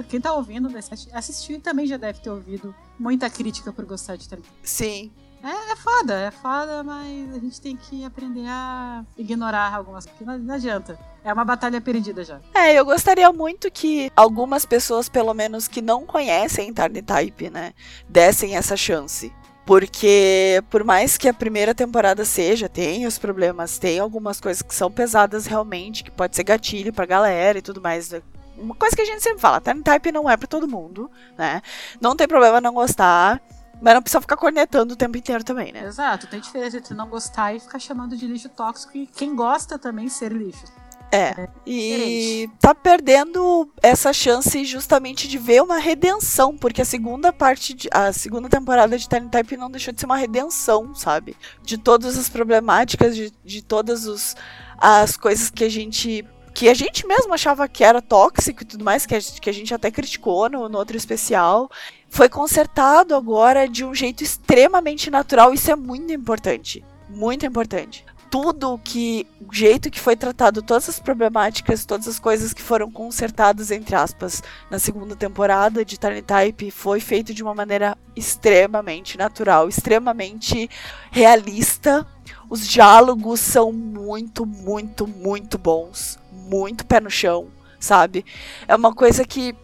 quem tá ouvindo assistiu e também já deve ter ouvido muita crítica por gostar de também. Sim. É, é foda, é foda, mas a gente tem que aprender a ignorar algumas coisas. Não, não adianta. É uma batalha perdida já. É, eu gostaria muito que algumas pessoas, pelo menos que não conhecem Tarn Type, né, dessem essa chance. Porque, por mais que a primeira temporada seja, tem os problemas, tem algumas coisas que são pesadas realmente, que pode ser gatilho pra galera e tudo mais. Uma coisa que a gente sempre fala, Tarn Type não é para todo mundo, né? Não tem problema não gostar Mas não precisa ficar cornetando o tempo inteiro também, né? Exato, tem diferença entre não gostar e ficar chamando de lixo tóxico e quem gosta também ser lixo. É. E tá perdendo essa chance justamente de ver uma redenção, porque a segunda parte, de, a segunda temporada de Time Type não deixou de ser uma redenção, sabe? De todas as problemáticas, de, de todas os, as coisas que a gente que a gente mesmo achava que era tóxico e tudo mais, que a, que a gente até criticou no, no outro especial, foi consertado agora de um jeito extremamente natural. Isso é muito importante. Muito importante tudo que o jeito que foi tratado todas as problemáticas, todas as coisas que foram consertadas entre aspas na segunda temporada de Tiny Type foi feito de uma maneira extremamente natural, extremamente realista. Os diálogos são muito, muito, muito bons, muito pé no chão, sabe? É uma coisa que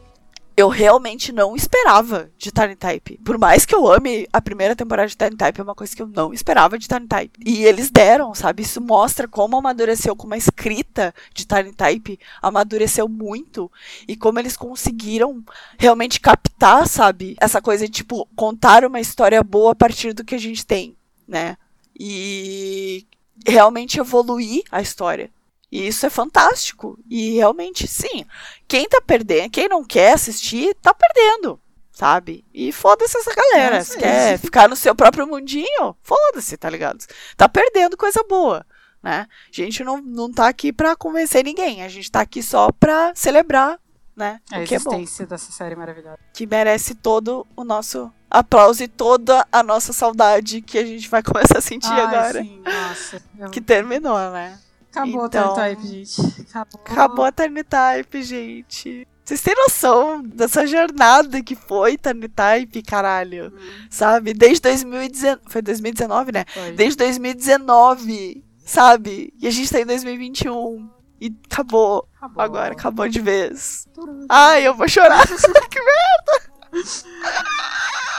eu realmente não esperava de Tiny Type. Por mais que eu ame a primeira temporada de Tiny Type, é uma coisa que eu não esperava de Tiny Type. E eles deram, sabe? Isso mostra como amadureceu, como a escrita de Tiny Type amadureceu muito e como eles conseguiram realmente captar, sabe? Essa coisa de, tipo, contar uma história boa a partir do que a gente tem, né? E realmente evoluir a história. E isso é fantástico. E realmente, sim. Quem tá perdendo, quem não quer assistir, tá perdendo. Sabe? E foda-se essa galera. É, Se quer ficar no seu próprio mundinho, foda-se, tá ligado? Tá perdendo coisa boa. Né? A gente não, não tá aqui pra convencer ninguém. A gente tá aqui só pra celebrar né? A o que existência é dessa série maravilhosa. Que merece todo o nosso aplauso e toda a nossa saudade que a gente vai começar a sentir Ai, agora. Sim, nossa. Eu... Que terminou, né? Acabou Então- a Time Type, gente. Acabou. Acabou a Type, gente. Vocês têm noção dessa jornada que foi Tiny Type, caralho? Sabe? Desde 2019. Foi 2019, né? Foi. Desde 2019, sabe? E a gente tá em 2021. E acabou. Acabou. Agora, acabou de vez. Ai, eu vou chorar. que merda!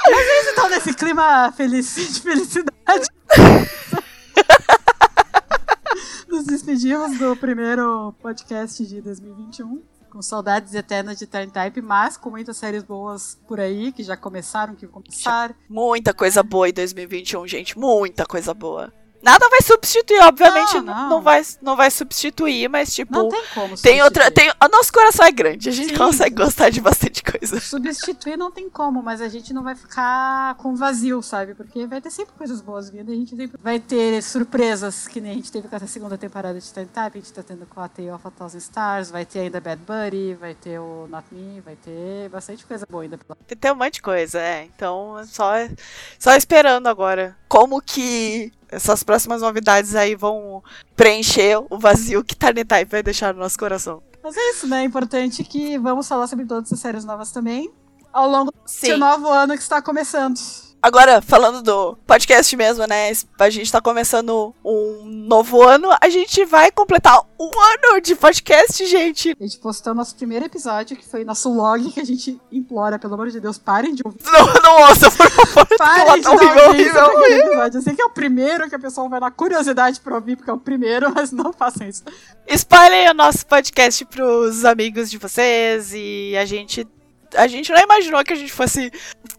Vocês estão nesse clima feliz, de felicidade. Nos despedimos do primeiro podcast de 2021. Com saudades eternas de Time Type, mas com muitas séries boas por aí, que já começaram, que vão começar. Muita coisa boa em 2021, gente. Muita coisa boa. Nada vai substituir, obviamente Não, não, não. vai, não vai substituir, mas tipo. Não tem como Tem outra. Tem, o nosso coração é grande, a gente Sim. consegue gostar de bastante coisa. Substituir não tem como, mas a gente não vai ficar com vazio, sabe? Porque vai ter sempre coisas boas vindo, a gente sempre vai ter surpresas, que nem a gente teve com essa segunda temporada de Time Type, a gente tá tendo com a Tale of a Thousand Stars, vai ter ainda Bad Buddy, vai ter o Not Me, vai ter bastante coisa boa ainda Tem um monte de coisa, é. Então, só, só esperando agora. Como que essas próximas novidades aí vão preencher o vazio que Tiny Type vai deixar no nosso coração. Mas é isso, né? É importante que vamos falar sobre todas as séries novas também ao longo Sim. desse novo ano que está começando. Agora, falando do podcast mesmo, né? A gente tá começando um novo ano. A gente vai completar um ano de podcast, gente. A gente postou nosso primeiro episódio, que foi nosso log, que a gente implora, pelo amor de Deus, parem de ouvir. Não, não ouça, por favor. Parem de horrível, episódio. Eu sei que é o primeiro que a pessoa vai dar curiosidade pra ouvir, porque é o primeiro, mas não façam isso. Espalhem o nosso podcast pros amigos de vocês e a gente. A gente não imaginou que a gente fosse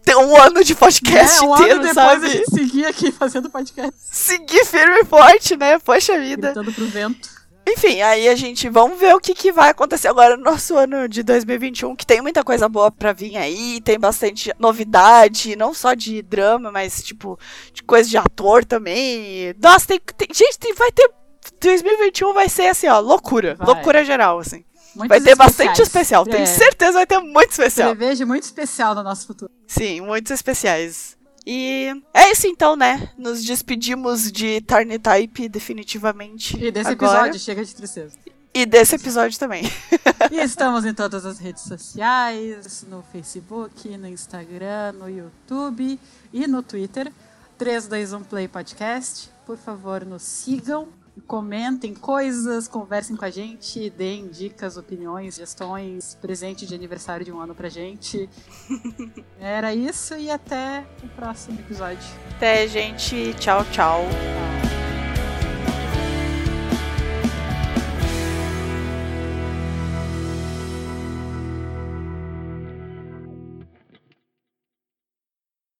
ter um ano de podcast É, um inteiro, ano depois sabe? a gente seguir aqui fazendo podcast, Seguir firme e forte, né? Poxa vida. gritando pro vento. Enfim, aí a gente vamos ver o que, que vai acontecer agora no nosso ano de 2021, que tem muita coisa boa pra vir aí, tem bastante novidade, não só de drama, mas tipo, de coisa de ator também. Nossa, tem, tem- gente, tem- vai ter 2021 vai ser assim, ó, loucura, Vai. loucura geral assim. Muitos vai ter bastante especiais. especial, tenho É, certeza vai ter muito especial. Prevejo muito especial no nosso futuro. Sim, muitos especiais. E é isso então, né? Nos despedimos de Tarny Type definitivamente. E desse agora. episódio, chega de tristeza. E desse episódio também. E estamos em todas as redes sociais, no Facebook, no Instagram, no YouTube e no Twitter. 321 Play Podcast. Por favor, nos sigam, comentem coisas, conversem com a gente, deem dicas, opiniões, sugestões, presente de aniversário de um ano pra gente. Era isso e até o próximo episódio. Até, gente. Tchau, tchau. Tchau.